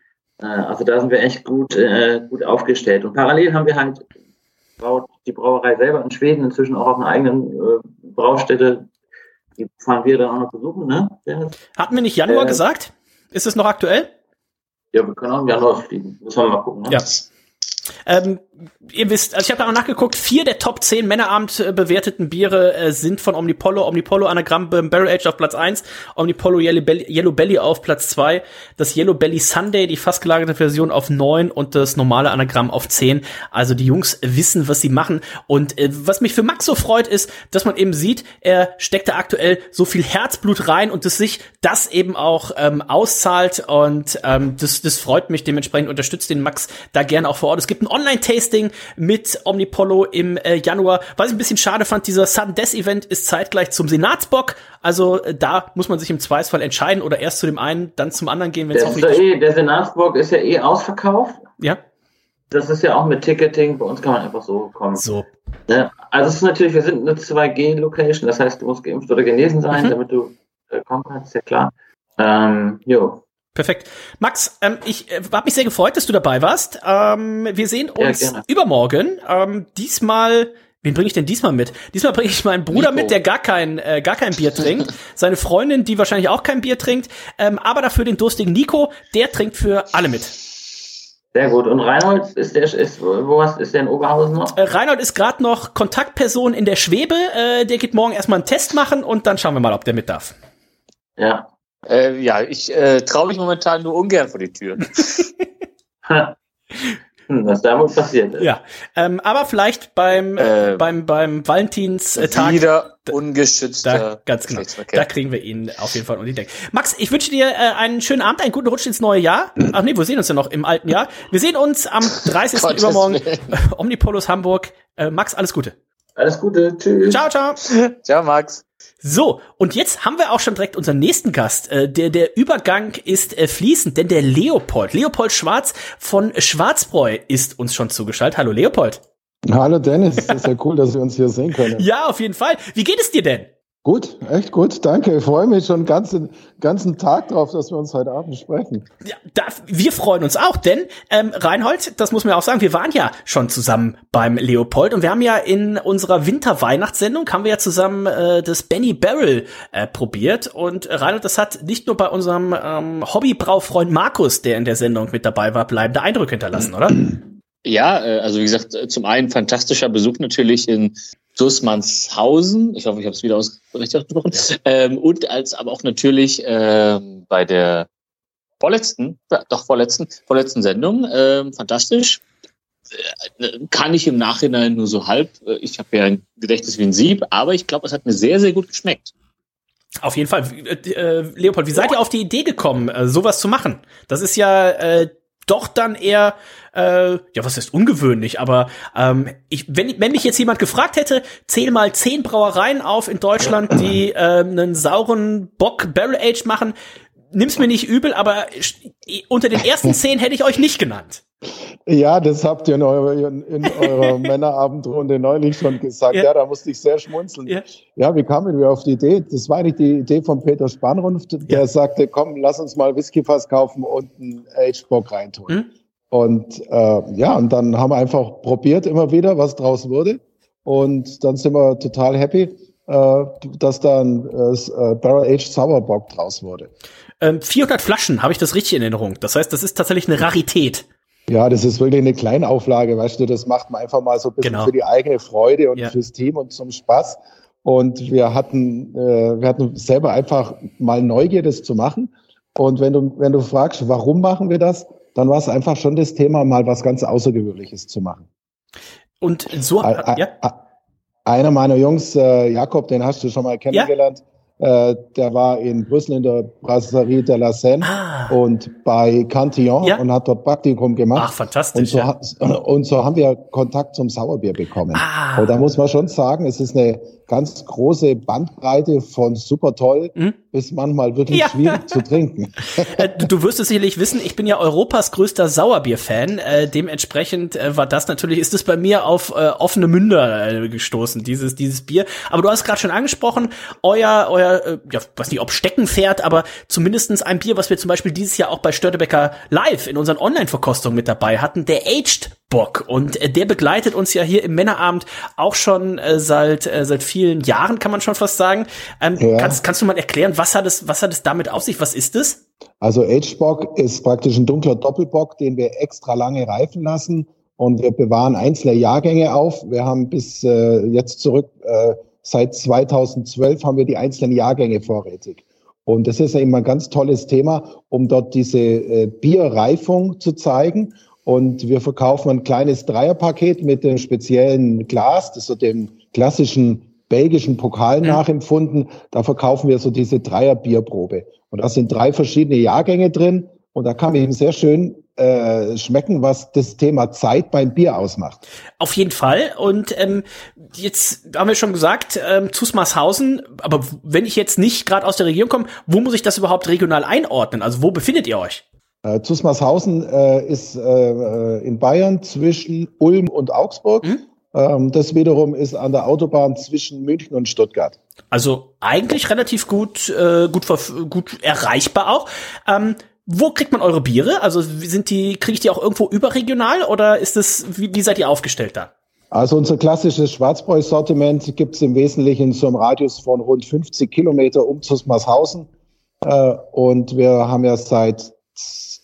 Äh, also da sind wir echt gut, äh, gut aufgestellt. Und parallel haben wir halt die Brauerei selber in Schweden inzwischen auch auf einer eigenen äh, Braustätte. Die fahren wir dann auch noch besuchen, ne? Hatten wir nicht Januar Äh, gesagt? Ist es noch aktuell? Ja, wir können auch im Januar fliegen. Müssen wir mal gucken. Ne? Ja. Ähm, ihr wisst, also ich habe da auch nachgeguckt, vier der Top 10 Männerabend äh, bewerteten Biere äh, sind von Omnipollo. Omnipollo Anagramm ähm, Barrel Age auf Platz 1, Omnipollo Yellow Belly, Yellow Belly auf Platz 2, das Yellow Belly Sunday, die fast gelagerte Version auf 9 und das normale Anagramm auf 10. Also die Jungs wissen, was sie machen. Und äh, was mich für Max so freut, ist, dass man eben sieht, er steckt da aktuell so viel Herzblut rein und dass sich das eben auch ähm, auszahlt. Und ähm, das, das freut mich. Dementsprechend unterstützt den Max da gerne auch vor Ort. Es gibt ein Online-Tasting mit Omnipollo im äh, Januar. Was ich ein bisschen schade fand, dieser Sudden Death Event ist zeitgleich zum Senatsbock. Also äh, da muss man sich im Zweifelsfall entscheiden oder erst zu dem einen, dann zum anderen gehen, wenn es Der, auch richtig eh, der Senatsburg ist ja eh ausverkauft. Ja. Das ist ja auch mit Ticketing. Bei uns kann man einfach so kommen. So. Ne? Also es ist natürlich, wir sind eine 2G-Location. Das heißt, du musst geimpft oder genesen sein, Mhm. damit du äh, kommen kannst. Ist ja klar. Ähm, jo. Perfekt. Max, ähm, ich äh, habe mich sehr gefreut, dass du dabei warst. Ähm, wir sehen Ja, uns gerne. übermorgen. Ähm, diesmal, wen bringe ich denn diesmal mit? Diesmal bringe ich meinen Bruder Nico. mit, der gar kein, äh, gar kein Bier trinkt. Seine Freundin, die wahrscheinlich auch kein Bier trinkt. Ähm, aber dafür den durstigen Nico, der trinkt für alle mit. Sehr gut. Und Reinhold, ist der, ist, wo hast, ist der in Oberhausen noch? Äh, Reinhold ist gerade noch Kontaktperson in der Schwebe. Äh, der geht morgen erstmal einen Test machen und dann schauen wir mal, ob der mit darf. Ja. Äh, ja, ich äh, traue mich momentan nur ungern vor die Tür. was da wohl passiert ist. Ja, ähm, aber vielleicht beim äh, beim beim Valentinstag wieder ungeschützter da, ganz genau. Da kriegen wir ihn auf jeden Fall um die Decke. Max, ich wünsche dir äh, einen schönen Abend, einen guten Rutsch ins neue Jahr. Ach nee, wir sehen uns ja noch im alten Jahr. Wir sehen uns am 30. übermorgen Omnipolus Hamburg. Äh, Max, alles Gute. Alles Gute, tschüss. Ciao, ciao. Ciao, Max. So, und jetzt haben wir auch schon direkt unseren nächsten Gast. Äh, der, der Übergang ist äh, fließend, denn der Leopold, Leopold Schwarz von Schwarzbräu ist uns schon zugeschaltet. Hallo Leopold. Hallo Dennis, das ist ja cool, dass wir uns hier sehen können. Ja, auf jeden Fall. Wie geht es dir denn? Gut, echt gut, danke. Ich freue mich schon den ganzen, ganzen Tag drauf, dass wir uns heute Abend sprechen. Ja, da, wir freuen uns auch, denn ähm, Reinhold, das muss man auch sagen, wir waren ja schon zusammen beim Leopold und wir haben ja in unserer Winter-Weihnachtssendung haben wir ja zusammen äh, das Benny Barrel äh, probiert und äh, Reinhold, das hat nicht nur bei unserem ähm, Hobbybraufreund Markus, der in der Sendung mit dabei war, bleibende Eindrücke hinterlassen, oder? Ja, äh, also wie gesagt, zum einen fantastischer Besuch natürlich in Dussmannshausen. Ich hoffe, ich habe es wieder aus richtig ausgesprochen. Ähm, und als aber auch natürlich ähm, bei der vorletzten, ja, doch vorletzten, vorletzten Sendung. Ähm, fantastisch. Äh, kann ich im Nachhinein nur so halb. Äh, ich habe ja ein Gedächtnis wie ein Sieb, aber ich glaube, es hat mir sehr, sehr gut geschmeckt. Auf jeden Fall. Äh, Leopold, wie seid ihr auf die Idee gekommen, äh, sowas zu machen? Das ist ja äh, doch dann eher, äh, ja, was ist ungewöhnlich, aber ähm, ich, wenn, wenn mich jetzt jemand gefragt hätte, zähl mal zehn Brauereien auf in Deutschland, die äh, einen sauren Bock Barrel Age machen, nimm's mir nicht übel, aber unter den ersten zehn hätte ich euch nicht genannt. Ja, das habt ihr in, eurer, in, in eurer Männerabendrunde neulich schon gesagt. Ja. ja, da musste ich sehr schmunzeln. Ja. ja, wie kamen wir auf die Idee? Das war eigentlich die Idee von Peter Spanrunft, der ja. sagte, komm, lass uns mal Whiskyfass kaufen und einen Aged-Bock reintun. Hm? Und äh, ja, und dann haben wir einfach probiert immer wieder, was draus wurde. Und dann sind wir total happy, äh, dass da ein äh, Barrel-Aged Sauerbock draus wurde. Ähm, 400 Flaschen, habe ich das richtig in Erinnerung? Das heißt, das ist tatsächlich eine Rarität. Ja, das ist wirklich eine Kleinauflage, weißt du, das macht man einfach mal so ein bisschen genau. für die eigene Freude und ja. fürs Team und zum Spaß. Und wir hatten, äh, wir hatten selber einfach mal Neugier, das zu machen. Und wenn du, wenn du fragst, warum machen wir das, dann war es einfach schon das Thema, mal was ganz Außergewöhnliches zu machen. Und so, ja. Einer meiner Jungs, äh, Jakob, den hast du schon mal kennengelernt. Ja äh, der war in Brüssel in der Brasserie de la Seine ah. und bei Cantillon ja. und hat dort Praktikum gemacht. Ach, fantastisch. Und so, ja. und so haben wir Kontakt zum Sauerbier bekommen. Ah. Und da muss man schon sagen, es ist eine ganz große Bandbreite von super toll mhm. bis manchmal wirklich ja. schwierig zu trinken. Äh, du wirst es sicherlich wissen, ich bin ja Europas größter Sauerbier-Fan. Äh, dementsprechend äh, war das natürlich, ist es bei mir auf äh, offene Münder äh, gestoßen, dieses, dieses Bier. Aber du hast gerade schon angesprochen, euer, euer, äh, ja, weiß nicht, ob Steckenpferd, aber zumindestens ein Bier, was wir zum Beispiel dieses Jahr auch bei Störtebecker live in unseren Online-Verkostungen mit dabei hatten, der Aged Bock. Und äh, der begleitet uns ja hier im Männerabend auch schon äh, seit, äh, seit vielen Jahren, kann man schon fast sagen. Ähm, ja. kannst, kannst du mal erklären, was hat es, was hat es damit auf sich? Was ist es? Also Agebock ist praktisch ein dunkler Doppelbock, den wir extra lange reifen lassen und wir bewahren einzelne Jahrgänge auf. Wir haben bis äh, jetzt zurück, äh, seit 2012 haben wir die einzelnen Jahrgänge vorrätig. Und das ist eben ein ganz tolles Thema, um dort diese äh, Bierreifung zu zeigen. Und wir verkaufen ein kleines Dreierpaket mit dem speziellen Glas, das so dem klassischen belgischen Pokal nachempfunden. Da verkaufen wir so diese Dreierbierprobe. Und da sind drei verschiedene Jahrgänge drin. Und da kann man eben sehr schön äh, schmecken, was das Thema Zeit beim Bier ausmacht. Auf jeden Fall. Und ähm, jetzt haben wir schon gesagt, ähm, Zusmarshausen, aber wenn ich jetzt nicht gerade aus der Region komme, wo muss ich das überhaupt regional einordnen? Also wo befindet ihr euch? Äh, Zusmarshausen äh, ist äh, äh, in Bayern zwischen Ulm und Augsburg. Mhm. Ähm, das wiederum ist an der Autobahn zwischen München und Stuttgart. Also eigentlich relativ gut, äh, gut, gut erreichbar auch. Ähm, wo kriegt man eure Biere? Also sind die, kriege ich die auch irgendwo überregional oder ist es, wie, wie seid ihr aufgestellt da? Also unser klassisches Schwarzbräu-Sortiment gibt es im Wesentlichen so einem Radius von rund 50 Kilometer um Zusmarshausen. Äh, und wir haben ja seit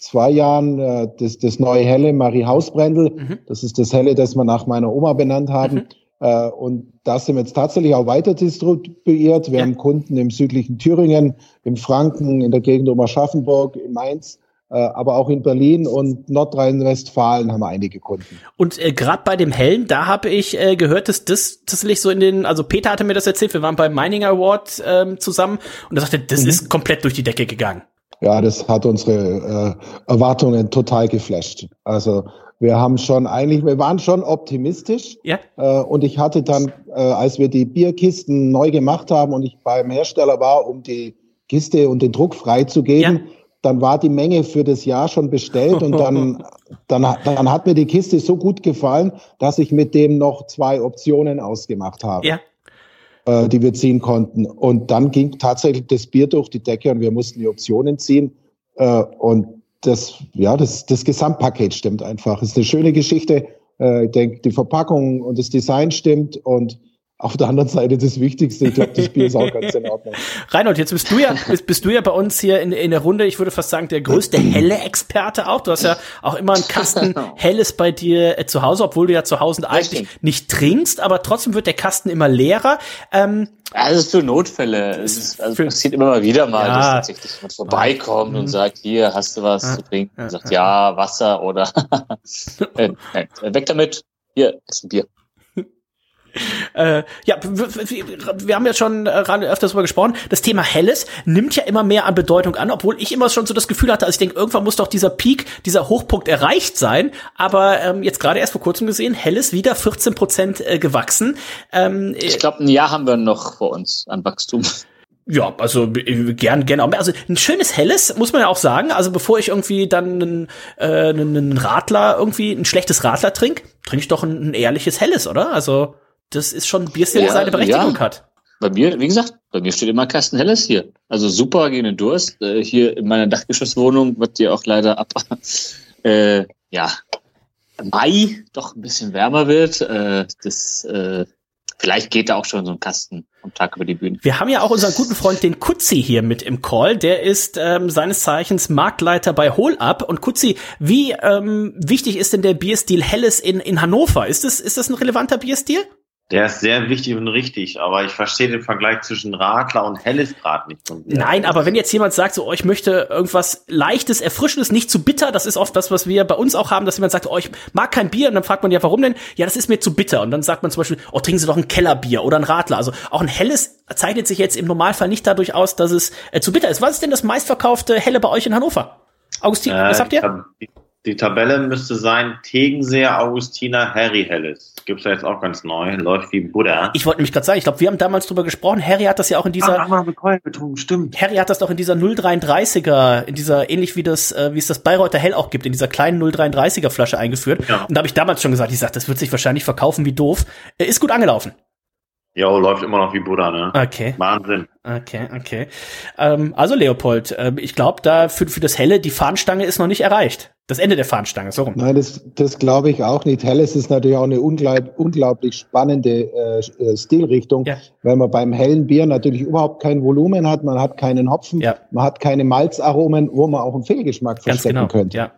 zwei Jahren äh, das, das neue Helle Marie Hausbrendel. Mhm. Das ist das Helle, das wir nach meiner Oma benannt haben. Mhm. Äh, und da sind wir jetzt tatsächlich auch weiter distribuiert. Wir ja. haben Kunden im südlichen Thüringen, im Franken, in der Gegend um Aschaffenburg, in Mainz. Äh, aber auch in Berlin und Nordrhein-Westfalen haben wir einige Kunden. Und äh, gerade bei dem Hellen, da habe ich äh, gehört, dass das tatsächlich so in den, also Peter hatte mir das erzählt, wir waren beim Mining Award ähm, zusammen und er sagte, das mhm. ist komplett durch die Decke gegangen. Ja, das hat unsere äh, Erwartungen total geflasht. Also wir haben schon eigentlich, wir waren schon optimistisch. Ja. Äh, und ich hatte dann, äh, als wir die Bierkisten neu gemacht haben und ich beim Hersteller war, um die Kiste und den Druck freizugeben, ja dann war die Menge für das Jahr schon bestellt und dann, dann, dann hat mir die Kiste so gut gefallen, dass ich mit dem noch zwei Optionen ausgemacht habe. Ja. Äh, die wir ziehen konnten. Und dann ging tatsächlich das Bier durch die Decke und wir mussten die Optionen ziehen. Äh, und das, ja, das, das Gesamtpaket stimmt einfach. Es ist eine schöne Geschichte. Äh, ich denke, die Verpackung und das Design stimmt und auf der anderen Seite das Wichtigste, ich glaube, das Bier ist auch ganz in Ordnung. Reinhold, jetzt bist du ja, bist, bist du ja bei uns hier in, in der Runde, ich würde fast sagen, der größte helle Experte auch. Du hast ja auch immer einen Kasten Helles bei dir äh, zu Hause, obwohl du ja zu Hause eigentlich nicht trinkst, aber trotzdem wird der Kasten immer leerer. Ähm, also für Notfälle. Es ist, also passiert immer mal wieder mal, ja. dass tatsächlich jemand vorbeikommt mhm. und sagt, hier, hast du was ja. zu trinken? Und sagt, ja, Wasser oder äh, äh, weg damit, hier, ist ein Bier. Äh, ja, wir haben ja schon äh, öfters darüber gesprochen. Das Thema Helles nimmt ja immer mehr an Bedeutung an, obwohl ich immer schon so das Gefühl hatte, also ich denke, irgendwann muss doch dieser Peak, dieser Hochpunkt erreicht sein. Aber ähm, jetzt gerade erst vor kurzem gesehen, Helles wieder 14 Prozent äh, gewachsen. Ähm, ich glaube, ein Jahr haben wir noch vor uns an Wachstum. Ja, also äh, gern, gerne. Also ein schönes helles muss man ja auch sagen. Also bevor ich irgendwie dann einen, äh, einen Radler irgendwie ein schlechtes Radler trinke, trinke ich doch ein, ein ehrliches helles, oder? Also das ist schon ein Bierstil, der ja, seine Berechtigung ja. hat. Bei mir, wie gesagt, bei mir steht immer Kasten Helles hier. Also super gegen den Durst. Äh, hier in meiner Dachgeschosswohnung wird dir auch leider ab, äh, ja, Mai doch ein bisschen wärmer wird. Äh, das, äh, vielleicht geht da auch schon so ein Kasten am Tag über die Bühne. Wir haben ja auch unseren guten Freund, den Kutzi, hier mit im Call. Der ist ähm, seines Zeichens Marktleiter bei Hol Up. Und Kutzi, wie ähm, wichtig ist denn der Bierstil Helles in, in Hannover? Ist das, ist das ein relevanter Bierstil? Der ist sehr wichtig und richtig, aber ich verstehe den Vergleich zwischen Radler und Helles gerade nicht. Nein, aber wenn jetzt jemand sagt, so, oh, ich möchte irgendwas leichtes, erfrischendes, nicht zu bitter, das ist oft das, was wir bei uns auch haben, dass jemand sagt, oh, ich mag kein Bier, und dann fragt man ja, warum denn? Ja, das ist mir zu bitter. Und dann sagt man zum Beispiel, oh, trinken Sie doch ein Kellerbier oder ein Radler. Also auch ein Helles zeichnet sich jetzt im Normalfall nicht dadurch aus, dass es äh, zu bitter ist. Was ist denn das meistverkaufte Helle bei euch in Hannover? Augustin, äh, was habt ihr? Die Tabelle müsste sein Tegenseher Augustiner Harry Helles. Gibt's ja jetzt auch ganz neu, läuft wie Buddha. Ich wollte nämlich gerade sagen, ich glaube, wir haben damals drüber gesprochen. Harry hat das ja auch in dieser. Ah, haben wir getrunken, stimmt. Harry hat das doch in dieser 033er, in dieser ähnlich wie das, äh, wie es das Bayreuther Hell auch gibt, in dieser kleinen 033er Flasche eingeführt. Ja. Und da habe ich damals schon gesagt, ich sag, das wird sich wahrscheinlich verkaufen wie doof. Er ist gut angelaufen. Jo, läuft immer noch wie Buddha, ne? Okay. Wahnsinn. Okay, okay. Ähm, also Leopold, äh, ich glaube, da für, für das Helle, die Fahnenstange ist noch nicht erreicht. Das Ende der Fahnenstange, so rum. Nein, das, das glaube ich auch nicht. Helles ist natürlich auch eine unglaublich, unglaublich spannende äh, äh, Stilrichtung, ja. weil man beim hellen Bier natürlich überhaupt kein Volumen hat, man hat keinen Hopfen, ja. man hat keine Malzaromen, wo man auch einen Fehlgeschmack Ganz verstecken genau. könnte. Ja.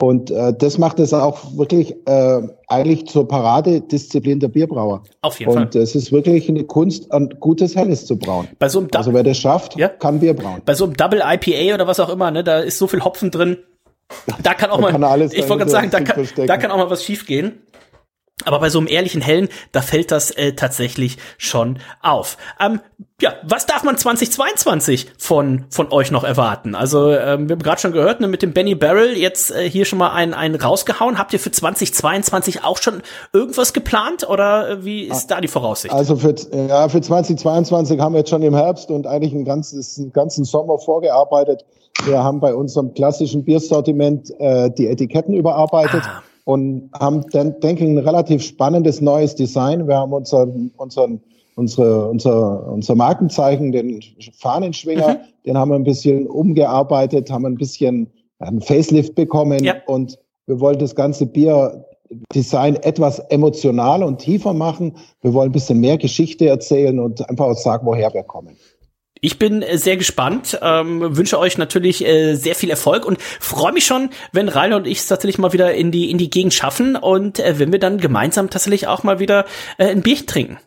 Und äh, das macht es auch wirklich äh, eigentlich zur Paradedisziplin der Bierbrauer. Auf jeden und Fall. Und es ist wirklich eine Kunst, ein gutes Helles zu brauen. Bei so einem also wer das schafft, ja? kann Bier brauen. Bei so einem Double IPA oder was auch immer, ne, da ist so viel Hopfen drin. Da kann auch da mal, kann ich wollte gerade sagen, da kann, da kann auch mal was schiefgehen. Aber bei so einem ehrlichen Hellen, da fällt das äh, tatsächlich schon auf. Ähm, ja, was darf man 2022 von von euch noch erwarten? Also ähm, wir haben gerade schon gehört, ne, mit dem Benny Barrel jetzt äh, hier schon mal einen, einen rausgehauen. Habt ihr für 2022 auch schon irgendwas geplant oder äh, wie ist da die Voraussicht? Also für, ja, für 2022 haben wir jetzt schon im Herbst und eigentlich ein ganzes, einen ganzen Sommer vorgearbeitet. Wir haben bei unserem klassischen Biersortiment äh, die Etiketten überarbeitet. Ah und haben dann, denke ich, ein relativ spannendes neues Design. Wir haben unseren, unseren, unsere, unser, unser Markenzeichen, den Fahnenschwinger, mhm. den haben wir ein bisschen umgearbeitet, haben ein bisschen einen Facelift bekommen ja. und wir wollen das ganze Bierdesign etwas emotional und tiefer machen. Wir wollen ein bisschen mehr Geschichte erzählen und einfach auch sagen, woher wir kommen. Ich bin äh, sehr gespannt, ähm, wünsche euch natürlich äh, sehr viel Erfolg und freue mich schon, wenn Rainer und ich es tatsächlich mal wieder in die in die Gegend schaffen und äh, wenn wir dann gemeinsam tatsächlich auch mal wieder äh, ein Bierchen trinken.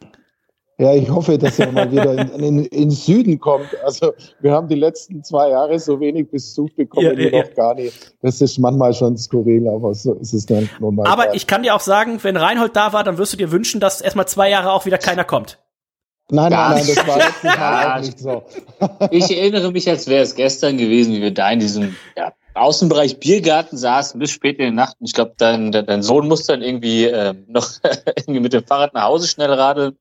Ja, ich hoffe, dass er mal wieder in, in, in Süden kommt. Also wir haben die letzten zwei Jahre so wenig Besuch bekommen Ja, ja, wie noch gar nicht. Das ist manchmal schon skurril, aber so ist es dann nun mal. Aber ich kann dir auch sagen, wenn Reinhold da war, dann wirst du dir wünschen, dass erstmal zwei Jahre auch wieder keiner kommt. Nein, nein, nein, das war nicht. letztes Mal auch nicht so. Ich erinnere mich, als wäre es gestern gewesen, wie wir da in diesem ja, Außenbereich Biergarten saßen bis spät in die Nacht. Und ich glaube, dein, dein dein Sohn muss dann irgendwie äh, noch irgendwie mit dem Fahrrad nach Hause schnell radeln.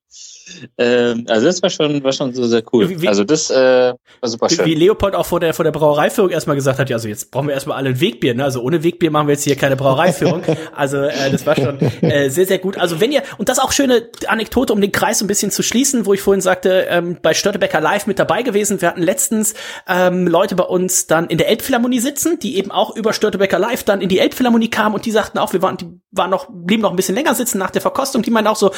Ähm, also das war schon, war schon so sehr cool. Wie- wie- also das äh, war super schön. wie Leopold auch vor der, vor der Brauereiführung erstmal gesagt hat, ja, also jetzt brauchen wir erstmal alle ein Wegbier, ne? Also ohne Wegbier machen wir jetzt hier keine Brauereiführung. Also äh, das war schon äh, sehr, sehr gut. Also wenn ihr, und das auch schöne Anekdote, um den Kreis ein bisschen zu schließen, wo ich vorhin sagte, ähm, bei Störtebecker Live mit dabei gewesen. Wir hatten letztens ähm, Leute bei uns dann in der Elbphilharmonie sitzen, die eben auch über Störtebecker Live dann in die Elbphilharmonie kamen und die sagten auch, wir waren, die waren noch, blieben noch ein bisschen länger sitzen nach der Verkostung. Die meinten auch so,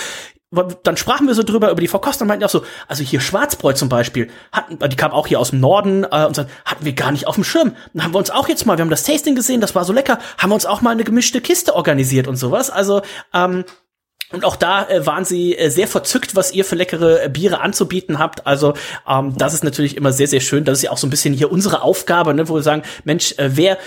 dann sprachen wir so drüber über die Verkostung und meinten auch so, also hier Schwarzbräu zum Beispiel, hatten, die kam auch hier aus dem Norden äh, und sagten, hatten wir gar nicht auf dem Schirm. Dann haben wir uns auch jetzt mal, wir haben das Tasting gesehen, das war so lecker, haben wir uns auch mal eine gemischte Kiste organisiert und sowas. Also ähm, und auch da äh, waren sie äh, sehr verzückt, was ihr für leckere äh, Biere anzubieten habt. Also ähm, das ist natürlich immer sehr, sehr schön. Das ist ja auch so ein bisschen hier unsere Aufgabe, ne, wo wir sagen, Mensch, äh, wer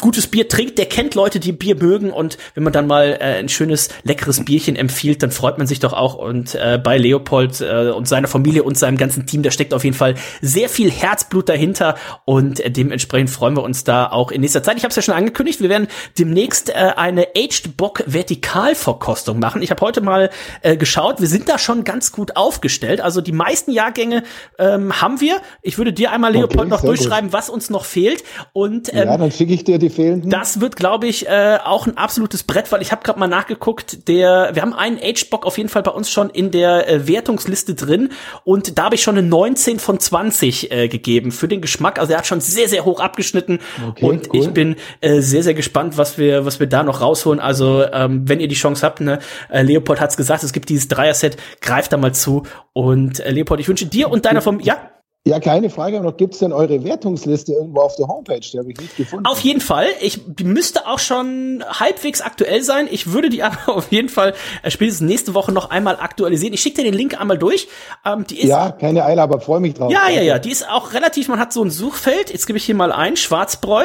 gutes Bier trinkt, der kennt Leute, die Bier mögen und wenn man dann mal äh, ein schönes, leckeres Bierchen empfiehlt, dann freut man sich doch auch und äh, bei Leopold äh, und seiner Familie und seinem ganzen Team, da steckt auf jeden Fall sehr viel Herzblut dahinter und äh, dementsprechend freuen wir uns da auch in nächster Zeit. Ich habe es ja schon angekündigt, wir werden demnächst äh, eine Aged Bock Vertikalverkostung machen. Ich habe heute mal äh, geschaut, wir sind da schon ganz gut aufgestellt. Also die meisten Jahrgänge ähm, haben wir. Ich würde dir einmal, Leopold, Okay, noch sehr gut. durchschreiben, was uns noch fehlt und ähm, ja, dann schicke ich dir die fehlenden. das wird, glaube ich, äh, auch ein absolutes Brett, weil ich habe gerade mal nachgeguckt, der, wir haben einen Age-Bock auf jeden Fall bei uns schon in der äh, Wertungsliste drin und da habe ich schon eine 19 von 20 äh, gegeben für den Geschmack. Also er hat schon sehr, sehr hoch abgeschnitten Okay, und cool. ich bin äh, sehr, sehr gespannt, was wir, was wir da noch rausholen. Also ähm, wenn ihr die Chance habt, ne, äh, Leopold hat's gesagt, es gibt dieses Dreier-Set, greift da mal zu und äh, Leopold, ich wünsche dir und deiner Familie, ja, Ja, kleine Frage noch. Gibt es denn eure Wertungsliste irgendwo auf der Homepage? Die habe ich nicht gefunden. Auf jeden Fall. Ich müsste auch schon halbwegs aktuell sein. Ich würde die aber auf jeden Fall äh, spätestens nächste Woche noch einmal aktualisieren. Ich schicke dir den Link einmal durch. Ähm, die ist ja, keine Eile, aber freue mich drauf. ja, ja, ja, die ist auch relativ, man hat so ein Suchfeld, jetzt gebe ich hier mal ein, Schwarzbräu,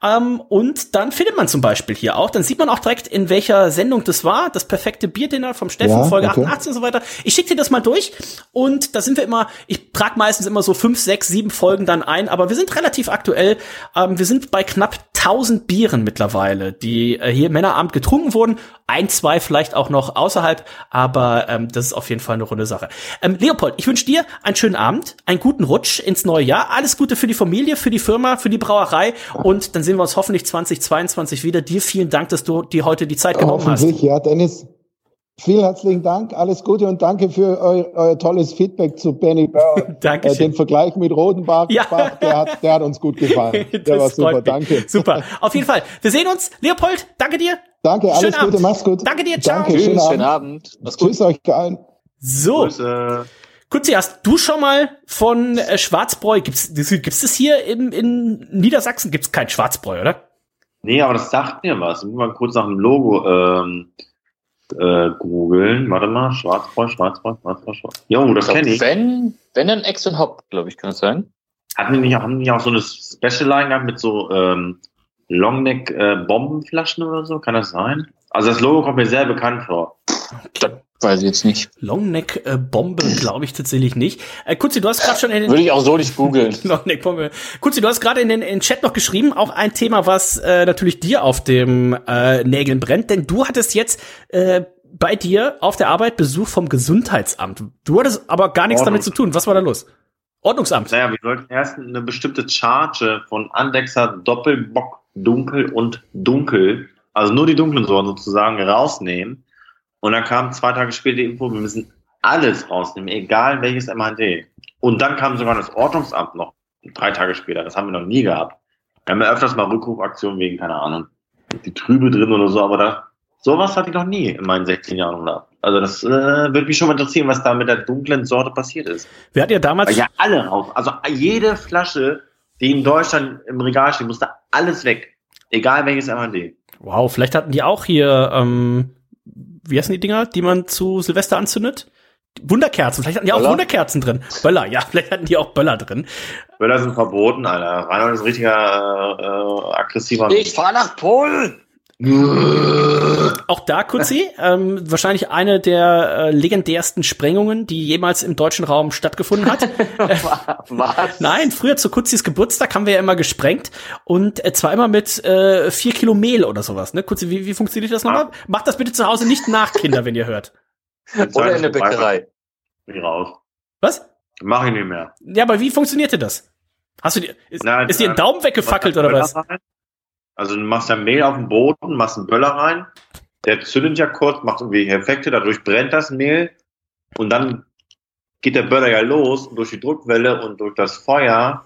ähm, und dann findet man zum Beispiel hier auch, dann sieht man auch direkt, in welcher Sendung das war, das perfekte Bierdinner vom Steffen, Ja, Folge okay. 88 und so weiter. Ich schicke dir das mal durch und da sind wir immer, ich trage meistens immer so fünf, sechs, sieben Folgen dann ein, aber wir sind relativ aktuell, ähm, wir sind bei knapp 1000 Bieren mittlerweile, die äh, hier im Männerabend getrunken wurden, ein, zwei vielleicht auch noch außerhalb, aber ähm, das ist auf jeden Fall eine runde Sache. Ähm, Leopold, ich wünsche dir einen schönen Abend, einen guten Rutsch ins neue Jahr, alles Gute für die Familie, für die Firma, für die Brauerei und dann sehen wir uns hoffentlich 2022 wieder. Dir vielen Dank, dass du dir heute die Zeit genommen hast. Ja, Dennis. Vielen herzlichen Dank, alles Gute und danke für eu, euer tolles Feedback zu Benny Bauer. Dankeschön. Äh, den Vergleich mit Rodenbach, Ja. Bach, der, hat, der hat uns gut gefallen. Der Das war super, mich. danke. Super. Auf jeden Fall. Wir sehen uns. Leopold, danke dir. Danke, alles Schönen Gute, Abend. mach's gut. Danke dir, ciao. Danke, Tschüss, schönen schönen Abend. Abend. Mach's gut. Tschüss euch allen. So. Grüße. Kutzi, hast du schon mal von äh, Schwarzbräu, gibt's, gibt's das hier in, in Niedersachsen? Gibt's kein Schwarzbräu, oder? Nee, aber das sagt mir was. Ich muss mal kurz nach dem Logo ähm, äh, googeln. Warte mal, Schwarzbräu, Schwarzbräu, Schwarzbräu, Schwarzbräu. Jo, das kenne ich. Wenn, wenn dann Ex und Hop, glaube ich, kann es sein. Hatten die nicht, haben die auch so eine Special Line gehabt mit so ähm, Longneck äh, Bombenflaschen oder so? Kann das sein? Also das Logo kommt mir sehr bekannt vor. Das weiß ich jetzt nicht. Longneck äh, glaube ich tatsächlich nicht. Äh, Kutzi, du hast gerade schon in den Würde ich auch so nicht googeln. Longneck Bombe. Kutzi, du hast gerade in den, in Chat noch geschrieben, auch ein Thema, was äh, natürlich dir auf dem äh, Nägeln brennt, denn du hattest jetzt äh, bei dir auf der Arbeit Besuch vom Gesundheitsamt. Du hattest aber gar nichts Ordnung. damit zu tun. Was war da los? Ordnungsamt. Naja, wir sollten erst eine bestimmte Charge von Andexer Doppelbock Dunkel und Dunkel, also nur die dunklen Sorten sozusagen, rausnehmen. Und dann kam zwei Tage später die Info, wir müssen alles rausnehmen, egal welches MHD. Und dann kam sogar das Ordnungsamt noch drei Tage später. Das haben wir noch nie gehabt. Wir haben ja öfters mal Rückrufaktionen wegen, keine Ahnung, die Trübe drin oder so, aber da, sowas hatte ich noch nie in meinen 16 Jahren gehabt. Also das äh, würde mich schon mal interessieren, was da mit der dunklen Sorte passiert ist. Wir hatten ja damals. Weil ja alle raus. Also jede Flasche, die in Deutschland im Regal steht, musste alles weg. Egal welches MHD. Wow, vielleicht hatten die auch hier, ähm, wie heißen die Dinger, die man zu Silvester anzündet? Wunderkerzen, vielleicht hatten die auch Böller? Wunderkerzen drin. Böller, ja, vielleicht hatten die auch Böller drin. Böller sind verboten, Alter. Reinhold ist ein richtiger äh, äh, aggressiver. Ich fahr nach Polen! Auch da, Kutzi, ähm, wahrscheinlich eine der äh, legendärsten Sprengungen, die jemals im deutschen Raum stattgefunden hat. Was? Nein, früher zu Kutzis Geburtstag haben wir ja immer gesprengt und äh, zwar immer mit äh, vier Kilo Mehl oder sowas. Ne? Kutzi, wie, wie funktioniert das nochmal? Macht das bitte zu Hause nicht nach, Kinder, wenn ihr hört. Oder in der Bäckerei. Bin raus. Was? Mach ich nicht mehr. Ja, aber wie funktionierte das? Hast du dir, ist, Nein, ist dir ein äh, Daumen weggefackelt oder was? Rein. Also du machst ein Mehl auf dem Boden, machst einen Böller rein, der zündet ja kurz, macht irgendwie Effekte, dadurch brennt das Mehl und dann geht der Böller ja los und durch die Druckwelle und durch das Feuer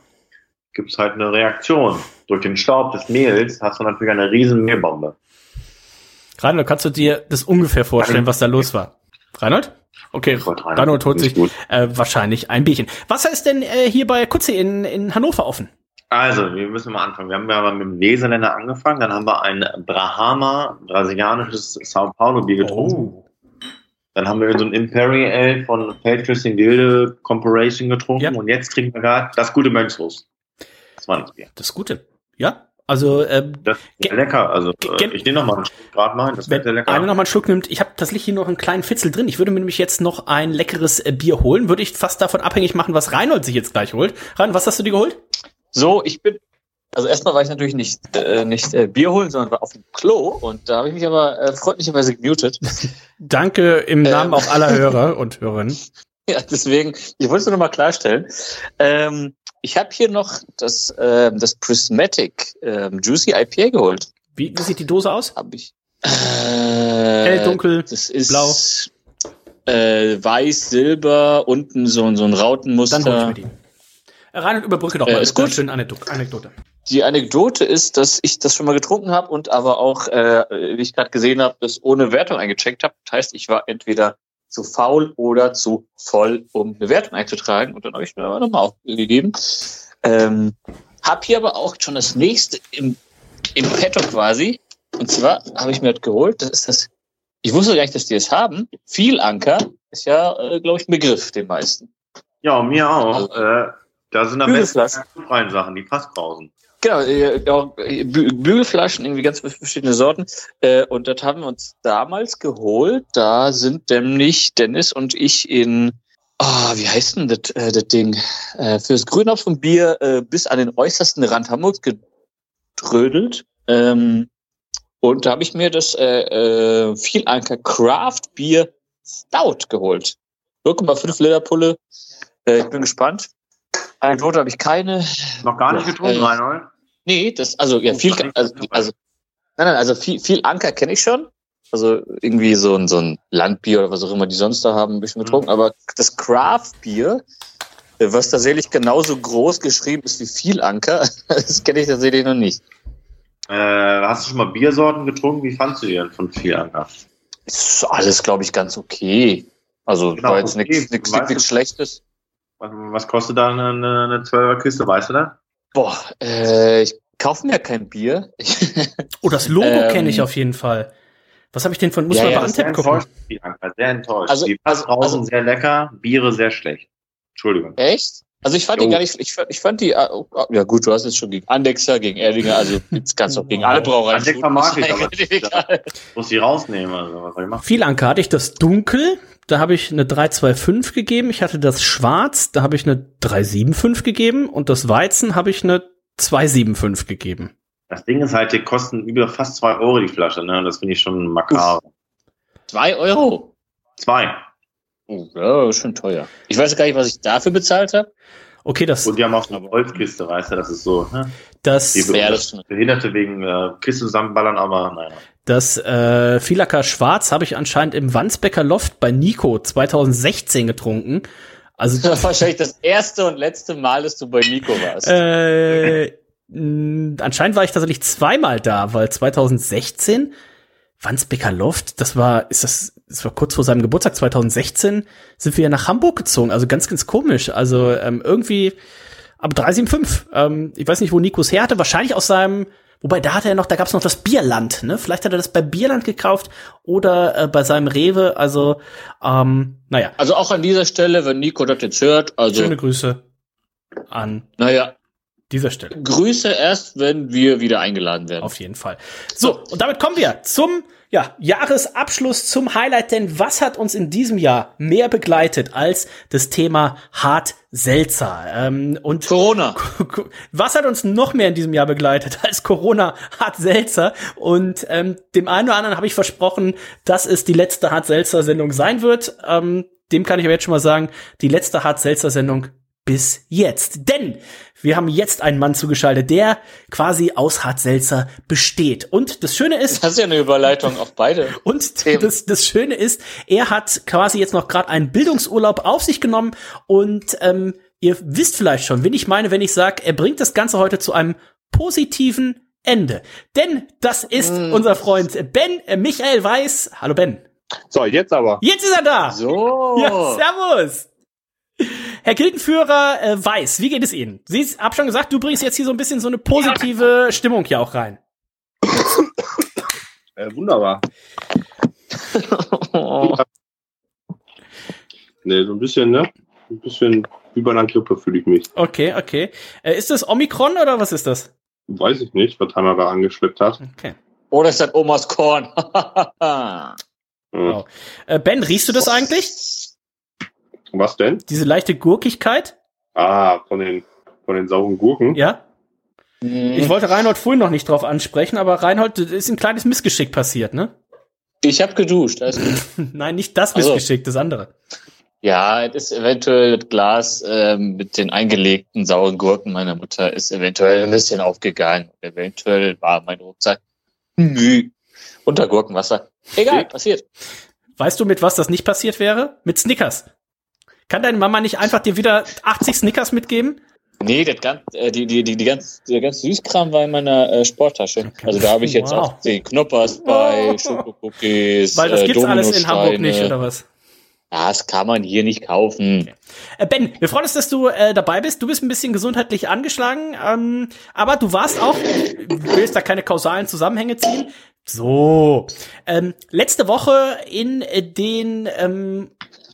gibt's halt eine Reaktion. Durch den Staub des Mehls hast du natürlich eine riesen Mehlbombe. Reinhold, kannst du dir das ungefähr vorstellen, was da los war? Reinhold? Okay, Reinhold holt sich äh, wahrscheinlich ein Bierchen. Was ist denn äh, hier bei Kutzi in, in Hannover offen? Also, wir müssen mal anfangen. Wir haben ja mal mit dem Weserländer angefangen, dann haben wir ein Brahama, brasilianisches Sao Paulo Bier getrunken. Dann haben wir so ein Imperial von Feldküsschen Gilde Corporation getrunken und jetzt trinken wir gerade das gute Mönchshaus. Das war das Bier. Das Gute. Ja, also ähm, Das ist lecker. Also, äh, ich nehme noch mal einen Schluck gerade mal. Das sehr lecker. einer noch mal einen Schluck nimmt, ich habe tatsächlich hier noch einen kleinen Fitzel drin. Ich würde mir nämlich jetzt noch ein leckeres äh, Bier holen. Würde ich fast davon abhängig machen, was Reinhold sich jetzt gleich holt. Reinhold, was hast du dir geholt? So, ich bin, also erstmal war ich natürlich nicht, äh, nicht äh, Bier holen, sondern war auf dem Klo und da habe ich mich aber äh, freundlicherweise gemutet. Danke im Namen auch aller Hörer und Hörerinnen. Ja, deswegen, ich wollte es nur noch mal klarstellen. Ähm, ich habe hier noch das, ähm, das Prismatic ähm, Juicy IPA geholt. Wie, wie sieht die Dose aus? Hab ich. Hell, Äh, dunkel, das ist blau. Äh, weiß, silber, unten so, ein- so ein Rautenmuster. Dann hol ich mir die. Äh, Reinhold, überbrücke doch Äh, mal ist mit einer gut. schönen Anekdote. Anekdote. Die Anekdote ist, dass ich das schon mal getrunken habe und aber auch, äh, wie ich gerade gesehen habe, das ohne Wertung eingecheckt habe. Das heißt, ich war entweder zu faul oder zu voll, um eine Wertung einzutragen. Und dann habe ich mir aber nochmal aufgegeben. Ähm, hab hier aber auch schon das nächste im, im Petto quasi. Und zwar habe ich mir das geholt. Das ist das, ich wusste gar nicht, dass die es haben. Vielanker ist ja, äh, glaube ich, ein Begriff den meisten. Ja, und mir auch. Äh, da sind am besten freien Sachen, die Fassbrausen. Genau, äh, auch äh, Bü Bügelflaschen, irgendwie ganz verschiedene Sorten. Äh, und das haben wir uns damals geholt. Da sind nämlich Dennis und ich in, ah, wie heißt denn das, äh, das Ding? Äh, fürs Grünhopfenbier äh, bis an den äußersten Rand Hamburgs gedrödelt. Ähm, und da habe ich mir das äh, äh, Vielanker Craft Bier Stout geholt. 0,5 Liter Pulle. Äh, ich bin gespannt. Anekdote habe ich keine. Noch gar nicht getrunken, Äh, Reinhold? Nee, das, also, ja, viel, also, also, nein, nein, also viel, viel Anker kenne ich schon. Also irgendwie so ein, so ein Landbier oder was auch immer die sonst da haben, ein bisschen getrunken. Aber das Craft-Bier, äh, was tatsächlich genauso groß geschrieben ist wie viel Anker, das kenne ich tatsächlich noch nicht. Äh, hast du schon mal Biersorten getrunken? Wie fandst du die denn von Vielanker? Ist alles, glaube ich, ganz okay. Also Genau, war jetzt okay. nichts Schlechtes. Was, kostet da eine, eine, eine 12er Kiste, weißt du das? Boah, äh, ich kaufe mir kein Bier. Oh, das Logo Ähm, kenne ich auf jeden Fall. Was habe ich denn von? Muss Ja, man ja, bei Antep gucken. sehr enttäuscht. Also- die also- Fassbrausen also- sehr lecker, Biere sehr schlecht. Entschuldigung. Echt? Also ich fand die Jo. gar nicht, ich, fand- ich fand die, äh, oh, ja gut, du hast jetzt schon gegen Andexer, gegen Erdinger, also jetzt kannst du auch gegen alle Brauereien Andexer mag ich, aber egal. muss die rausnehmen. Also, was soll ich machen? Viel Anker hatte ich das Dunkel, da habe ich eine 325 gegeben. Ich hatte das Schwarz, da habe ich eine 375 gegeben. Und das Weizen habe ich eine 275 gegeben. Das Ding ist halt, die kosten über fast zwei Euro die Flasche, ne? Das finde ich schon makaber. Zwei Euro? Zwei. Oh, ja, ist schon teuer. Ich weiß gar nicht, was ich dafür bezahlt habe. Okay, das, Und die haben auch so eine Holzkiste, weißt du, das ist so, ne? das, Die Ja, das. Behinderte wegen äh, Kiste zusammenballern, aber naja. das äh, Vielacker Schwarz habe ich anscheinend im Wandsbecker Loft bei Nico 2016 getrunken. Also Das war wahrscheinlich das erste und letzte Mal, dass du bei Nico warst. Äh, anscheinend war ich tatsächlich zweimal da, weil 2016 Wandsbecker Loft, das war, ist das, das war kurz vor seinem Geburtstag 2016, sind wir ja nach Hamburg gezogen. Also ganz, ganz komisch. Also ähm, irgendwie, aber 375. Ähm, ich weiß nicht, wo Nikos her hatte. Wahrscheinlich aus seinem, Wobei, da hat er noch, da gab's noch das Bierland, ne? Vielleicht hat er das bei Bierland gekauft oder äh, bei seinem Rewe. Also, ähm, naja. Also auch an dieser Stelle, wenn Nico das jetzt hört, also. Schöne Grüße an Naja. dieser Stelle. Grüße erst, wenn wir wieder eingeladen werden. Auf jeden Fall. So, und damit kommen wir zum ja, Jahresabschluss, zum Highlight. Denn was hat uns in diesem Jahr mehr begleitet als das Thema Hart Seltzer? Ähm, und Corona. Was hat uns noch mehr in diesem Jahr begleitet als Corona Hart Seltzer? Und ähm, dem einen oder anderen habe ich versprochen, dass es die letzte Hart Seltzer Sendung sein wird. Ähm, dem kann ich aber jetzt schon mal sagen, die letzte Hart Seltzer Sendung bis jetzt. Denn wir haben jetzt einen Mann zugeschaltet, der quasi aus Hart Seltzer besteht. Und das Schöne ist. Das ist ja eine Überleitung auf beide. Und das, das Schöne ist, er hat quasi jetzt noch gerade einen Bildungsurlaub auf sich genommen und ähm, ihr wisst vielleicht schon, wen ich meine, wenn ich sage, er bringt das Ganze heute zu einem positiven Ende. Denn das ist Mm. unser Freund Ben äh, Michael Weiß. Hallo Ben. So, jetzt aber. Jetzt ist er da. So. Ja, servus. Herr Gildenführer äh, Weiß, wie geht es Ihnen? Sie hab schon gesagt, du bringst jetzt hier so ein bisschen so eine positive Stimmung hier auch rein. Äh, wunderbar. nee, so ein bisschen, ne? Ein bisschen wie bei einer Grippe fühle ich mich. Okay, okay. Äh, ist das Omikron oder was ist das? Weiß ich nicht, was Hanna da angeschleppt hat. Okay. Oder ist das Omas Korn? Wow. Äh, ben, riechst du das eigentlich? Was denn? Diese leichte Gurkigkeit? Ah, von den, von den sauren Gurken. Ja? Mhm. Ich wollte Reinhold vorhin noch nicht drauf ansprechen, aber Reinhold, ist ein kleines Missgeschick passiert, ne? Ich habe geduscht. Gut. Nein, nicht das Also- Missgeschick, das andere. Ja, es ist eventuell das Glas ähm, mit den eingelegten sauren Gurken meiner Mutter ist eventuell ein bisschen aufgegangen. Eventuell war mein Rucksack Müh. unter Gurkenwasser. Egal, passiert. Weißt du, mit was das nicht passiert wäre? Mit Snickers. Kann deine Mama nicht einfach dir wieder 80 Snickers mitgeben? Nee, das ganz, äh, die, die, die, die ganz, der ganze Süßkram war in meiner äh, Sporttasche. Also da habe ich jetzt Wow. auch die Knoppers bei, Schokocookies, Weil das äh, gibt's alles in Hamburg nicht, oder was? Das kann man hier nicht kaufen. Äh, ben, wir freuen uns, dass du äh, dabei bist. Du bist ein bisschen gesundheitlich angeschlagen, ähm, aber du warst auch, du willst da keine kausalen Zusammenhänge ziehen. So, ähm, letzte Woche in äh, den, ähm,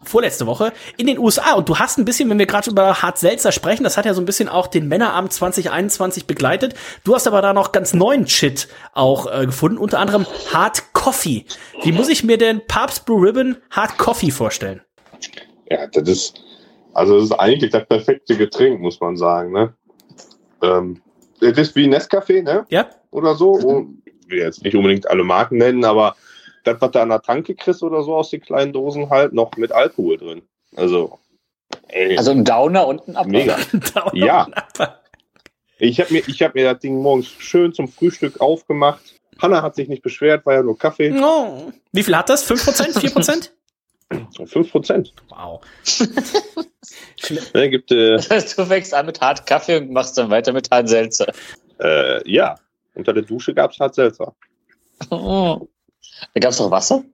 vorletzte Woche in den USA und du hast ein bisschen, wenn wir gerade über Hart Seltzer sprechen, das hat ja so ein bisschen auch den Männerabend 2021 begleitet. Du hast aber da noch ganz neuen Shit auch äh, gefunden, unter anderem Hard Coffee. Wie muss ich mir denn Papst Blue Ribbon Hard Coffee vorstellen? Ja, das ist, also das ist eigentlich das perfekte Getränk, muss man sagen, ne? Ähm, das ist wie Nescafé, ne? Ja. Oder so. Und ich will jetzt nicht unbedingt alle Marken nennen, aber das, was du an der Tanke kriegst oder so aus den kleinen Dosen halt, noch mit Alkohol drin. Also, ey, Also ein Downer und ein Upper. mega. ja. Ich habe mir, ich hab mir das Ding morgens schön zum Frühstück aufgemacht. Hanna hat sich nicht beschwert, war ja nur Kaffee. Oh. Wie viel hat das? 5%? 4%? 5 Prozent. Wow. Ne, gibt, äh, du fängst an mit hart Kaffee und machst dann weiter mit hart Seltzer. äh, ja, unter der Dusche gab es halt Seltzer. Da gab es noch Wasser?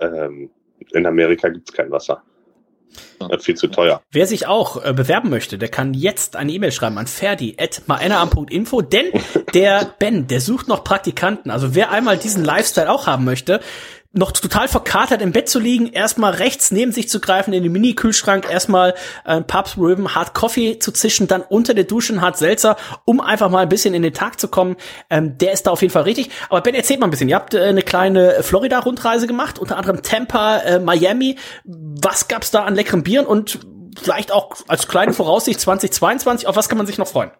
Ähm, in Amerika gibt es kein Wasser. Das ist viel zu teuer. Wer sich auch äh, bewerben möchte, der kann jetzt eine E-Mail schreiben an ferdi.maennaam.info, denn der Ben, der sucht noch Praktikanten. Also wer einmal diesen Lifestyle auch haben möchte, noch total verkatert im Bett zu liegen, erstmal rechts neben sich zu greifen, in den Mini-Kühlschrank, erstmal äh, Pubs Ribbon Hard Coffee zu zischen, dann unter der Dusche ein Hard Seltzer, um einfach mal ein bisschen in den Tag zu kommen. Ähm, der ist da auf jeden Fall richtig. Aber Ben, erzählt mal ein bisschen. Ihr habt äh, eine kleine Florida-Rundreise gemacht, unter anderem Tampa, äh, Miami. Was gab's da an leckeren Bieren und vielleicht auch als kleine Voraussicht 2022, auf was kann man sich noch freuen?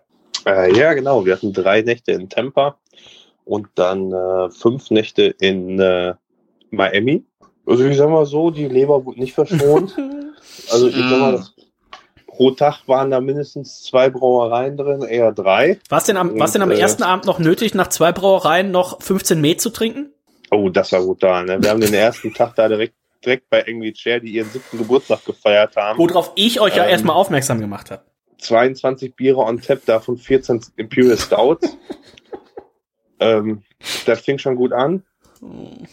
Äh, ja, genau. Wir hatten drei Nächte in Tampa und dann äh, fünf Nächte in äh, Miami. Also ich sag mal so, die Leber wurde nicht verschont. also ich sag mal, das, pro Tag waren da mindestens zwei Brauereien drin, eher drei. Was denn am, was denn am äh, ersten Abend noch nötig, nach zwei Brauereien noch 15 Met zu trinken? Oh, das war brutal. Ne? Wir haben den ersten Tag da direkt, direkt bei Angry Chair, die ihren siebten Geburtstag gefeiert haben. Worauf ich euch ja Ähm, erstmal aufmerksam gemacht habe. 22 Biere on tap, davon 14 Imperial Stouts. ähm, das fing schon gut an.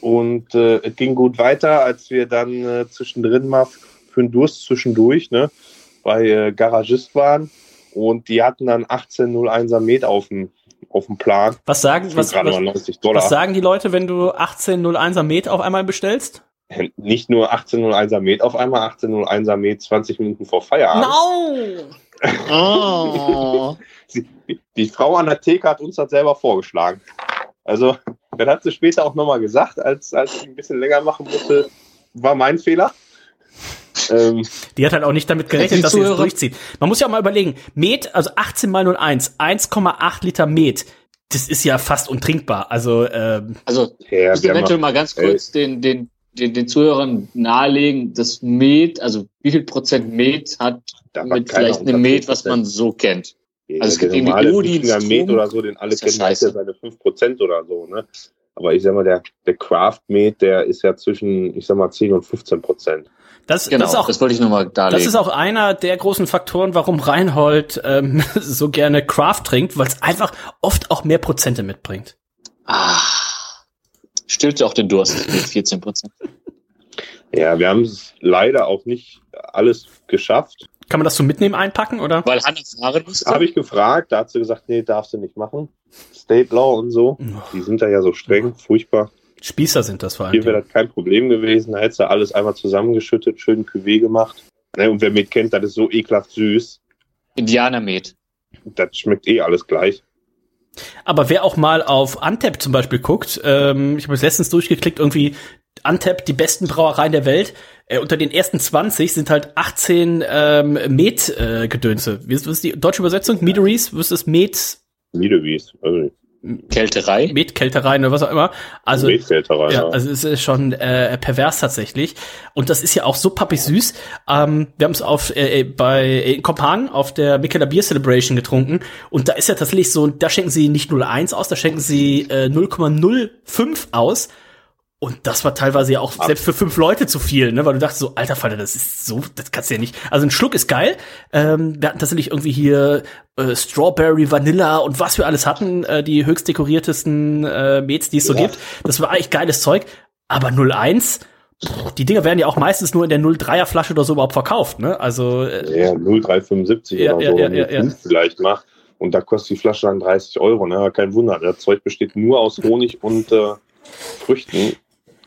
Und äh, es ging gut weiter, als wir dann äh, zwischendrin mal für einen Durst zwischendurch ne, bei äh, Garagist waren. Und die hatten dann 1801er Met auf dem, auf dem Plan. Was sagen, was, was, 90 Dollar. was sagen die Leute, wenn du 1801er Met auf einmal bestellst? Nicht nur 1801er Met auf einmal, 1801er Met 20 Minuten vor Feierabend. No! Sie, die Frau an der Theke hat uns das selber vorgeschlagen. Also, das hat sie später auch nochmal gesagt, als, als ich ein bisschen länger machen musste, war mein Fehler. Ähm, Die hat halt auch nicht damit gerechnet, dass sie Zuhörer- durchzieht. Man muss ja auch mal überlegen, Met, also 18 mal 01, 1,8 Liter Met, das ist ja fast untrinkbar. Also, ähm, Also, Ja, ich eventuell mal ganz kurz den, den, den, den Zuhörern nahelegen, das Met, also wie viel Prozent Met hat mit vielleicht einem Met, was 10%. man so kennt. Also es gibt normale Wikinger Met oder so, den alle Ist ja kennen, der hat ja seine 5% oder so, ne? Aber ich sag mal, der, der Craft Met, der ist ja zwischen, ich sag mal, 10 und 15 Prozent. das, Genau, das ist auch, das wollte ich nochmal darlegen. das ist auch einer der großen Faktoren, warum Reinhold ähm, so gerne Craft trinkt, weil es einfach oft auch mehr Prozente mitbringt. ah, stillt ja auch den Durst mit 14 Prozent. Ja, wir haben es leider auch nicht alles geschafft. Kann man das so mitnehmen, einpacken, oder? Weil Hanna fahren musste. Habe ich gefragt, da hat sie gesagt, nee, darfst du nicht machen. State Law und so, die sind da ja so streng, furchtbar. Spießer sind das vor allem. Hier wäre das kein Problem gewesen, da hättest du alles einmal zusammengeschüttet, schön Cuvée gemacht. Ne, und wer mit kennt, das ist so ekelhaft süß. Indianermet. Das schmeckt eh alles gleich. Aber wer auch mal auf Antep zum Beispiel guckt, ähm, ich habe es letztens durchgeklickt, irgendwie Antep, die besten Brauereien der Welt. Äh, unter den ersten 20 sind halt 18 ähm, Met-Gedönse. Wie ist, was ist die deutsche Übersetzung? Ist das? Met, Wiedewies. Also, Kälterei. Met-Kälterei oder was auch immer. Also, Metkälterei, ja, ja. also es ist schon äh, pervers tatsächlich. Und das ist ja auch so pappig süß. Ähm, wir haben es auf äh, äh, bei in Kopan auf der Mikela Beer Celebration getrunken. Und da ist ja tatsächlich so, da schenken sie nicht 0,1 aus, da schenken sie äh, 0,05 aus. Und das war teilweise ja auch selbst für fünf Leute zu viel, ne? Weil du dachtest so, alter Falter, das ist so, das kannst du ja nicht. Also ein Schluck ist geil. Ähm, wir hatten tatsächlich irgendwie hier äh, Strawberry, Vanilla und was wir alles hatten, äh, die höchst dekoriertesten äh, Mets, die es so Ja. gibt. Das war eigentlich geiles Zeug. Aber 01, pff, die Dinger werden ja auch meistens nur in der 03er Flasche oder so überhaupt verkauft, ne? Also äh, Ja, 0,375 Ja, oder ja, so, ja, wenn ja, ja. vielleicht macht. Und da kostet die Flasche dann 30 Euro. Ne? Kein Wunder. Das Zeug besteht nur aus Honig und äh, Früchten.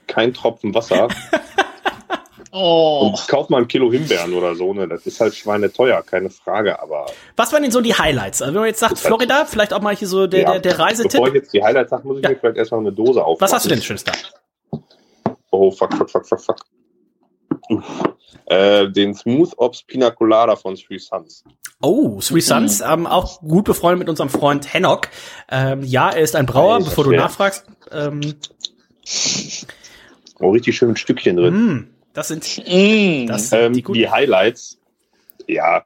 Kein Tropfen Wasser. Oh. Und kauf mal ein Kilo Himbeeren oder so. Ne? Das ist halt schweineteuer, keine Frage. Aber was waren denn so die Highlights? Also wenn man jetzt sagt, Florida, vielleicht auch mal hier so der, ja, der, der bevor Reisetipp. ich jetzt die Highlights sage, muss ich mir vielleicht erstmal eine Dose aufmachen. Was hast du denn Schönes da? Oh, fuck, fuck, fuck, fuck, fuck. Äh, den Smooth Ops Pina Colada von Three Sons. Oh, Three Sons, ähm, auch gut befreundet mit unserem Freund Hennock. Ähm, ja, er ist ein Brauer, Ja, ist bevor du nachfragst. Ähm, Oh, richtig schön mit Stückchen drin. mm, das sind, Mm. das sind Ähm, die die. Highlights, ja,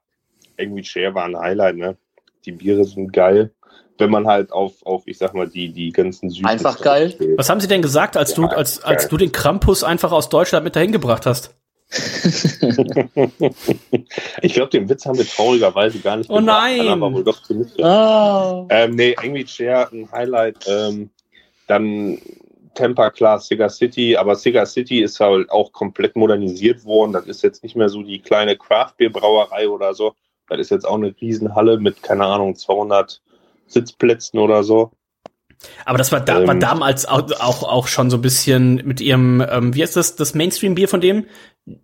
irgendwie Share war ein Highlight, ne? Die Biere sind geil. Wenn man halt auf, auf ich sag mal, die, die ganzen Süßen. Einfach geil. steht. Was haben sie denn gesagt, als du, Ja, als, als geil. du den Krampus einfach aus Deutschland mit dahin gebracht hast? ich glaube, den Witz haben wir traurigerweise gar nicht Oh gemacht. nein. Aber wohl doch. Ah. Ähm, nee, irgendwie Share ein Highlight. Ähm, dann Temper klar, Cigar City, aber Cigar City ist halt auch komplett modernisiert worden. Das ist jetzt nicht mehr so die kleine Craft Beer Brauerei oder so. Das ist jetzt auch eine Riesenhalle mit, keine Ahnung, 200 Sitzplätzen oder so. Aber das war, da, war Ähm. damals auch, auch, auch schon so ein bisschen mit ihrem, ähm, wie heißt das, das Mainstream-Bier von dem?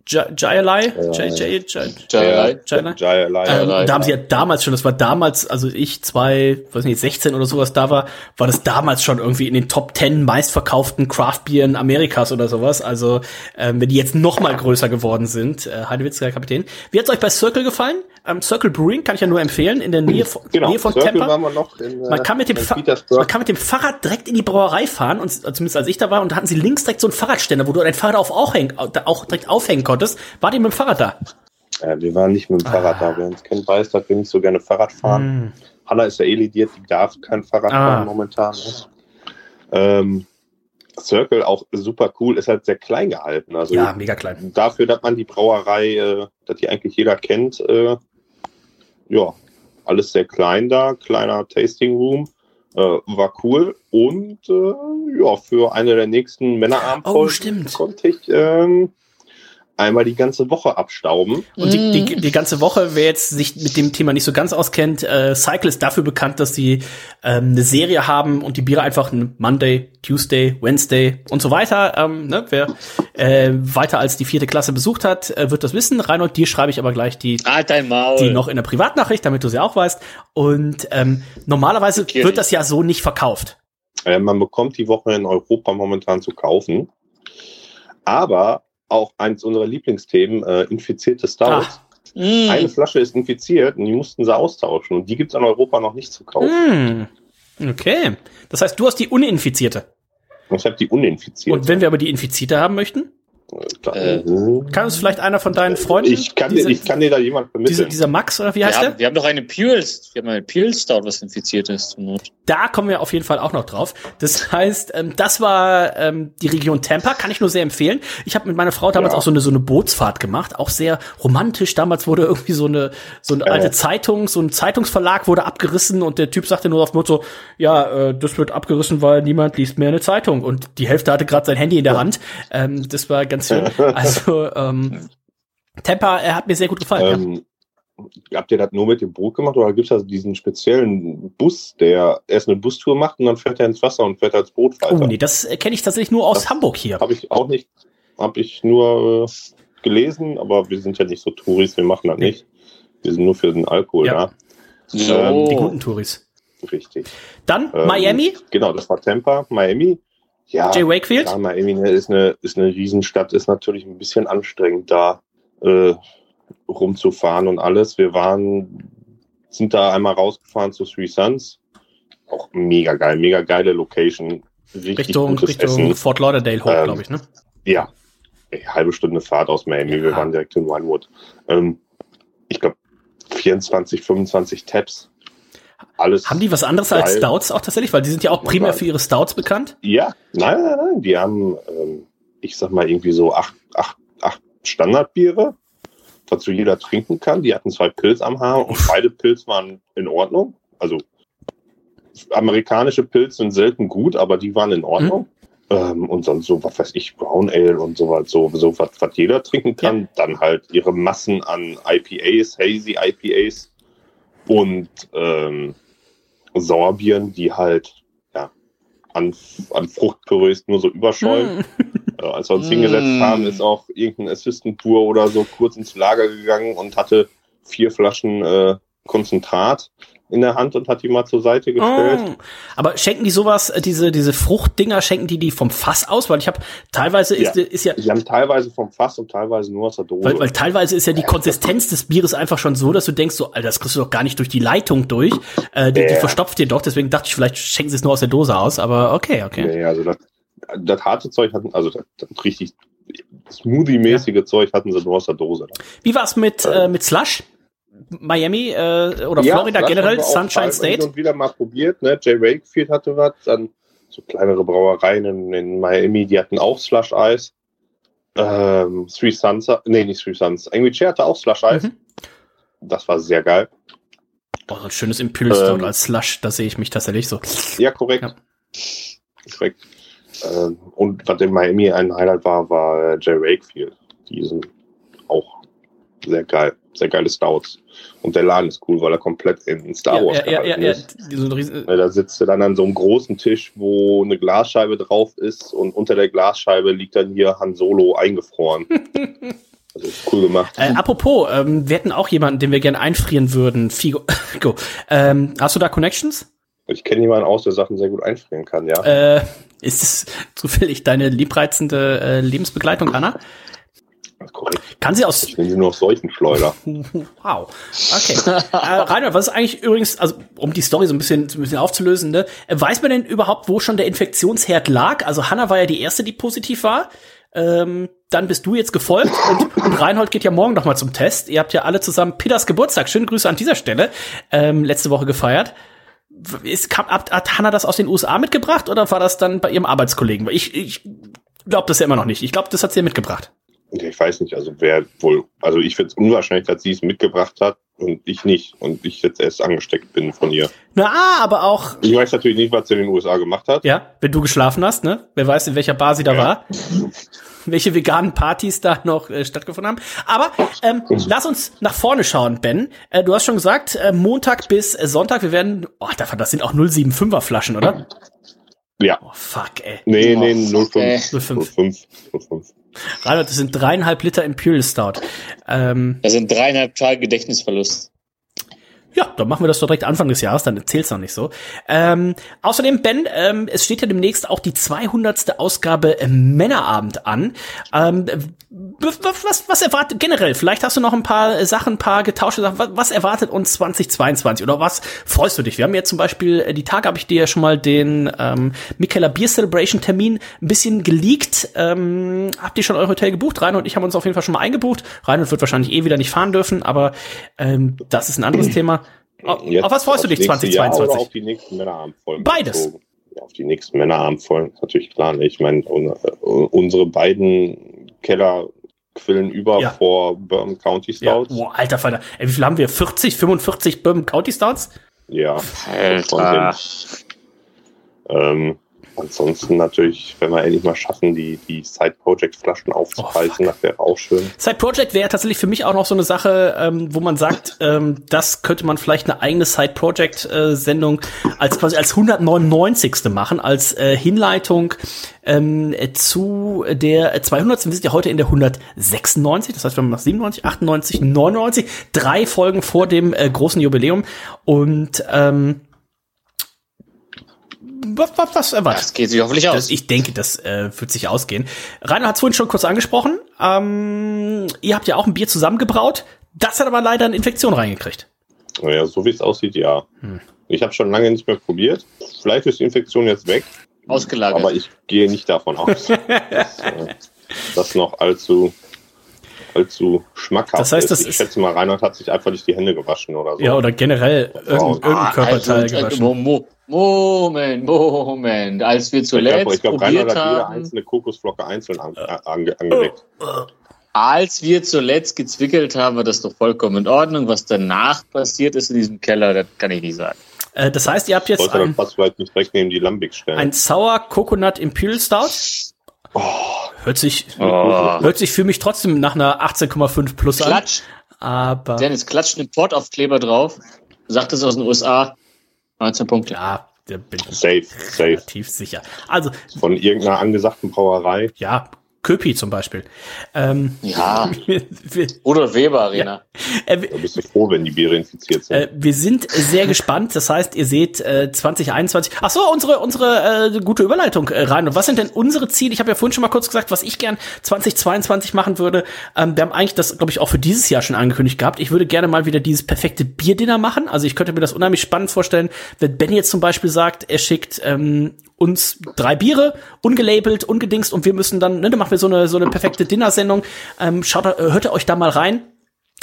Jayalai? Jay, Jay, Jay, Jayalai. Jayalai? Jayalai. Ähm, Jayalai, da haben sie ja damals schon, das war damals, also ich zwei, weiß nicht, 16 oder sowas da war, war das damals schon irgendwie in den Top 10 meistverkauften Craft-Bieren Amerikas oder sowas. Also, ähm, wenn die jetzt noch mal größer geworden sind, äh, Heidewitzka Kapitän. Wie hat's euch bei Circle gefallen? Ähm, Circle Brewing kann ich ja nur empfehlen, in der Nähe von, Genau, Nähe von Circle Tampa. waren wir noch in, äh, Man kann, mit dem man kann mit dem Fahrrad direkt in die Brauerei fahren, und zumindest als ich da war, und da hatten sie links direkt so einen Fahrradständer, wo du dein Fahrrad auf aufhängen, auch direkt aufhängen konntest. War die mit dem Fahrrad da? Äh, wir waren nicht mit dem Fahrrad da. Wer uns kennt, weiß, dass wir nicht so gerne Fahrrad fahren. Hm. Hanna ist ja eh lidiert, die darf kein Fahrrad Ah. fahren momentan. Ne? Ähm, Circle auch super cool, ist halt sehr klein gehalten. Also Ja, mega klein. dafür, dass man die Brauerei, äh, dass die eigentlich jeder kennt, äh, ja, alles sehr klein da, kleiner Tasting Room, äh, war cool und äh, ja, für eine der nächsten Männerabendfolgen Oh, konnte ich ähm, einmal die ganze Woche abstauben. Und die, die, die ganze Woche, wer jetzt sich mit dem Thema nicht so ganz auskennt, äh, Cycle ist dafür bekannt, dass sie ähm, eine Serie haben und die Biere einfach ein Monday, Tuesday, Wednesday und so weiter. Ähm, ne? Wer äh, weiter als die vierte Klasse besucht hat, äh, wird das wissen. Reinhold, dir schreibe ich aber gleich die, halt die noch in der Privatnachricht, damit du sie auch weißt. Und ähm, normalerweise Okay. wird das ja so nicht verkauft. Äh, man bekommt die Woche in Europa momentan zu kaufen. Aber auch eins unserer Lieblingsthemen, äh, infizierte Stouts. Mm. Eine Flasche ist infiziert und die mussten sie austauschen. Und die gibt es in Europa noch nicht zu kaufen. Hm. Okay. Das heißt, du hast die uninfizierte. Ich habe die uninfiziert. Und wenn wir aber die infizierte haben möchten, kann uns vielleicht einer von deinen Freunden. Ich kann, diese, dir, ich kann dir da jemand diese, vermitteln. dieser Max oder wie heißt wir, der? haben, wir haben doch eine Pils, wir haben eine Pils Stout, was infiziert ist. zur Not. Da kommen wir auf jeden Fall auch noch drauf. Das heißt, ähm, das war ähm, die Region Tampa, kann ich nur sehr empfehlen. Ich habe mit meiner Frau damals Ja. auch so eine so eine Bootsfahrt gemacht, auch sehr romantisch. Damals wurde irgendwie so eine so eine Ja. alte Zeitung, so ein Zeitungsverlag wurde abgerissen und der Typ sagte nur auf Motto, ja, äh, das wird abgerissen, weil niemand liest mehr eine Zeitung und die Hälfte hatte gerade sein Handy in der Hand. Ähm, das war ganz schön. Also ähm, Tampa, er hat mir sehr gut gefallen. Ähm, habt ihr das nur mit dem Boot gemacht oder gibt es da diesen speziellen Bus, der erst eine Bustour macht und dann fährt er ins Wasser und fährt als Boot ja. weiter? Oh nee, das äh, kenne ich tatsächlich nur aus Hamburg hier. Habe ich auch nicht, habe ich nur äh, gelesen, aber wir sind ja nicht so Touris, wir machen das nicht. Wir sind nur für den Alkohol Ja. da. So. Ähm, Die guten Touris. Richtig. Dann Ähm, Miami. Genau, das war Tampa, Miami. Ja, Jay Wakefield? Klar, Miami ne, ist eine, ist eine Riesenstadt, ist natürlich ein bisschen anstrengend da äh, rumzufahren und alles. Wir waren, sind da einmal rausgefahren zu Three Suns. Auch mega geil, mega geile Location. Richtig Richtung, Richtung Essen. Fort Lauderdale hoch, Ähm, glaube ich, ne? Ja, ey, halbe Stunde Fahrt aus Miami. Wir waren direkt in Winewood. Ähm, ich glaube, 24, 25 Tabs. Alles. Haben die was anderes als geil. Stouts auch tatsächlich? Weil die sind ja auch primär für ihre Stouts bekannt. Ja, nein, nein, nein. Die haben, ähm, ich sag mal, irgendwie so acht, acht, acht Standardbiere, was so jeder trinken kann. Die hatten zwei Pilz am Haar und beide Pilz waren in Ordnung. Also amerikanische Pilze sind selten gut, aber die waren in Ordnung. Ähm, und sonst so, was weiß ich, Brown Ale und so was, so, so was, was jeder trinken kann. Dann halt ihre Massen an IPAs, Hazy IPAs und ähm, Sauerbieren, die halt ja, an, an Fruchtpürees nur so überschäumen. Äh, als wir uns hingesetzt Mm. haben, ist auch irgendein Assistant Tour oder so kurz ins Lager gegangen und hatte vier Flaschen äh, Konzentrat in der Hand und hat die mal zur Seite gestellt. Oh. Aber schenken die sowas, äh, diese, diese Fruchtdinger, schenken die die vom Fass aus? Weil ich habe teilweise ist, ja. ist ja, Die haben teilweise vom Fass und teilweise nur aus der Dose. weil, weil teilweise ist ja die Konsistenz des Bieres einfach schon so, dass du denkst, so, Alter, das kriegst du doch gar nicht durch die Leitung durch. Äh, die, die Ja. verstopft dir doch, deswegen dachte ich, vielleicht schenken sie es nur aus der Dose aus, aber okay, okay. Nee, also das, das harte Zeug hatten, also das, das richtig Smoothie-mäßige Zeug hatten sie nur aus der Dose. Wie war's mit, äh, mit Slush? Miami äh, oder Ja, Florida das generell, Sunshine State? und wieder mal probiert, ne? Jay Wakefield hatte was, dann so kleinere Brauereien in, in Miami, die hatten auch Slush Eis. Ähm, Three Suns, nee, nicht Three Suns. Angry Chair hatte auch Slush Eis. Mhm. Das war sehr geil. Oh, so ein schönes Stout Ähm, als Slush, da sehe ich mich tatsächlich so. Ja, korrekt. Korrekt. Ähm, und was in Miami ein Highlight war, war äh, Jay Wakefield. Die sind auch sehr geil. Sehr geile Stouts. Und der Laden ist cool, weil er komplett in Star Wars ja, ja, ja, gehalten ja, ist. Ne, Da sitzt du dann an so einem großen Tisch, wo eine Glasscheibe drauf ist und unter der Glasscheibe liegt dann hier Han Solo eingefroren. Also ist cool gemacht. Äh, apropos, ähm, wir hätten auch jemanden, den wir gerne einfrieren würden. Figo. Go. Ähm, hast du da Connections? Ich kenne jemanden aus, der Sachen sehr gut einfrieren kann, ja. Äh, ist es zufällig deine liebreizende äh, Lebensbegleitung, Anna? Korrekt. Kann sie aus. Ich nehme sie nur auf solchen Schleuder. Wow. Okay. äh, Reinhard, was ist eigentlich übrigens, also um die Story so ein bisschen, so ein bisschen aufzulösen, ne? äh, weiß man denn überhaupt, wo schon der Infektionsherd lag? Also Hanna war ja die erste, die positiv war. Ähm, dann bist du jetzt gefolgt und, und Reinhold geht ja morgen noch mal zum Test. Ihr habt ja alle zusammen Pitters Geburtstag, schöne Grüße an dieser Stelle, ähm, letzte Woche gefeiert. Ist, kam, hat, hat Hanna das aus den USA mitgebracht oder war das dann bei ihrem Arbeitskollegen? Ich, ich glaube das ja immer noch nicht. Ich glaube, das hat sie ja mitgebracht. Ich weiß nicht, also wer wohl, also ich finde es unwahrscheinlich, dass sie es mitgebracht hat und ich nicht und ich jetzt erst angesteckt bin von ihr. Na, aber auch, Ich weiß natürlich nicht, was sie in den USA gemacht hat. ja, wenn du geschlafen hast, ne? Wer weiß, in welcher Bar sie da war. Welche veganen Partys da noch äh, stattgefunden haben. Aber ähm, lass uns nach vorne schauen, Ben. Äh, du hast schon gesagt, äh, Montag bis äh, Sonntag, wir werden, oh, das sind auch 075er Flaschen, oder? Ja. Oh, fuck, ey. Nee, Oh, nee, fuck, 05. ey. 05. 05. Reinhard, das sind dreieinhalb Liter Imperial Stout. Ähm, Das sind dreieinhalb Tage Gedächtnisverlust. Ja, dann machen wir das doch direkt Anfang des Jahres, dann erzähl's noch nicht so. Ähm, außerdem, Ben, ähm, es steht ja demnächst auch die 200. Ausgabe äh, Männerabend an. Ähm, was, was, erwartet generell? Vielleicht hast du noch ein paar Sachen, ein paar getauschte Sachen. Was, was erwartet uns 2022 oder was freust du dich? Wir haben jetzt zum Beispiel, äh, die Tage habe ich dir ja schon mal den ähm, Michaela Beer Celebration Termin ein bisschen geleakt. Ähm, habt ihr schon euer Hotel gebucht? Rainer und ich haben uns auf jeden Fall schon mal eingebucht. Rainer wird wahrscheinlich eh wieder nicht fahren dürfen, aber ähm, das ist ein anderes Thema. Auf, Jetzt auf was freust du dich nächste Jahr 2022? Oder auf die nächsten Männerabendfolgen. Beides. bezogen? Ja, auf die nächsten Männerabendfolgen ist natürlich klar. ne? Ich meine, äh, unsere beiden Kellerquillen über Ja. vor Bourbon County Ja, Stouts. boah, alter Falter. Ey, wie viel haben wir? 40, 45 Bourbon County Stouts? Ja. Alter. Ähm, ansonsten natürlich, wenn wir endlich mal schaffen, die, die Side-Project-Flaschen Oh, aufzupreisen, das wäre auch schön. Side Project wäre tatsächlich für mich auch noch so eine Sache, ähm, wo man sagt, ähm, das könnte man vielleicht eine eigene Side Project äh, Sendung als quasi als 199. machen, als äh, Hinleitung ähm, äh, zu der 200. Wir sind ja heute in der 196, das heißt, wir haben noch 97, 98, 99, drei Folgen vor dem äh, großen Jubiläum und ähm, was, was, was erwartet? Das geht sich hoffentlich aus. Das, ich denke, das äh, wird sich ausgehen. Rainer hat es vorhin schon kurz angesprochen. Ähm, ihr habt ja auch ein Bier zusammengebraut. Das hat aber leider eine Infektion reingekriegt. Naja, so wie es aussieht, ja. Hm. Ich habe schon lange nicht mehr probiert. Vielleicht ist die Infektion jetzt weg. Ausgelagert. Aber ich gehe nicht davon aus, dass äh, das noch allzu, allzu schmackhaft Das heißt, das ist. Ich schätze mal, Reinhard hat sich einfach nicht die Hände gewaschen oder so. Ja, oder generell irgendein, irgendein Körperteil also, gewaschen. Mo Mo Moment, Moment. Als wir ich glaube, zuletzt glaub, Reinhard probiert hat jede haben, einzelne Kokosflocke einzeln an, ange, angelegt. als wir zuletzt gezwickelt haben, war das doch vollkommen in Ordnung. Was danach passiert ist in diesem Keller, das kann ich nicht sagen. Äh, das heißt, ihr habt jetzt Sollte dann ein, fast vielleicht nicht direkt neben die Lambic stellen. ein Sour Coconut Imperial Stout. Hört sich, Oh. hört sich für mich trotzdem nach einer 18,5 plus an. Klatsch. Aber Dennis klatscht einen Portaufkleber drauf, sagt es aus den USA, 19 Punkte. Ja, da bin ich Safe, safe. relativ sicher. Also, Von irgendeiner angesagten Brauerei. ja, Köpi zum Beispiel. Ähm, Ja. Rudolf Weber Arena. äh, Da bist du froh, wenn die Biere infiziert sind. Äh, wir sind sehr gespannt. Das heißt, ihr seht äh, 2021. Ach so, unsere unsere äh, gute Überleitung äh, rein. Und was sind denn unsere Ziele? Ich habe ja vorhin schon mal kurz gesagt, was ich gern 2022 machen würde. Ähm, wir haben eigentlich das, glaube ich, auch für dieses Jahr schon angekündigt gehabt. Ich würde gerne mal wieder dieses perfekte Bierdinner machen. Also ich könnte mir das unheimlich spannend vorstellen, wenn Ben jetzt zum Beispiel sagt, er schickt ähm, uns drei Biere, ungelabelt, ungedingst und wir müssen dann, ne, dann machen wir so eine so eine perfekte Dinnersendung. Ähm, schaut, äh, hört ihr euch da mal rein.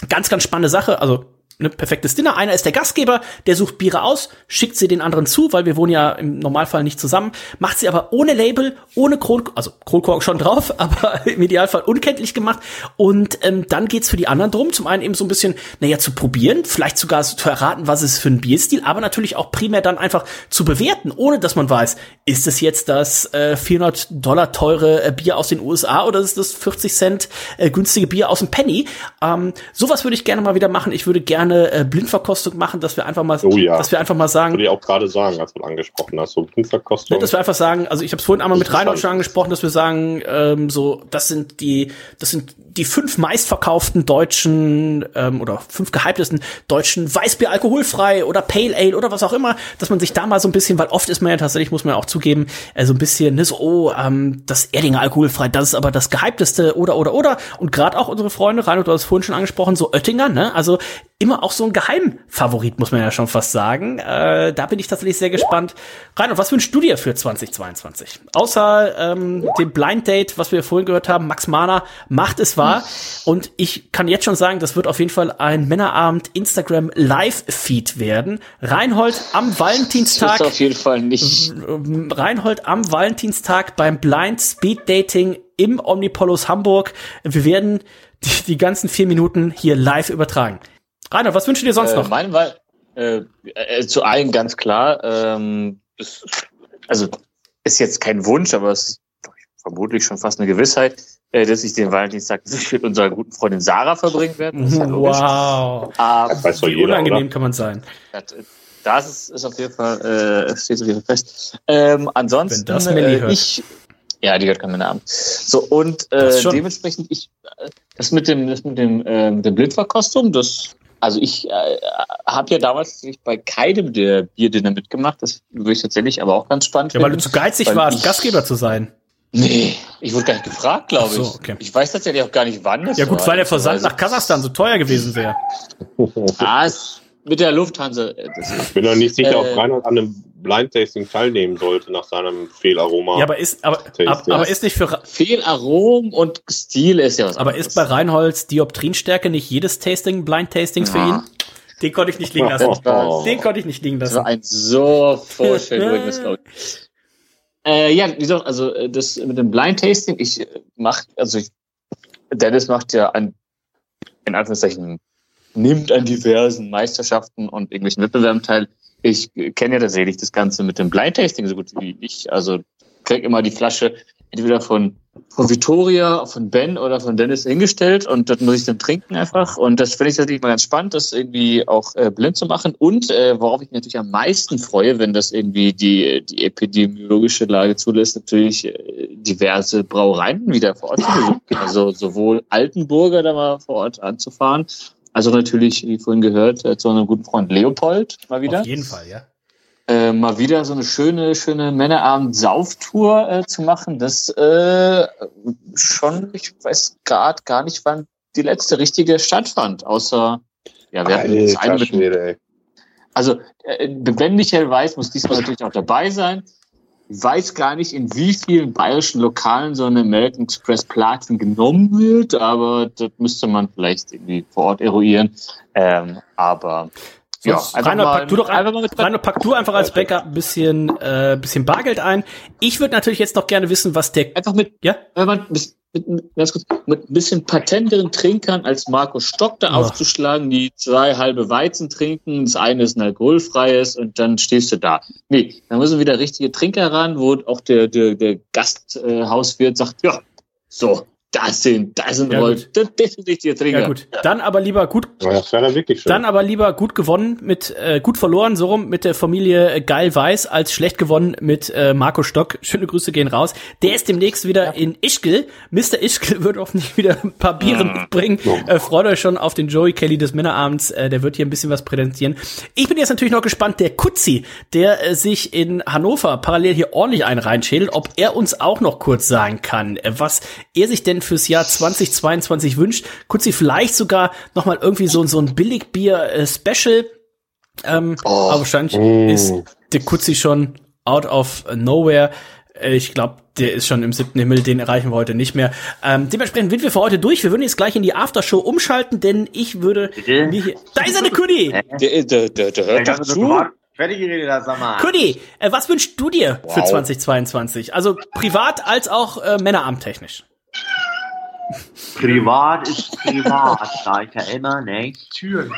Ganz, ganz spannende Sache. Also ne, perfektes Dinner. Einer ist der Gastgeber, der sucht Biere aus, schickt sie den anderen zu, weil wir wohnen ja im Normalfall nicht zusammen, macht sie aber ohne Label, ohne Kron, also Kronkork schon drauf, aber im Idealfall unkenntlich gemacht. Und ähm, dann geht's für die anderen drum, zum einen eben so ein bisschen, naja, zu probieren, vielleicht sogar so zu erraten, was es für ein Bierstil, aber natürlich auch primär dann einfach zu bewerten, ohne dass man weiß, ist es jetzt das äh, 400 Dollar teure äh, Bier aus den USA oder ist das 40 Cent äh, günstige Bier aus dem Penny? Ähm, sowas würde ich gerne mal wieder machen. Ich würde gerne äh, Blindverkostung machen, dass wir einfach mal, Oh ja. dass wir einfach mal sagen, Würde ich auch gerade sagen, als du angesprochen hast, so Blindverkostung. Dass wir einfach sagen, also ich habe es vorhin einmal mit Reinhold schon angesprochen, dass wir sagen, ähm, so, das sind die, das sind die fünf meistverkauften deutschen ähm, oder fünf gehyptesten deutschen Weißbier alkoholfrei oder Pale Ale oder was auch immer, dass man sich da mal so ein bisschen, weil oft ist man ja tatsächlich, muss man ja auch zugeben, äh, so ein bisschen, ne, so, oh, ähm, das Erdinger alkoholfrei, das ist aber das gehypteste oder oder oder und gerade auch unsere Freunde, Reinhold, du hast es vorhin schon angesprochen, so Oettinger, ne, also immer auch so ein Geheimfavorit, muss man ja schon fast sagen. Äh, da bin ich tatsächlich sehr gespannt. Reinhold, was wünschst du dir für 2022? Außer ähm, dem Blind Date, was wir vorhin gehört haben, Max Mahner macht es wahr. Und ich kann jetzt schon sagen, das wird auf jeden Fall ein Männerabend Instagram Live-Feed werden. Reinhold am Das Valentinstag. ist auf jeden Fall nicht. Reinhold am Valentinstag beim Blind Speed Dating im Omnipolus Hamburg. Wir werden die, die ganzen vier Minuten hier live übertragen. Rainer, was wünschst du dir sonst äh, noch? Mein Wahl, äh, äh, zu allen ganz klar, ähm, ist, also ist jetzt kein Wunsch, aber es ist vermutlich schon fast eine Gewissheit, äh, dass ich den Valentinstag mit unserer guten Freundin Sarah verbringen werde. Das ist ja. Wow. Aber Das weiß doch Wie jeder, unangenehm oder? kann man sein. das ist, ist auf jeden Fall, äh, steht auf jeden Fall fest. Ähm, ansonsten, Wenn das Melli äh, hört. ich, ja, die hört keinen Namen. So, und äh, Das dementsprechend, ich, äh, das mit dem, das mit dem, äh, mit dem Blindverkostung, das, also ich äh, habe ja damals bei keinem der Bierdinner mitgemacht, das würde ich tatsächlich aber auch ganz spannend Ja, weil du zu geizig warst, Gastgeber zu sein. Nee, ich wurde gar nicht gefragt, glaube so, ich. okay. Ich weiß tatsächlich auch gar nicht, wann das Ja gut, war. weil der Versand Also- nach Kasachstan so teuer gewesen wäre. Ah, es- mit der Lufthansa. äh, Das Ich bin noch nicht sicher, ob Äh, Reinhold an einem Blind-Tasting teilnehmen sollte nach seinem Fehlaroma. Ja, aber ist, aber, Tasting. ab, aber ist nicht für, Fehlarom und Stil ist ja was aber ist bei Reinholds Dioptrinstärke nicht jedes Tasting Blind Tastings für Ja. ihn? Den konnte ich nicht liegen lassen. Oh. Den konnte ich nicht liegen Das lassen. war ein so glaube ich. Äh, ja, wie gesagt, also äh, das mit dem Blind Tasting, ich äh, mach, also ich, Dennis macht ja an, in Anführungszeichen, nimmt an diversen Meisterschaften und irgendwelchen Wettbewerben teil. Ich kenne ja tatsächlich das Ganze mit dem Blind Tasting so gut wie ich. Also krieg immer die Flasche entweder von, von Victoria, von Ben oder von Dennis hingestellt und das muss ich dann trinken einfach. Und das finde ich natürlich mal ganz spannend, das irgendwie auch äh, blind zu machen. Und äh, worauf ich mich natürlich am meisten freue, wenn das irgendwie die, die epidemiologische Lage zulässt, natürlich äh, diverse Brauereien wieder vor Ort zu besuchen. Also sowohl Altenburger da mal vor Ort anzufahren, also natürlich, wie vorhin gehört, äh, zu einem guten Freund Leopold mal wieder Auf jeden Fall, ja. äh, mal wieder so eine schöne, schöne Männerabend-Sauftour äh, zu machen. Das äh, schon, ich weiß gerade gar nicht, wann die letzte richtige stattfand, außer ja, wir hatten eine Alter mit also, äh, wenn Michael Weiß muss diesmal natürlich auch dabei sein. Ich weiß gar nicht, in wie vielen bayerischen Lokalen so eine American Express Platin genommen wird, aber das müsste man vielleicht irgendwie vor Ort eruieren. Ähm, aber ja, Rainer, pack du doch ein, einfach mal mit Rainer, pack du einfach als Bäcker ein bisschen, äh, bisschen Bargeld ein. Ich würde natürlich jetzt noch gerne wissen, was der. Einfach mit, ja? wenn man mit, ganz kurz, mit ein bisschen patenteren Trinkern als Marco Stock da Ja. aufzuschlagen, die zwei halbe Weizen trinken, das eine ist ein alkoholfreies und dann stehst du da. Nee, da müssen wieder richtige Trinker ran, wo auch der, der, der Gasthauswirt sagt, ja, so, das sind, das sind Ja, wohl, gut. das, das sind richtige Trinker. Ja gut, dann aber lieber gut Ja, das wäre dann wirklich schön. Dann aber lieber gut gewonnen mit äh, gut verloren, so rum mit der Familie äh, Geil Weiß, als schlecht gewonnen mit äh, Marco Stock. Schöne Grüße gehen raus. Der ist demnächst wieder in Ischgl. Mr. Ischgl wird hoffentlich wieder ein paar Biere mitbringen. Äh, freut euch schon auf den Joey Kelly des Männerabends. Äh, der wird hier ein bisschen was präsentieren. Ich bin jetzt natürlich noch gespannt, der Kutzi, der äh, sich in Hannover parallel hier ordentlich einen reinschädelt, ob er uns auch noch kurz sagen kann, äh, was er sich denn fürs Jahr 2022 wünscht. Kutzi, vielleicht sogar noch mal irgendwie so, so ein Billigbier-Special. Ähm, aber wahrscheinlich Mm. ist der Kutzi schon out of nowhere. Äh, Ich glaube, der ist schon im siebten Himmel, den erreichen wir heute nicht mehr. Ähm, dementsprechend sind wir für heute durch. Wir würden jetzt gleich in die Aftershow umschalten, denn ich würde mir hier. Da ist er, der Kudi! Der, der, der, der hört doch zu. Fertig geredet, sag mal. Kudi, äh, was wünschst du dir für Wow. 2022? Also privat als auch äh, Männerabendtechnisch. Privat ist privat, sag ich ja immer, ne? Türen.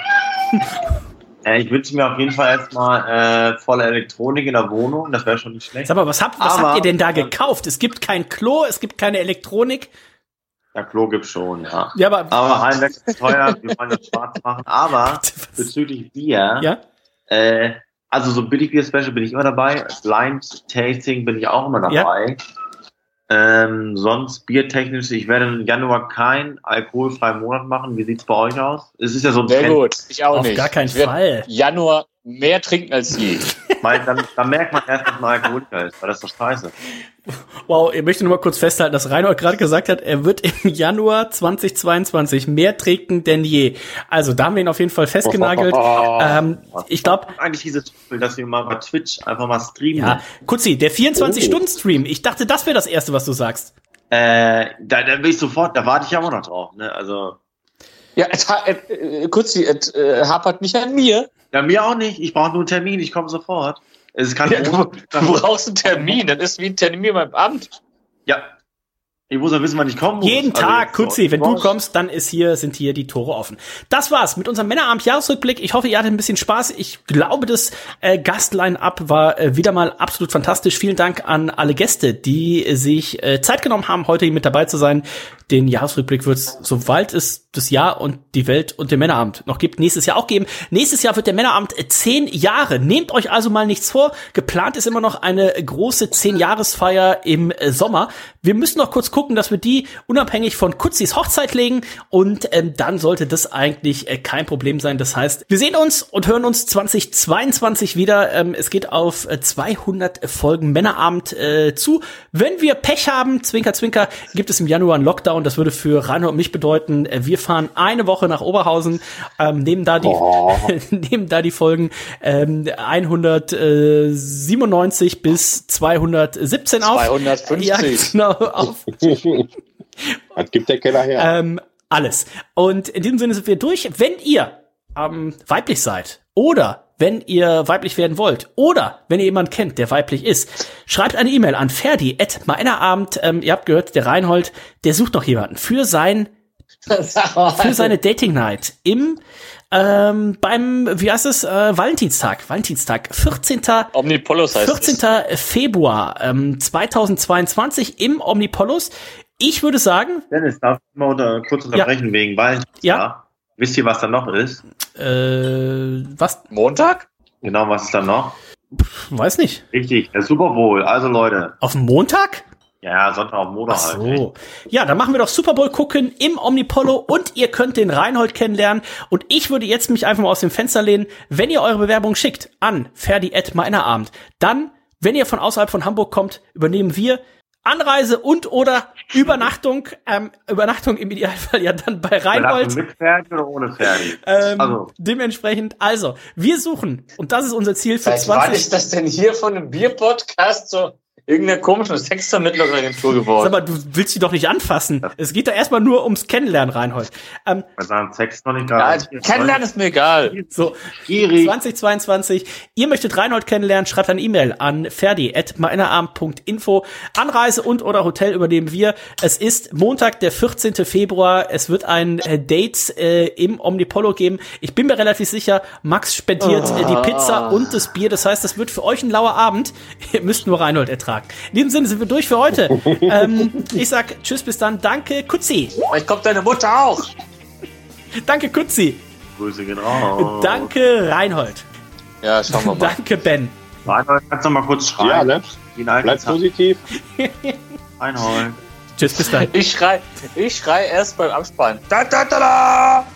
Äh, ich wünsche mir auf jeden Fall erstmal äh, volle Elektronik in der Wohnung, das wäre schon nicht schlecht. Sag mal, was habt, was Aber- habt ihr denn da gekauft? Es gibt kein Klo, es gibt keine Elektronik. Ja, Klo gibt's schon, ja. Ja, aber- aber Heimwerk ist teuer, wir wollen das schwarz machen. Aber bezüglich Bier, Ja? äh, also so Billigbier-Special bin ich immer dabei. Blind Tasting bin ich auch immer dabei. Ähm, sonst biertechnisch, ich werde im Januar keinen alkoholfreien Monat machen. Wie sieht's bei euch aus? Es ist ja so ein Sehr Trend. gut, ich auch Auf nicht. gar keinen Fall. Januar mehr trinken als je. Weil dann, dann merkt man erst, dass man Alkoholiker ist, weil das ist doch scheiße. Wow, ich möchte nur mal kurz festhalten, dass Reinhold gerade gesagt hat, er wird im Januar 2022 mehr trinken denn je. Also da haben wir ihn auf jeden Fall festgenagelt. ähm, ich glaube, eigentlich diese Trüffel, dass wir mal bei Twitch einfach mal streamen. ja, Kutzi, der 24-Stunden-Stream. Ich dachte, das wäre das Erste, was du sagst. Äh, da, da bin ich sofort, da warte ich ja auch noch drauf, ne? Also. Ja, es, ha- äh, äh, kurz, es äh, hapert nicht an mir. Ja, mir auch nicht. Ich brauche nur einen Termin, ich komme sofort. Es kann Ja, du, du brauchst einen Termin, das ist wie ein Termin beim Amt. Ja. Ich muss ja wissen, wann ich kommen muss. Jeden Also Tag, jetzt- Kutzi, wenn du kommst, dann ist hier, sind hier die Tore offen. Das war's mit unserem Männerabend-Jahresrückblick. Ich hoffe, ihr hattet ein bisschen Spaß. Ich glaube, das äh, Gastline-Up war äh, wieder mal absolut fantastisch. Vielen Dank an alle Gäste, die äh, sich äh, Zeit genommen haben, heute hier mit dabei zu sein. Den Jahresrückblick wird es, sobald es das Jahr und die Welt und den Männerabend noch gibt, nächstes Jahr auch geben. Nächstes Jahr wird der Männerabend äh, zehn Jahre. Nehmt euch also mal nichts vor. Geplant ist immer noch eine große Zehn-Jahresfeier im äh, Sommer. Wir müssen noch kurz gucken, dass wir die unabhängig von Kutzis Hochzeit legen und ähm, dann sollte das eigentlich äh, kein Problem sein. Das heißt, wir sehen uns und hören uns 2022 wieder. Ähm, es geht auf äh, 200 Folgen Männerabend äh, zu. Wenn wir Pech haben, Zwinker, Zwinker, gibt es im Januar einen Lockdown. Das würde für Rainer und mich bedeuten, äh, wir fahren eine Woche nach Oberhausen, ähm, nehmen da die, nehmen da die Folgen ähm, 197 bis 217 auf. 250. Ja, genau, auf. Das gibt der Keller her. Ähm, alles. Und in diesem Sinne sind wir durch. Wenn ihr ähm, weiblich seid oder wenn ihr weiblich werden wollt oder wenn ihr jemanden kennt, der weiblich ist, schreibt eine E-Mail an ferdi at meinerabend. Ähm, ihr habt gehört, der Reinhold, der sucht noch jemanden für sein für seine Dating Night im ähm, beim wie heißt es äh, Valentinstag Valentinstag 14. Omnipolos heißt 14. Februar ähm, 2022 im Omnipolos. Ich würde sagen, Dennis, darf ich mal unter, kurz unterbrechen wegen Valentinstag? Ja. Wisst ihr, was da noch ist? äh, was Montag? Genau, was ist da noch? weiß nicht. Richtig, der Super Bowl. Also Leute. Auf dem Montag? Ja, Sonntag auf Montag Ach halt. so. Ja, dann machen wir doch Super Bowl gucken im Omnipollo und ihr könnt den Reinhold kennenlernen. Und ich würde jetzt mich einfach mal aus dem Fenster lehnen. Wenn ihr eure Bewerbung schickt an ferdi.meinerabend, dann, wenn ihr von außerhalb von Hamburg kommt, übernehmen wir Anreise und oder Übernachtung, ähm, Übernachtung im Idealfall ja dann bei Reinhold. Mit Ferdi oder ohne Ferdi? Ähm, also, Dementsprechend, also, wir suchen, und das ist unser Ziel für Seit wann 20. ist das denn hier von einem Bierpodcast so irgendeiner komischen Sexvermittlungsagentur geworden? Sag mal, du willst sie doch nicht anfassen. Es geht da erstmal nur ums Kennenlernen, Reinhold. Ähm, Sex noch nicht Ja, gerade. kennenlernen ist mir egal. so, Gierig. 2022. Ihr möchtet Reinhold kennenlernen, schreibt eine E-Mail an ferdi.meinerarm.info. Anreise und oder Hotel übernehmen wir. Es ist Montag, der 14. Februar. Es wird ein äh, Date äh, im Omnipollo geben. Ich bin mir relativ sicher, Max spendiert äh, die Pizza und das Bier. Das heißt, es wird für euch ein lauer Abend. Ihr müsst nur Reinhold ertragen. In diesem Sinne sind wir durch für heute. ähm, ich sag Tschüss, bis dann. Danke, Kutzi. Vielleicht kommt deine Mutter auch. Danke, Kutzi. Grüße gehen raus. Danke, Reinhold. Ja, schauen wir mal. Danke, Ben. Reinhold, kannst du mal kurz schreien? Ja, ne? Bleib positiv. Reinhold. Tschüss, bis dann. Ich schrei, ich schrei erst beim Abspann. Da, da, da, da!